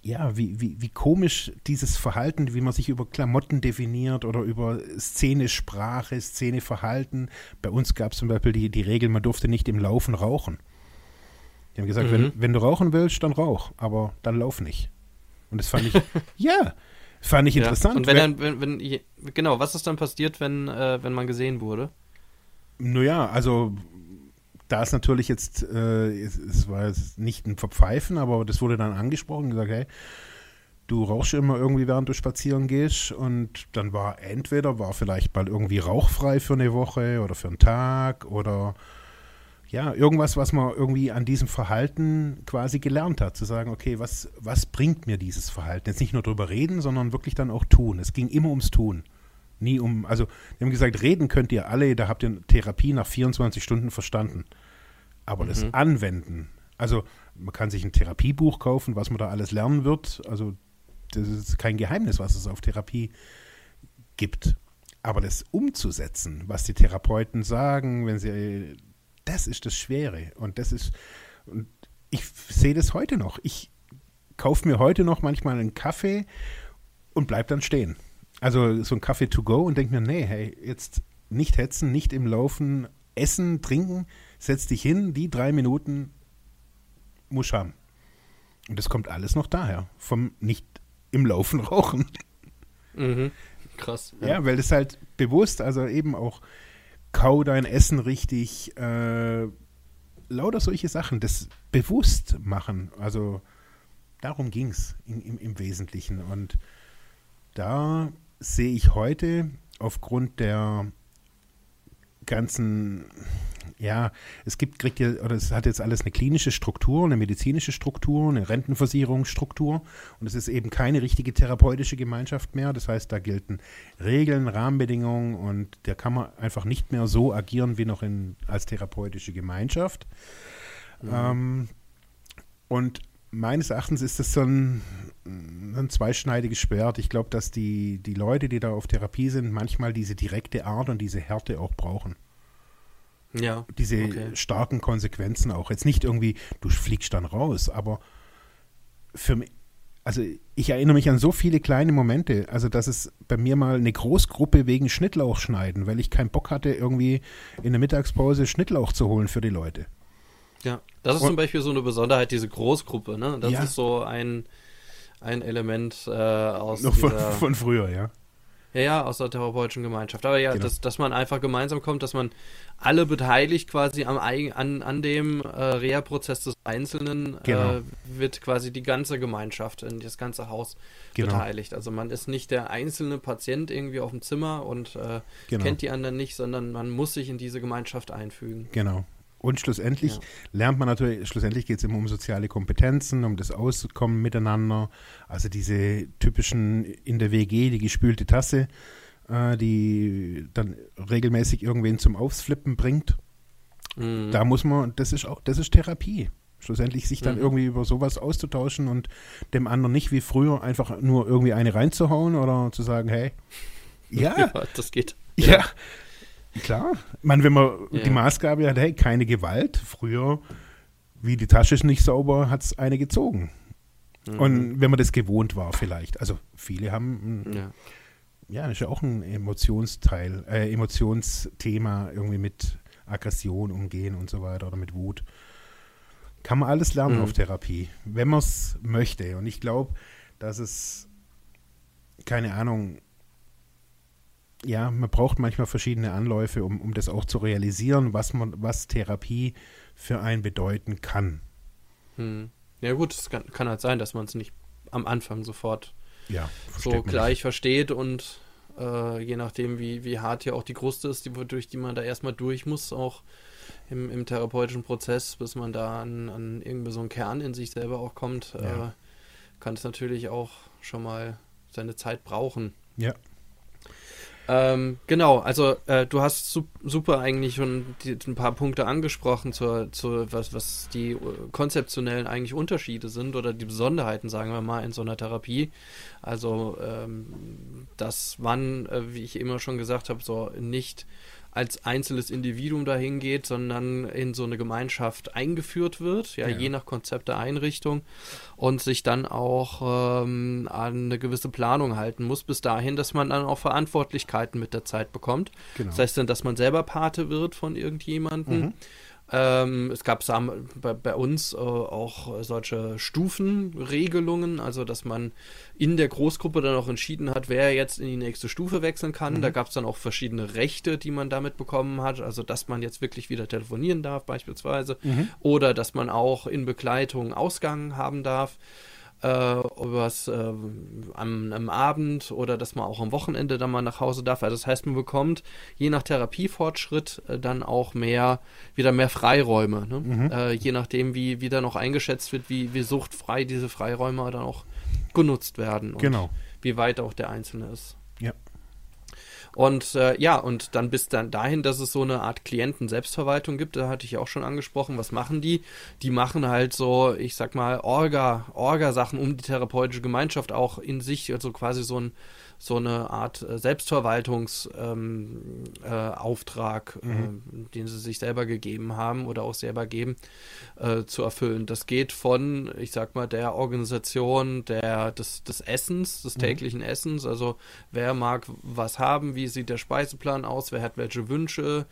Speaker 2: ja, wie, wie, wie komisch dieses Verhalten, wie man sich über Klamotten definiert oder über Szene-Sprache, Szene-Verhalten. Bei uns gab es zum Beispiel die, die Regel, man durfte nicht im Laufen rauchen. Die haben gesagt, mhm. wenn, wenn du rauchen willst, dann rauch, aber dann lauf nicht. Und das fand ich, ja, fand ich ja. interessant.
Speaker 1: Und wenn dann, wenn, wenn, genau, was ist dann passiert, wenn, äh, wenn man gesehen wurde?
Speaker 2: Naja, also da ist natürlich jetzt, äh, es, es, war jetzt nicht ein Verpfeifen, aber das wurde dann angesprochen, gesagt, hey, du rauchst immer irgendwie, während du spazieren gehst und dann war entweder, war vielleicht mal irgendwie rauchfrei für eine Woche oder für einen Tag oder ja, irgendwas, was man irgendwie an diesem Verhalten quasi gelernt hat, zu sagen, okay, was, was bringt mir dieses Verhalten? Jetzt nicht nur drüber reden, sondern wirklich dann auch tun. Es ging immer ums Tun. Nie um, also, wir haben gesagt, reden könnt ihr alle, da habt ihr Therapie nach 24 Stunden verstanden. Aber mhm. das Anwenden, also man kann sich ein Therapiebuch kaufen, was man da alles lernen wird. Also das ist kein Geheimnis, was es auf Therapie gibt. Aber das umzusetzen, was die Therapeuten sagen, wenn sie, das ist das Schwere. Und das ist, und ich sehe das heute noch. Ich kaufe mir heute noch manchmal einen Kaffee und bleib dann stehen. Also so ein Kaffee to go und denke mir, nee, hey, jetzt nicht hetzen, nicht im Laufen essen, trinken, setz dich hin, die drei Minuten muss haben. Und das kommt alles noch daher, vom nicht im Laufen rauchen.
Speaker 1: Mhm. Krass.
Speaker 2: Ja. ja, weil das halt bewusst, also eben auch kau dein Essen richtig, äh, lauter solche Sachen, das bewusst machen. Also darum ging es im, im Wesentlichen. Und da sehe ich heute aufgrund der ganzen ja, es gibt, kriegt ja, oder es hat jetzt alles eine klinische Struktur, eine medizinische Struktur, eine Rentenversicherungsstruktur und es ist eben keine richtige therapeutische Gemeinschaft mehr. Das heißt, da gelten Regeln, Rahmenbedingungen und da kann man einfach nicht mehr so agieren wie noch in, als therapeutische Gemeinschaft. Mhm. Ähm, und meines Erachtens ist das so ein, ein zweischneidiges Schwert. Ich glaube, dass die, die Leute, die da auf Therapie sind, manchmal diese direkte Art und diese Härte auch brauchen.
Speaker 1: Ja.
Speaker 2: Diese okay. starken Konsequenzen auch. Jetzt nicht irgendwie, du fliegst dann raus, aber für mich, also ich erinnere mich an so viele kleine Momente, also dass es bei mir mal eine Großgruppe wegen Schnittlauch schneiden, weil ich keinen Bock hatte, irgendwie in der Mittagspause Schnittlauch zu holen für die Leute.
Speaker 1: Ja, das ist Und, zum Beispiel so eine Besonderheit, diese Großgruppe, ne? Das ja. ist so ein, ein Element äh, aus
Speaker 2: von, von früher, ja.
Speaker 1: Ja, ja, aus der therapeutischen Gemeinschaft. Aber ja, genau. dass, dass man einfach gemeinsam kommt, dass man alle beteiligt quasi am, an, an dem äh, Reha-Prozess des Einzelnen, genau. äh, wird quasi die ganze Gemeinschaft, in das ganze Haus genau. beteiligt. Also man ist nicht der einzelne Patient irgendwie auf dem Zimmer und äh, genau. kennt die anderen nicht, sondern man muss sich in diese Gemeinschaft einfügen.
Speaker 2: Genau. Und schlussendlich ja. lernt man natürlich, schlussendlich geht es immer um soziale Kompetenzen, um das Auskommen miteinander. Also diese typischen in der WG, die gespülte Tasse, äh, die dann regelmäßig irgendwen zum Ausflippen bringt. Mhm. Da muss man, das ist auch, das ist Therapie. Schlussendlich sich dann mhm. irgendwie über sowas auszutauschen und dem anderen nicht wie früher einfach nur irgendwie eine reinzuhauen oder zu sagen, hey, ja, ja
Speaker 1: das geht.
Speaker 2: Ja, ja Klar. Ich meine, wenn man ja. die Maßgabe hat, hey, keine Gewalt, früher, wie die Tasche ist nicht sauber, hat es eine gezogen. Mhm. Und wenn man das gewohnt war vielleicht. Also viele haben,
Speaker 1: Ja.
Speaker 2: ja, das ist ja auch ein Emotionsteil, äh, Emotionsthema irgendwie mit Aggression umgehen und so weiter oder mit Wut. Kann man alles lernen
Speaker 1: Mhm.
Speaker 2: auf Therapie, wenn man es möchte. Und ich glaube, dass es, keine Ahnung, ja, man braucht manchmal verschiedene Anläufe, um, um das auch zu realisieren, was man, was Therapie für einen bedeuten kann.
Speaker 1: Hm. Ja gut, es kann, kann halt sein, dass man es nicht am Anfang sofort
Speaker 2: Ja,
Speaker 1: so gleich versteht und äh, je nachdem, wie, wie hart ja auch die Kruste ist, die, durch die man da erstmal durch muss, auch im, im therapeutischen Prozess, bis man da an, an irgendwie so einen Kern in sich selber auch kommt,
Speaker 2: Ja.
Speaker 1: äh, kann es natürlich auch schon mal seine Zeit brauchen.
Speaker 2: Ja.
Speaker 1: Ähm, genau, also äh, du hast sup super eigentlich schon die, ein paar Punkte angesprochen, zur, zur, was, was die äh, konzeptionellen eigentlich Unterschiede sind oder die Besonderheiten, sagen wir mal, in so einer Therapie. Also, ähm, dass man, äh, wie ich immer schon gesagt habe, so nicht als einzelnes Individuum dahin geht, sondern in so eine Gemeinschaft eingeführt wird, ja,
Speaker 2: Ja.
Speaker 1: je nach Konzept der Einrichtung und sich dann auch ähm, an eine gewisse Planung halten muss, bis dahin, dass man dann auch Verantwortlichkeiten mit der Zeit bekommt.
Speaker 2: Genau.
Speaker 1: Das heißt dann, dass man selber Pate wird von irgendjemandem.
Speaker 2: Mhm.
Speaker 1: Ähm, es gab bei, bei uns äh, auch solche Stufenregelungen, also dass man in der Großgruppe dann auch entschieden hat, wer jetzt in die nächste Stufe wechseln kann. Da gab es dann auch verschiedene Rechte, die man damit bekommen hat, also dass man jetzt wirklich wieder telefonieren darf beispielsweise oder dass man auch in Begleitung Ausgang haben darf äh, übers, äh, am, am Abend oder dass man auch am Wochenende dann mal nach Hause darf. Also das heißt, man bekommt je nach Therapiefortschritt äh, dann auch mehr, wieder mehr Freiräume. Ne? Äh, je nachdem, wie, wie dann auch eingeschätzt wird, wie, wie suchtfrei diese Freiräume dann auch genutzt werden und
Speaker 2: Genau.
Speaker 1: wie weit auch der Einzelne ist.
Speaker 2: Ja.
Speaker 1: Und äh, ja, und dann bis dann dahin, dass es so eine Art Klienten-Selbstverwaltung gibt, da hatte ich auch schon angesprochen, was machen die? Die machen halt so, ich sag mal, Orga, Orga-Sachen um die therapeutische Gemeinschaft auch in sich, also quasi so ein so eine Art äh, Selbstverwaltungsauftrag, ähm, äh, Auftrag, äh, den sie sich selber gegeben haben oder auch selber geben, äh, zu erfüllen. Das geht von, ich sag mal, der Organisation der, des, des Essens, des täglichen Essens, also wer mag was haben, wie sieht der Speiseplan aus, wer hat welche Wünsche?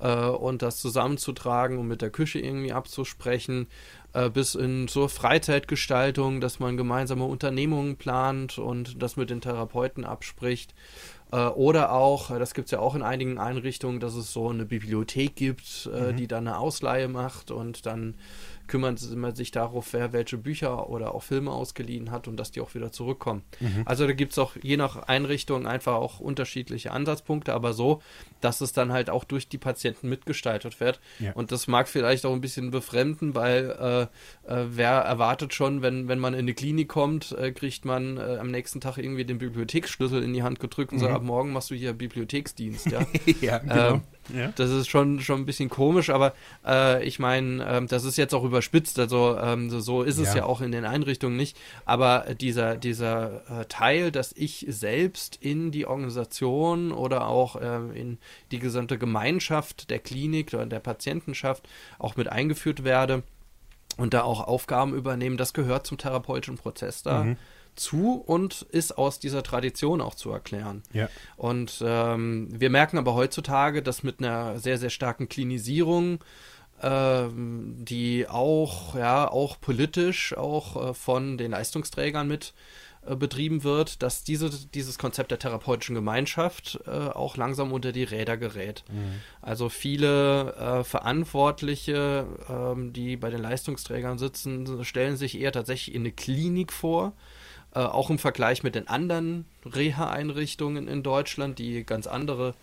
Speaker 1: Äh, und das zusammenzutragen und mit der Küche irgendwie abzusprechen, äh, bis in zur Freizeitgestaltung, dass man gemeinsame Unternehmungen plant und das mit den Therapeuten abspricht. Äh, oder auch, äh, das gibt es ja auch in einigen Einrichtungen, dass es so eine Bibliothek gibt, äh, die dann eine Ausleihe macht und dann kümmert man sich darauf, wer welche Bücher oder auch Filme ausgeliehen hat und dass die auch wieder zurückkommen. Also da gibt es auch je nach Einrichtung einfach auch unterschiedliche Ansatzpunkte, aber so, dass es dann halt auch durch die Patienten mitgestaltet wird.
Speaker 2: Ja.
Speaker 1: Und das mag vielleicht auch ein bisschen befremden, weil äh, äh, wer erwartet schon, wenn, wenn man in eine Klinik kommt, äh, kriegt man äh, am nächsten Tag irgendwie den Bibliotheksschlüssel in die Hand gedrückt und sagt, ab morgen machst du hier Bibliotheksdienst, ja.
Speaker 2: ja,
Speaker 1: Ähm,
Speaker 2: ja.
Speaker 1: Das ist schon, schon ein bisschen komisch, aber äh, ich meine, ähm, das ist jetzt auch überspitzt, also ähm, so, so ist es
Speaker 2: Ja.
Speaker 1: ja auch in den Einrichtungen nicht. Aber dieser, dieser äh, Teil, dass ich selbst in die Organisation oder auch ähm, in die gesamte Gemeinschaft der Klinik oder der Patientenschaft auch mit eingeführt werde und da auch Aufgaben übernehmen, das gehört zum therapeutischen Prozess da.
Speaker 2: Mhm.
Speaker 1: Zu und ist aus dieser Tradition auch zu erklären.
Speaker 2: Ja.
Speaker 1: Und ähm, wir merken aber heutzutage, dass mit einer sehr, sehr starken Klinisierung, ähm, die auch, ja, auch politisch auch äh, von den Leistungsträgern mit äh, betrieben wird, dass diese, dieses Konzept der therapeutischen Gemeinschaft äh, auch langsam unter die Räder gerät. Also viele äh, Verantwortliche, ähm, die bei den Leistungsträgern sitzen, stellen sich eher tatsächlich in eine Klinik vor, äh, auch im Vergleich mit den anderen Reha-Einrichtungen in Deutschland, die ganz andere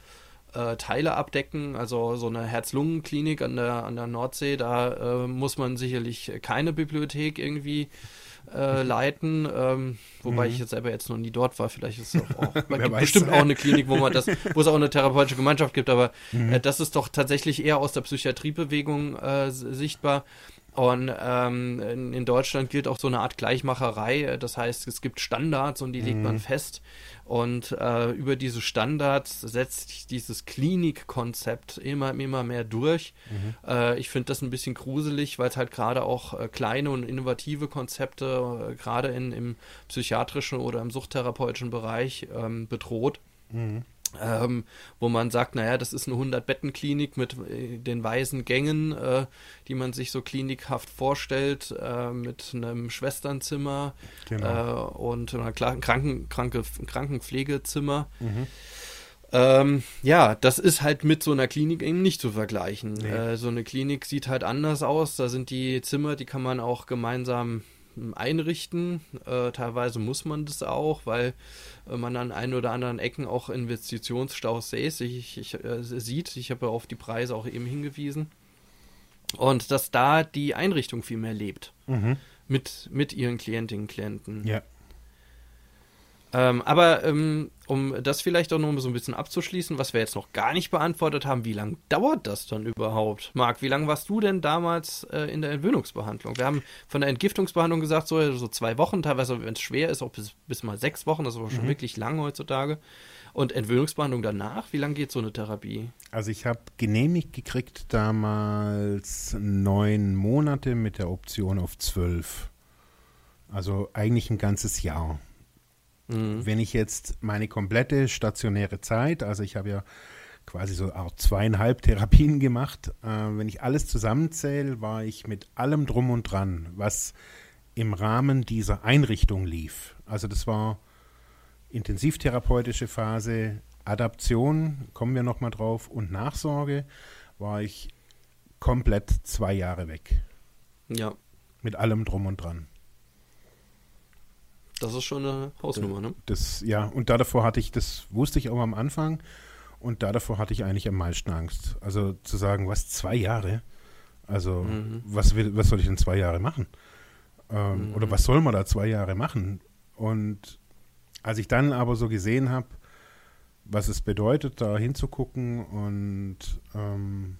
Speaker 1: äh, Teile abdecken. Also so eine Herz-Lungen-Klinik an der, an der Nordsee, da äh, muss man sicherlich keine Bibliothek irgendwie äh, leiten, ähm, wobei ich jetzt selber jetzt noch nie dort war. Vielleicht ist es auch, auch bestimmt auch eine Klinik, wo man das, wo es auch eine therapeutische Gemeinschaft gibt, aber äh, das ist doch tatsächlich eher aus der Psychiatriebewegung äh, sichtbar. Und ähm, in, Deutschland gilt auch so eine Art Gleichmacherei. Das heißt, es gibt Standards und die legt man mhm. fest. Und äh, über diese Standards setzt sich dieses Klinikkonzept immer, immer mehr durch. Mhm. Äh, ich finde das ein bisschen gruselig, weil es halt gerade auch äh, kleine und innovative Konzepte, äh, gerade im psychiatrischen oder im suchttherapeutischen Bereich, ähm, bedroht. Mhm ähm, wo man sagt, naja, das ist eine 100-Betten-Klinik mit äh, den weißen Gängen, äh, die man sich so klinikhaft vorstellt, äh, mit einem Schwesternzimmer genau. Äh, und einer Kranken, Kranke, Krankenpflegezimmer. Mhm. Ähm, ja, das ist halt mit so einer Klinik eben nicht zu vergleichen. Nee. Äh, so eine Klinik sieht halt anders aus. Da sind die Zimmer, die kann man auch gemeinsam einrichten. Äh, teilweise muss man das auch, weil äh, man an ein oder anderen Ecken auch Investitionsstaus sieht. Ich, ich, äh, sieht. ich habe auf die Preise auch eben hingewiesen. Und dass da die Einrichtung viel mehr lebt. Mhm. Mit, mit ihren Klientinnen und Klienten.
Speaker 2: Ja.
Speaker 1: Ähm, aber ähm, um das vielleicht auch noch so ein bisschen abzuschließen, was wir jetzt noch gar nicht beantwortet haben, wie lange dauert das dann überhaupt? Marc, wie lange warst du denn damals äh, in der Entwöhnungsbehandlung? Wir haben von der Entgiftungsbehandlung gesagt, so, so zwei Wochen, teilweise, wenn es schwer ist, auch bis, bis mal sechs Wochen, das ist aber schon mhm. wirklich lang heutzutage. Und Entwöhnungsbehandlung danach, wie lange geht so eine Therapie?
Speaker 2: Also ich habe genehmigt gekriegt damals neun Monate mit der Option auf zwölf. Also eigentlich ein ganzes Jahr. Mhm. Wenn ich jetzt meine komplette stationäre Zeit, also ich habe ja quasi so auch zweieinhalb Therapien gemacht, äh, wenn ich alles zusammenzähle, war ich mit allem drum und dran, was im Rahmen dieser Einrichtung lief. Also das war intensivtherapeutische Phase, Adaption, kommen wir nochmal drauf, und Nachsorge, war ich komplett zwei Jahre weg.
Speaker 1: Ja.
Speaker 2: Mit allem drum und dran.
Speaker 1: Das ist schon eine Hausnummer, ne?
Speaker 2: Das, ja, und da davor hatte ich, das wusste ich auch am Anfang, und da davor hatte ich eigentlich am meisten Angst. Also zu sagen, was, zwei Jahre? Also, mhm. was, will, was soll ich denn zwei Jahre machen? Ähm, mhm. Oder was soll man da zwei Jahre machen? Und als ich dann aber so gesehen habe, was es bedeutet, da hinzugucken und ähm,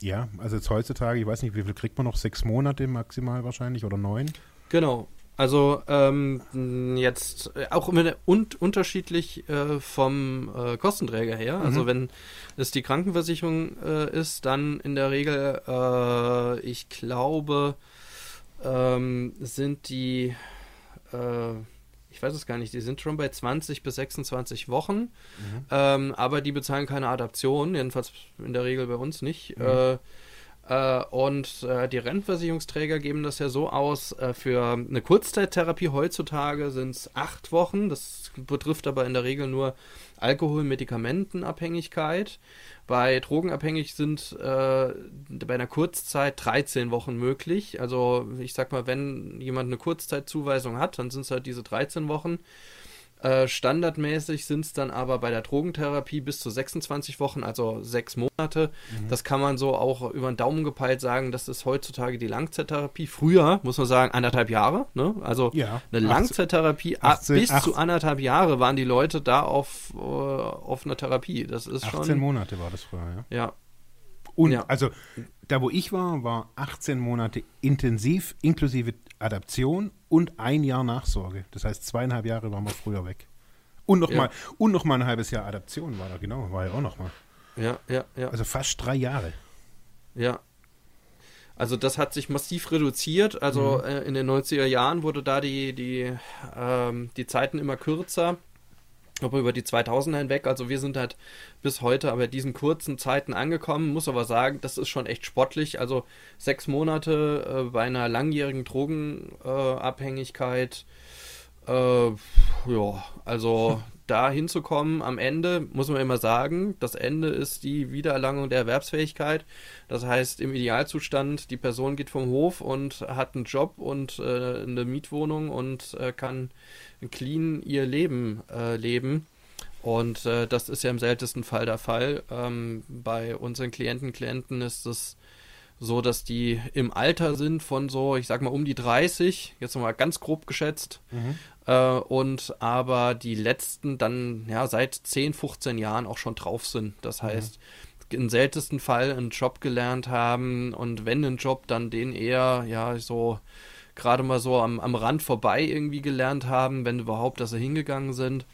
Speaker 2: ja, also jetzt heutzutage, ich weiß nicht, wie viel kriegt man noch? Sechs Monate maximal wahrscheinlich oder neun?
Speaker 1: Genau, also ähm, jetzt äh, auch immer un unterschiedlich äh, vom äh, Kostenträger her. Also mhm. Also wenn es die Krankenversicherung äh, ist, dann in der Regel, äh, ich glaube, ähm, sind die, äh, ich weiß es gar nicht, die sind schon bei 20 bis 26 Wochen, mhm. ähm, aber die bezahlen keine Adaption, jedenfalls in der Regel bei uns nicht. Mhm. Äh, und äh, die Rentenversicherungsträger geben das ja so aus, äh, für eine Kurzzeittherapie heutzutage sind es acht Wochen. Das betrifft aber in der Regel nur Alkohol-Medikamentenabhängigkeit. Bei Drogenabhängig sind äh, bei einer Kurzzeit 13 Wochen möglich. Also ich sag mal, wenn jemand eine Kurzzeitzuweisung hat, dann sind es halt diese 13 Wochen. Äh, standardmäßig sind es dann aber bei der Drogentherapie bis zu 26 Wochen, also sechs Monate. Mhm. Das kann man so auch über den Daumen gepeilt sagen, das ist heutzutage die Langzeittherapie. Früher, muss man sagen, anderthalb Jahre. Ne? Also
Speaker 2: ja,
Speaker 1: eine 18, Langzeittherapie, 18, bis 18. zu anderthalb Jahre waren die Leute da auf, uh, auf einer Therapie. Das ist 18
Speaker 2: schon, Monate war das früher,
Speaker 1: ja. Ja.
Speaker 2: Und ja. also da, wo ich war, war 18 Monate intensiv, inklusive Adaption und ein Jahr Nachsorge. Das heißt, zweieinhalb Jahre waren wir früher weg. Und noch, ja. mal, und noch mal ein halbes Jahr Adaption war da, genau, war ja auch noch mal.
Speaker 1: Ja, ja, ja.
Speaker 2: Also fast drei Jahre.
Speaker 1: Ja. Also das hat sich massiv reduziert. Also mhm. äh, in den 90er Jahren wurde da die, die, ähm, die Zeiten immer kürzer aber über die 2000er hinweg. Also wir sind halt bis heute aber diesen kurzen Zeiten angekommen. Muss aber sagen, das ist schon echt sportlich. Also sechs Monate äh, bei einer langjährigen Drogenabhängigkeit. Äh, ja, also da hinzukommen am Ende, muss man immer sagen, das Ende ist die Wiedererlangung der Erwerbsfähigkeit. Das heißt, im Idealzustand, die Person geht vom Hof und hat einen Job und äh, eine Mietwohnung und äh, kann clean ihr Leben äh, leben. Und äh, das ist ja im seltensten Fall der Fall. Ähm, bei unseren Klienten, Klienten ist es so, dass die im Alter sind von so, ich sag mal, um die 30, jetzt nochmal ganz grob geschätzt. Mhm. Äh, und aber die letzten dann ja seit 10, 15 Jahren auch schon drauf sind. Das mhm. heißt, mhm. im seltensten Fall einen Job gelernt haben und wenn einen Job, dann den eher, ja, so gerade mal so am, am Rand vorbei irgendwie gelernt haben, wenn überhaupt, dass sie hingegangen sind.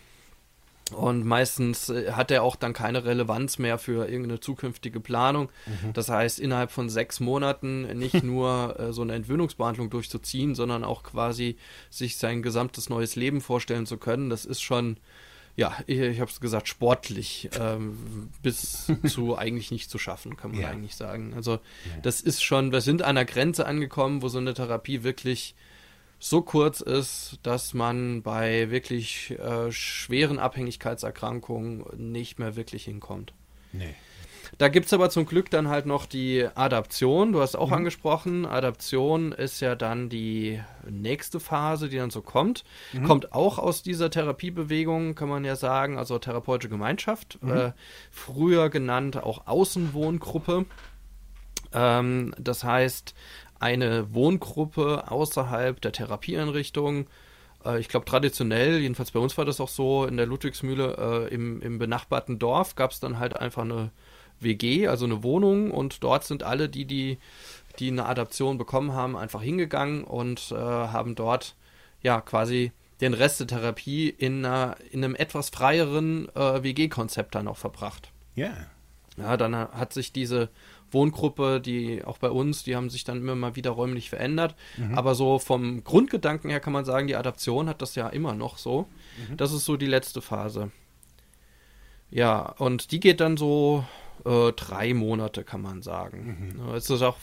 Speaker 1: Und meistens äh, hat er auch dann keine Relevanz mehr für irgendeine zukünftige Planung. Mhm. Das heißt, innerhalb von sechs Monaten nicht nur äh, so eine Entwöhnungsbehandlung durchzuziehen, sondern auch quasi sich sein gesamtes neues Leben vorstellen zu können. Das ist schon ja, ich, ich habe es gesagt, sportlich ähm, bis zu eigentlich nicht zu schaffen, kann man ja. eigentlich sagen. Also ja. das ist schon, wir sind an einer Grenze angekommen, wo so eine Therapie wirklich so kurz ist, dass man bei wirklich äh, schweren Abhängigkeitserkrankungen nicht mehr wirklich hinkommt. Nee. Da gibt es aber zum Glück dann halt noch die Adaption. Du hast auch mhm. angesprochen, Adaption ist ja dann die nächste Phase, die dann so kommt. Mhm. Kommt auch aus dieser Therapiebewegung, kann man ja sagen, also therapeutische Gemeinschaft, mhm. äh, früher genannt auch Außenwohngruppe. Ähm, das heißt, eine Wohngruppe außerhalb der Therapieeinrichtung äh, ich glaube, traditionell, jedenfalls bei uns war das auch so, in der Ludwigsmühle äh, im, im benachbarten Dorf gab es dann halt einfach eine WG, also eine Wohnung und dort sind alle, die, die, die eine Adaption bekommen haben, einfach hingegangen und äh, haben dort ja quasi den Rest der Therapie in, einer, in einem etwas freieren äh, WG-Konzept dann auch verbracht.
Speaker 2: Ja. Yeah.
Speaker 1: Ja, dann hat sich diese Wohngruppe, die auch bei uns, die haben sich dann immer mal wieder räumlich verändert. Mhm. Aber so vom Grundgedanken her kann man sagen, die Adaption hat das ja immer noch so. Mhm. Das ist so die letzte Phase. Ja, und die geht dann so äh, drei Monate, kann man sagen. Mhm. Es ist auch,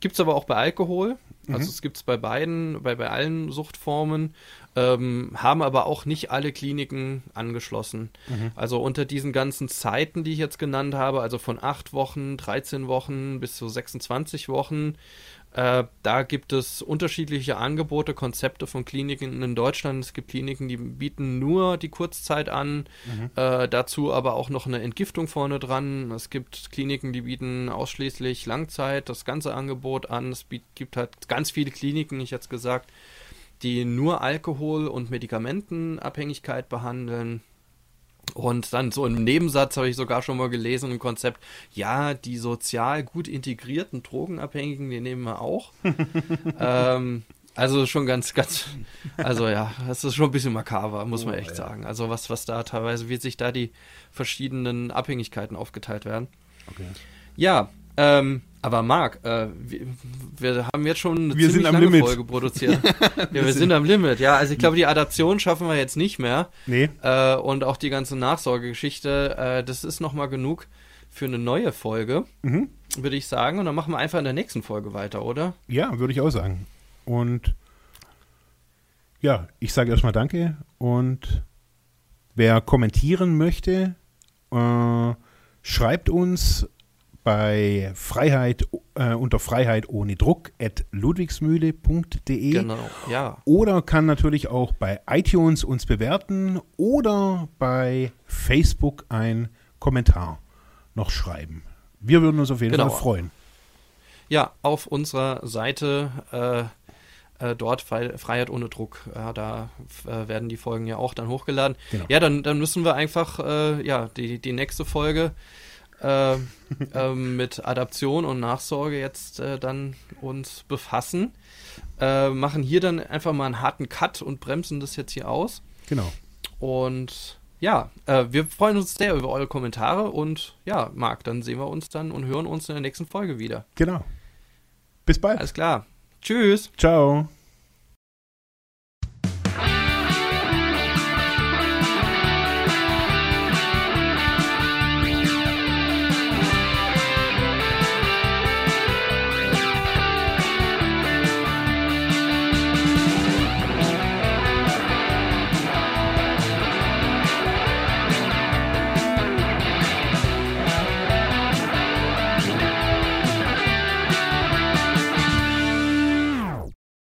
Speaker 1: gibt es aber auch bei Alkohol. Also mhm. es gibt es bei beiden, bei, bei allen Suchtformen, ähm, haben aber auch nicht alle Kliniken angeschlossen. Mhm. Also unter diesen ganzen Zeiten, die ich jetzt genannt habe, also von acht Wochen, 13 Wochen bis zu 26 Wochen, äh, da gibt es unterschiedliche Angebote, Konzepte von Kliniken in Deutschland. Es gibt Kliniken, die bieten nur die Kurzzeit an, mhm. äh, dazu aber auch noch eine Entgiftung vorne dran. Es gibt Kliniken, die bieten ausschließlich Langzeit das ganze Angebot an. Es gibt halt ganz viele Kliniken, ich jetzt gesagt, die nur Alkohol- und Medikamentenabhängigkeit behandeln. Und dann so im Nebensatz habe ich sogar schon mal gelesen im Konzept, ja, die sozial gut integrierten Drogenabhängigen, die nehmen wir auch. ähm, also schon ganz, ganz, also ja, das ist schon ein bisschen makaber, muss man oh, echt ja. sagen. Also was, was da teilweise, wie sich da die verschiedenen Abhängigkeiten aufgeteilt werden. Okay. Ja, ähm, aber Marc, äh, wir, wir, haben jetzt schon eine
Speaker 2: wir ziemlich lange Limit.
Speaker 1: Folge produziert. ja, wir, wir sind, sind am Limit. Ja, also ich glaube, die Adaption schaffen wir jetzt nicht mehr.
Speaker 2: Nee.
Speaker 1: Äh, und auch die ganze Nachsorgegeschichte, äh, das ist nochmal genug für eine neue Folge, mhm. würde ich sagen. Und dann machen wir einfach in der nächsten Folge weiter, oder?
Speaker 2: Ja, würde ich auch sagen. Und ja, ich sage erstmal Danke. Und wer kommentieren möchte, äh, schreibt uns bei Freiheit äh, unter Freiheit ohne Druck at ludwigsmühle.de.
Speaker 1: Genau, ja.
Speaker 2: Oder kann natürlich auch bei iTunes uns bewerten oder bei Facebook ein Kommentar noch schreiben. Wir würden uns auf jeden genau. Fall freuen.
Speaker 1: Ja, auf unserer Seite äh, äh, dort Freiheit ohne Druck. Ja, da äh, werden die Folgen ja auch dann hochgeladen. Genau. Ja, dann, dann müssen wir einfach äh, ja, die, die nächste Folge äh, äh, mit Adaption und Nachsorge jetzt äh, dann uns befassen. Äh, machen hier dann einfach mal einen harten Cut und bremsen das jetzt hier aus.
Speaker 2: Genau.
Speaker 1: Und ja, äh, wir freuen uns sehr über eure Kommentare und ja, Marc, dann sehen wir uns dann und hören uns in der nächsten Folge wieder.
Speaker 2: Genau. Bis bald.
Speaker 1: Alles klar. Tschüss.
Speaker 2: Ciao.